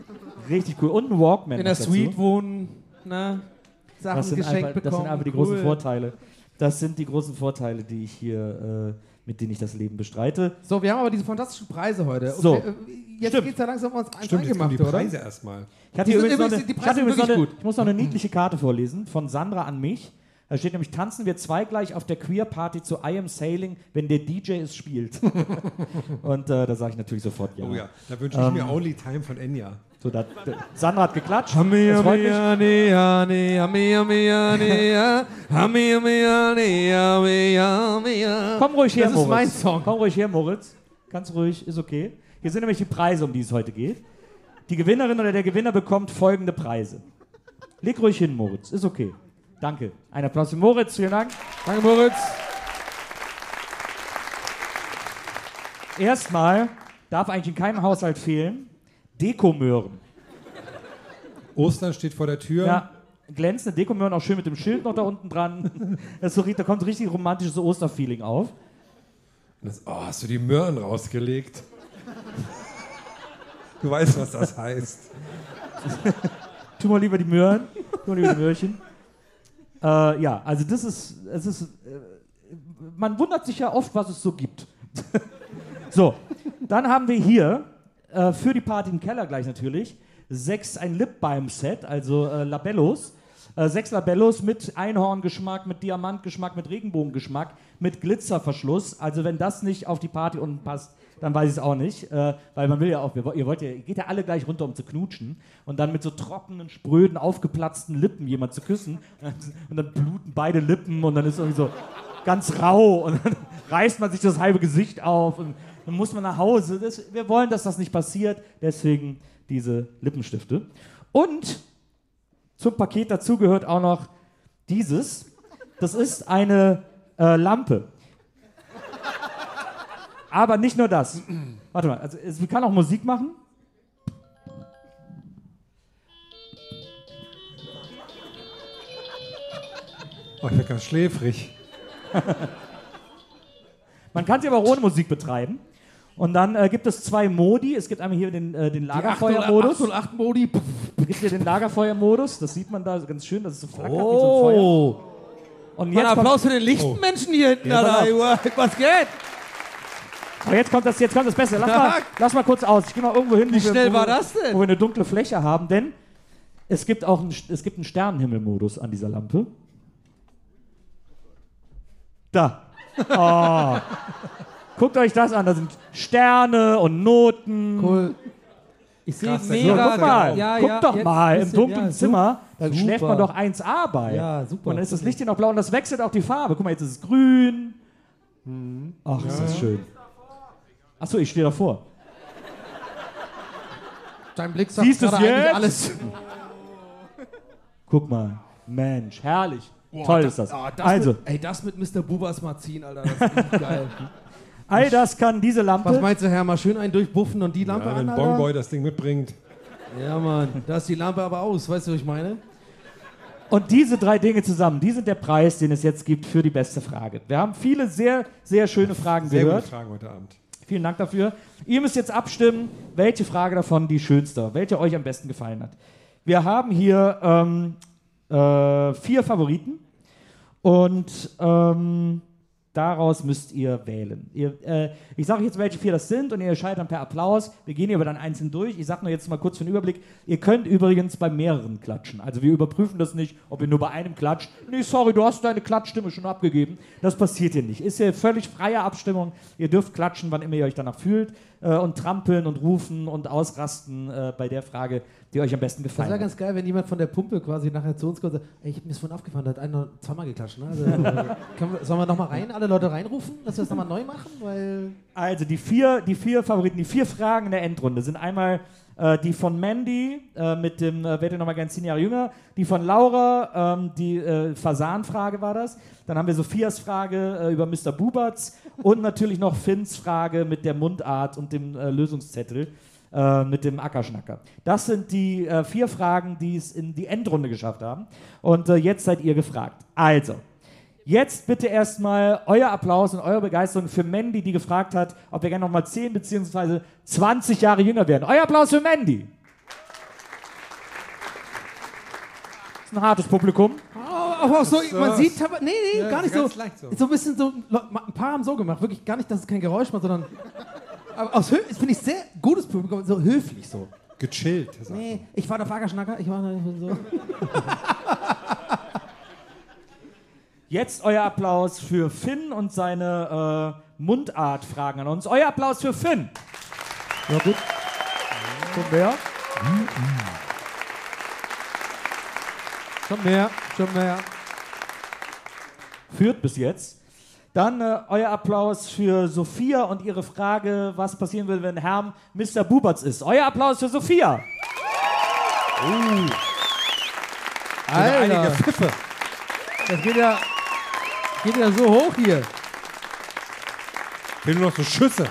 Richtig cool. Und ein Walkman. In der. Suite wohnen, ne? Sachen Das sind, geschenkt einfach, das bekommen. sind einfach die cool. großen Vorteile. Das sind die großen Vorteile, die ich hier, äh, mit denen ich das Leben bestreite. So, wir haben aber diese fantastischen Preise heute. So. Okay, äh, jetzt geht es ja langsam um uns eins Stimmt, jetzt kommen die Eingemachte, oder? Preise erstmal. Ich hatte Die sind übrigens noch übrigens- eine, die ich, Preise hatte übrigens noch eine, ich muss noch eine niedliche Karte vorlesen von Sandra an mich. Da steht nämlich, tanzen wir zwei gleich auf der Queer Party zu I Am Sailing, wenn der DJ es spielt. Und äh, da sage ich natürlich sofort ja. Oh ja, da wünsche ich Ähm, mir Only Time von Enya. So, da, da, Sandra hat geklatscht. Das freut mich. Komm ruhig her, Das ist Moritz. mein Song. Komm ruhig her, Moritz. Ganz ruhig, ist okay. Hier sind nämlich die Preise, um die es heute geht. Die Gewinnerin oder der Gewinner bekommt folgende Preise. Leg ruhig hin, Moritz. Ist okay. Danke. Ein Applaus für Moritz. Vielen Dank. Danke, Moritz. Erstmal darf eigentlich in keinem Haushalt fehlen Dekomöhren. Ostern steht vor der Tür. Ja, glänzende Dekomöhren, auch schön mit dem Schild noch da unten dran. Das so, da kommt richtig romantisches Osterfeeling auf. Das, oh, hast du die Möhren rausgelegt? Du weißt, was das heißt. Tu mal lieber die Möhren, tu mal lieber die Möhrchen. Äh, ja, also das ist, es ist, äh, man wundert sich ja oft, was es so gibt. so, dann haben wir hier äh, für die Party im Keller gleich natürlich sechs ein Lip Balm Set, also äh, Labellos. Äh, sechs Labellos mit Einhorngeschmack, mit Diamantgeschmack, mit Regenbogengeschmack, mit Glitzerverschluss. Also wenn das nicht auf die Party unten passt, dann weiß ich es auch nicht. Äh, weil man will ja auch, ihr wollt ja, geht ja alle gleich runter, um zu knutschen und dann mit so trockenen, spröden, aufgeplatzten Lippen jemand zu küssen und dann, und dann bluten beide Lippen und dann ist irgendwie so ganz rau und dann reißt man sich das halbe Gesicht auf und dann muss man nach Hause. Das, wir wollen, dass das nicht passiert, deswegen diese Lippenstifte. Und zum Paket dazu gehört auch noch dieses. Das ist eine äh, Lampe. Aber nicht nur das. Warte mal, also es kann auch Musik machen. Oh, ich werde ganz schläfrig. Man kann sie aber auch ohne Musik betreiben. Und dann äh, gibt es zwei Modi. Es gibt einmal hier den, äh, den Lagerfeuermodus. 808 Modi. gibt hier den Lagerfeuermodus. Das sieht man da ganz schön. Das ist so flackert wie so ein Feuer. Oh. Und Mal jetzt Applaus für den lichten Menschen hier hinten, Ja, pass Alter. Was geht? Aber jetzt kommt das, jetzt kommt das Beste. Lass mal, lass mal kurz aus. Ich gehe mal irgendwo hin, Wie wir- schnell wo, war das denn? wo wir eine dunkle Fläche haben, denn es gibt auch einen, es gibt einen Sternenhimmelmodus an dieser Lampe. Da. Oh. Guckt euch das an. Da sind Sterne und Noten. Cool. Ich sehe Krass, So, mega. guck mal, ja, guck ja, doch mal, ein im bisschen, dunklen ja, Zimmer, da super. schläft man doch 1A bei. Ja, super. Und dann ist das Licht hier noch blau und das wechselt auch die Farbe. Guck mal, jetzt ist es grün. Ach, ist das schön. Achso, ich stehe davor. Dein Blick sagt Siehst du's gerade eigentlich jetzt? alles. Guck mal. Mensch, herrlich. Toll ist das. Ah, das also, Mit, ey, das mit Mr. Bubas mal ziehen, Alter. Das ist richtig geil. all das kann diese Was Lampe. meinst du, Herr? Mal schön einen durchbuffen und die Lampe Ja, an, wenn Alter? Bongboy das Ding mitbringt. Ja, Mann. Da ist die Lampe aber aus. Weißt du, was ich meine? Und diese drei Dinge zusammen, die sind der Preis, den es jetzt gibt für die beste Frage. Wir haben viele sehr, sehr schöne Fragen Sehr gehört. gute Fragen heute Abend. Vielen Dank dafür. Ihr müsst jetzt abstimmen, welche Frage davon die schönste, welche euch am besten gefallen hat. Wir haben hier ähm, äh, vier Favoriten und ähm, daraus müsst ihr wählen. Ihr, äh, ich sage jetzt, welche vier das sind und ihr entscheidet dann per Applaus. Wir gehen hier aber dann einzeln durch. Ich sage nur jetzt mal kurz für den Überblick. Ihr könnt übrigens bei mehreren klatschen. Also wir überprüfen das nicht, ob ihr nur bei einem klatscht. Nee, sorry, du hast deine Klatschstimme schon abgegeben. Das passiert hier nicht. Ist hier völlig freie Abstimmung. Ihr dürft klatschen, wann immer ihr euch danach fühlt äh, und trampeln und rufen und ausrasten äh, bei der Frage, die euch am besten Das gefallen wäre hat. ganz geil, wenn jemand von der Pumpe quasi nachher zu uns kommt und sagt, ey, ich hab mir das vorhin aufgefallen, da hat einer zweimal geklatscht. Ne? Also, können wir, sollen wir nochmal rein, alle Leute reinrufen, dass wir das nochmal neu machen? Weil Also die vier, die vier Favoriten, die vier Fragen in der Endrunde sind einmal äh, die von Mandy äh, mit dem äh, Werde nochmal gern zehn Jahre jünger, die von Laura, ähm, die äh, Fasan-Frage war das. Dann haben wir Sophias Frage äh, über Mr. Bubatz und natürlich noch Finns Frage mit der Mundart und dem äh, Lösungszettel äh, mit dem Ackerschnacker. Das sind die äh, vier Fragen, die es in die Endrunde geschafft haben. Und äh, jetzt seid ihr gefragt. Also, Jetzt bitte erstmal euer Applaus und eure Begeisterung für Mandy, die gefragt hat, ob wir gerne nochmal 10 bzw. 20 Jahre jünger werden. Euer Applaus für Mandy. Das ist ein hartes Publikum. Aber auch so, man sieht, nee, nee, Ja, gar nicht so. leicht so. so. ein bisschen so, ein paar haben so gemacht, wirklich gar nicht, dass es kein Geräusch macht, sondern, aus das finde ich sehr gutes Publikum, so höflich so. Gechillt. sagt Nee, ich war der Fagerschnacker, ich war so. Jetzt euer Applaus für Finn und seine äh, Mundartfragen an uns. Euer Applaus für Finn. Ja, gut. Schon wer? Schon mehr, schon mehr. Führt bis jetzt. Dann äh, euer Applaus für Sophia und ihre Frage, was passieren will, wenn Herm Mr. Bubatz ist. Euer Applaus für Sophia. Einige Alter, Pfiffe. das geht ja, geht ja so hoch hier. Fehlen nur noch so Schüsse.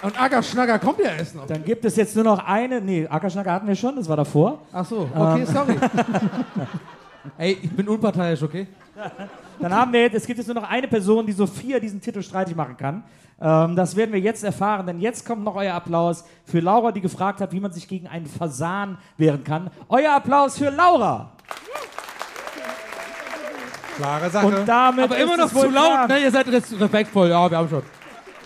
Und Ackerschnacker kommt ja erst noch. Dann gibt es jetzt nur noch eine. Nee, Ackerschnacker hatten wir schon, das war davor. Ach so, okay, sorry. Ey, ich bin unparteiisch, okay? Dann haben wir jetzt, es gibt jetzt nur noch eine Person, die Sophia diesen Titel streitig machen kann. Ähm, das werden wir jetzt erfahren, denn jetzt kommt noch euer Applaus für Laura, die gefragt hat, wie man sich gegen einen Fasan wehren kann. Euer Applaus für Laura. Klare Sache. Und damit Aber immer ist noch zu laut, klar. ne? Ihr seid res- respektvoll, ja, wir haben schon.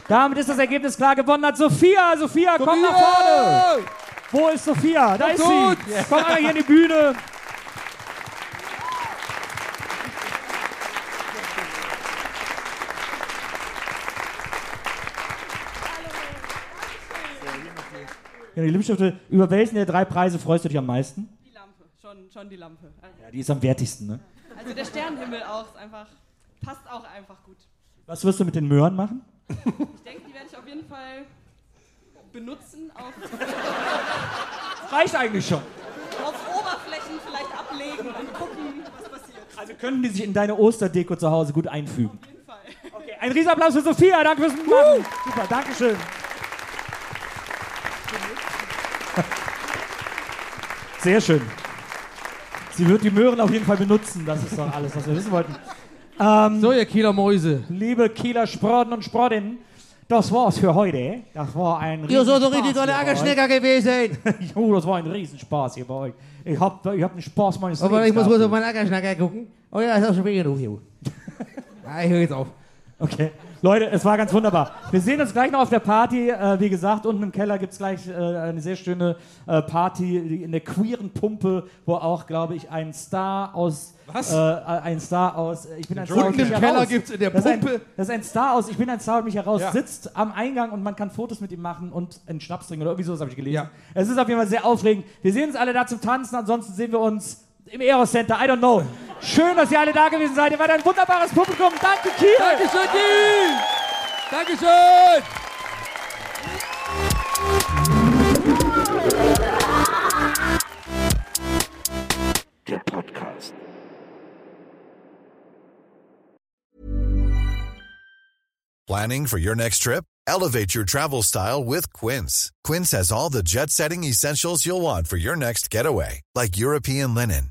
Damit ist das Ergebnis klar gewonnen hat Sophia. Sophia, komm nach vorne. Wo ist Sophia? Da ist gut. sie. Komm einmal hier in die Bühne. Ja, die Lipstifte, über welchen der drei Preise freust du dich am meisten? Die Lampe, schon, schon die Lampe. Also, Ja, die ist am wertigsten, ne? also der Sternenhimmel auch, ist einfach, passt auch einfach gut. Was wirst du mit den Möhren machen? Ich denke, die werde ich auf jeden Fall benutzen, auf, Reicht eigentlich schon. auf Oberflächen vielleicht ablegen und gucken, was passiert. Also können die sich in deine Osterdeko zu Hause gut einfügen. Auf jeden Fall. Okay, ein Riesenapplaus für Sophia. Danke fürs Mitmachen. Super, Dankeschön. Sehr schön. Sie wird die Möhren auf jeden Fall benutzen. Das ist doch alles, was wir wissen wollten. Ähm, So, ihr Kieler Mäuse. Liebe Kieler Sprorden und Sprodinnen, das war's für heute. Das war ein Ihr seid doch Riesenspaß richtig tolle hier bei Ackerschnecker gewesen. euch. Jo, das war ein Riesenspaß hier bei euch. Ich hab, ich hab den Spaß meines Aber ich Lebens muss kurz auf meinen Ackerschnecker gucken. Oh ja, ist auch schon wieder genug hier. Ja, ich höre jetzt auf. Okay. Leute, es war ganz wunderbar. Wir sehen uns gleich noch auf der Party. Äh, wie gesagt, unten im Keller gibt es gleich äh, eine sehr schöne äh, Party in der queeren Pumpe, wo auch, glaube ich, ein Star aus. Was? Äh, ein Star aus. Ich bin ein Star. Unten im. Keller gibt's in der das ist ein, Pumpe- das ist ein Star aus. Ich bin ein Star, holt mich heraus. Ja. Sitzt am Eingang und man kann Fotos mit ihm machen und einen Schnaps trinken oder irgendwie sowas habe ich gelesen. Ja. Es ist auf jeden Fall sehr aufregend. Wir sehen uns alle da zum Tanzen. Ansonsten sehen wir uns im Eros Center. I don't know. Schön, dass ihr alle da gewesen seid. Ihr wart ein wunderbares Publikum. Danke, Kiel. Dankeschön, Kiel. Dankeschön. Der Podcast. Planning for your next trip? Elevate your travel style with Quince. Quince has all the jet setting essentials you'll want for your next getaway, like European linen,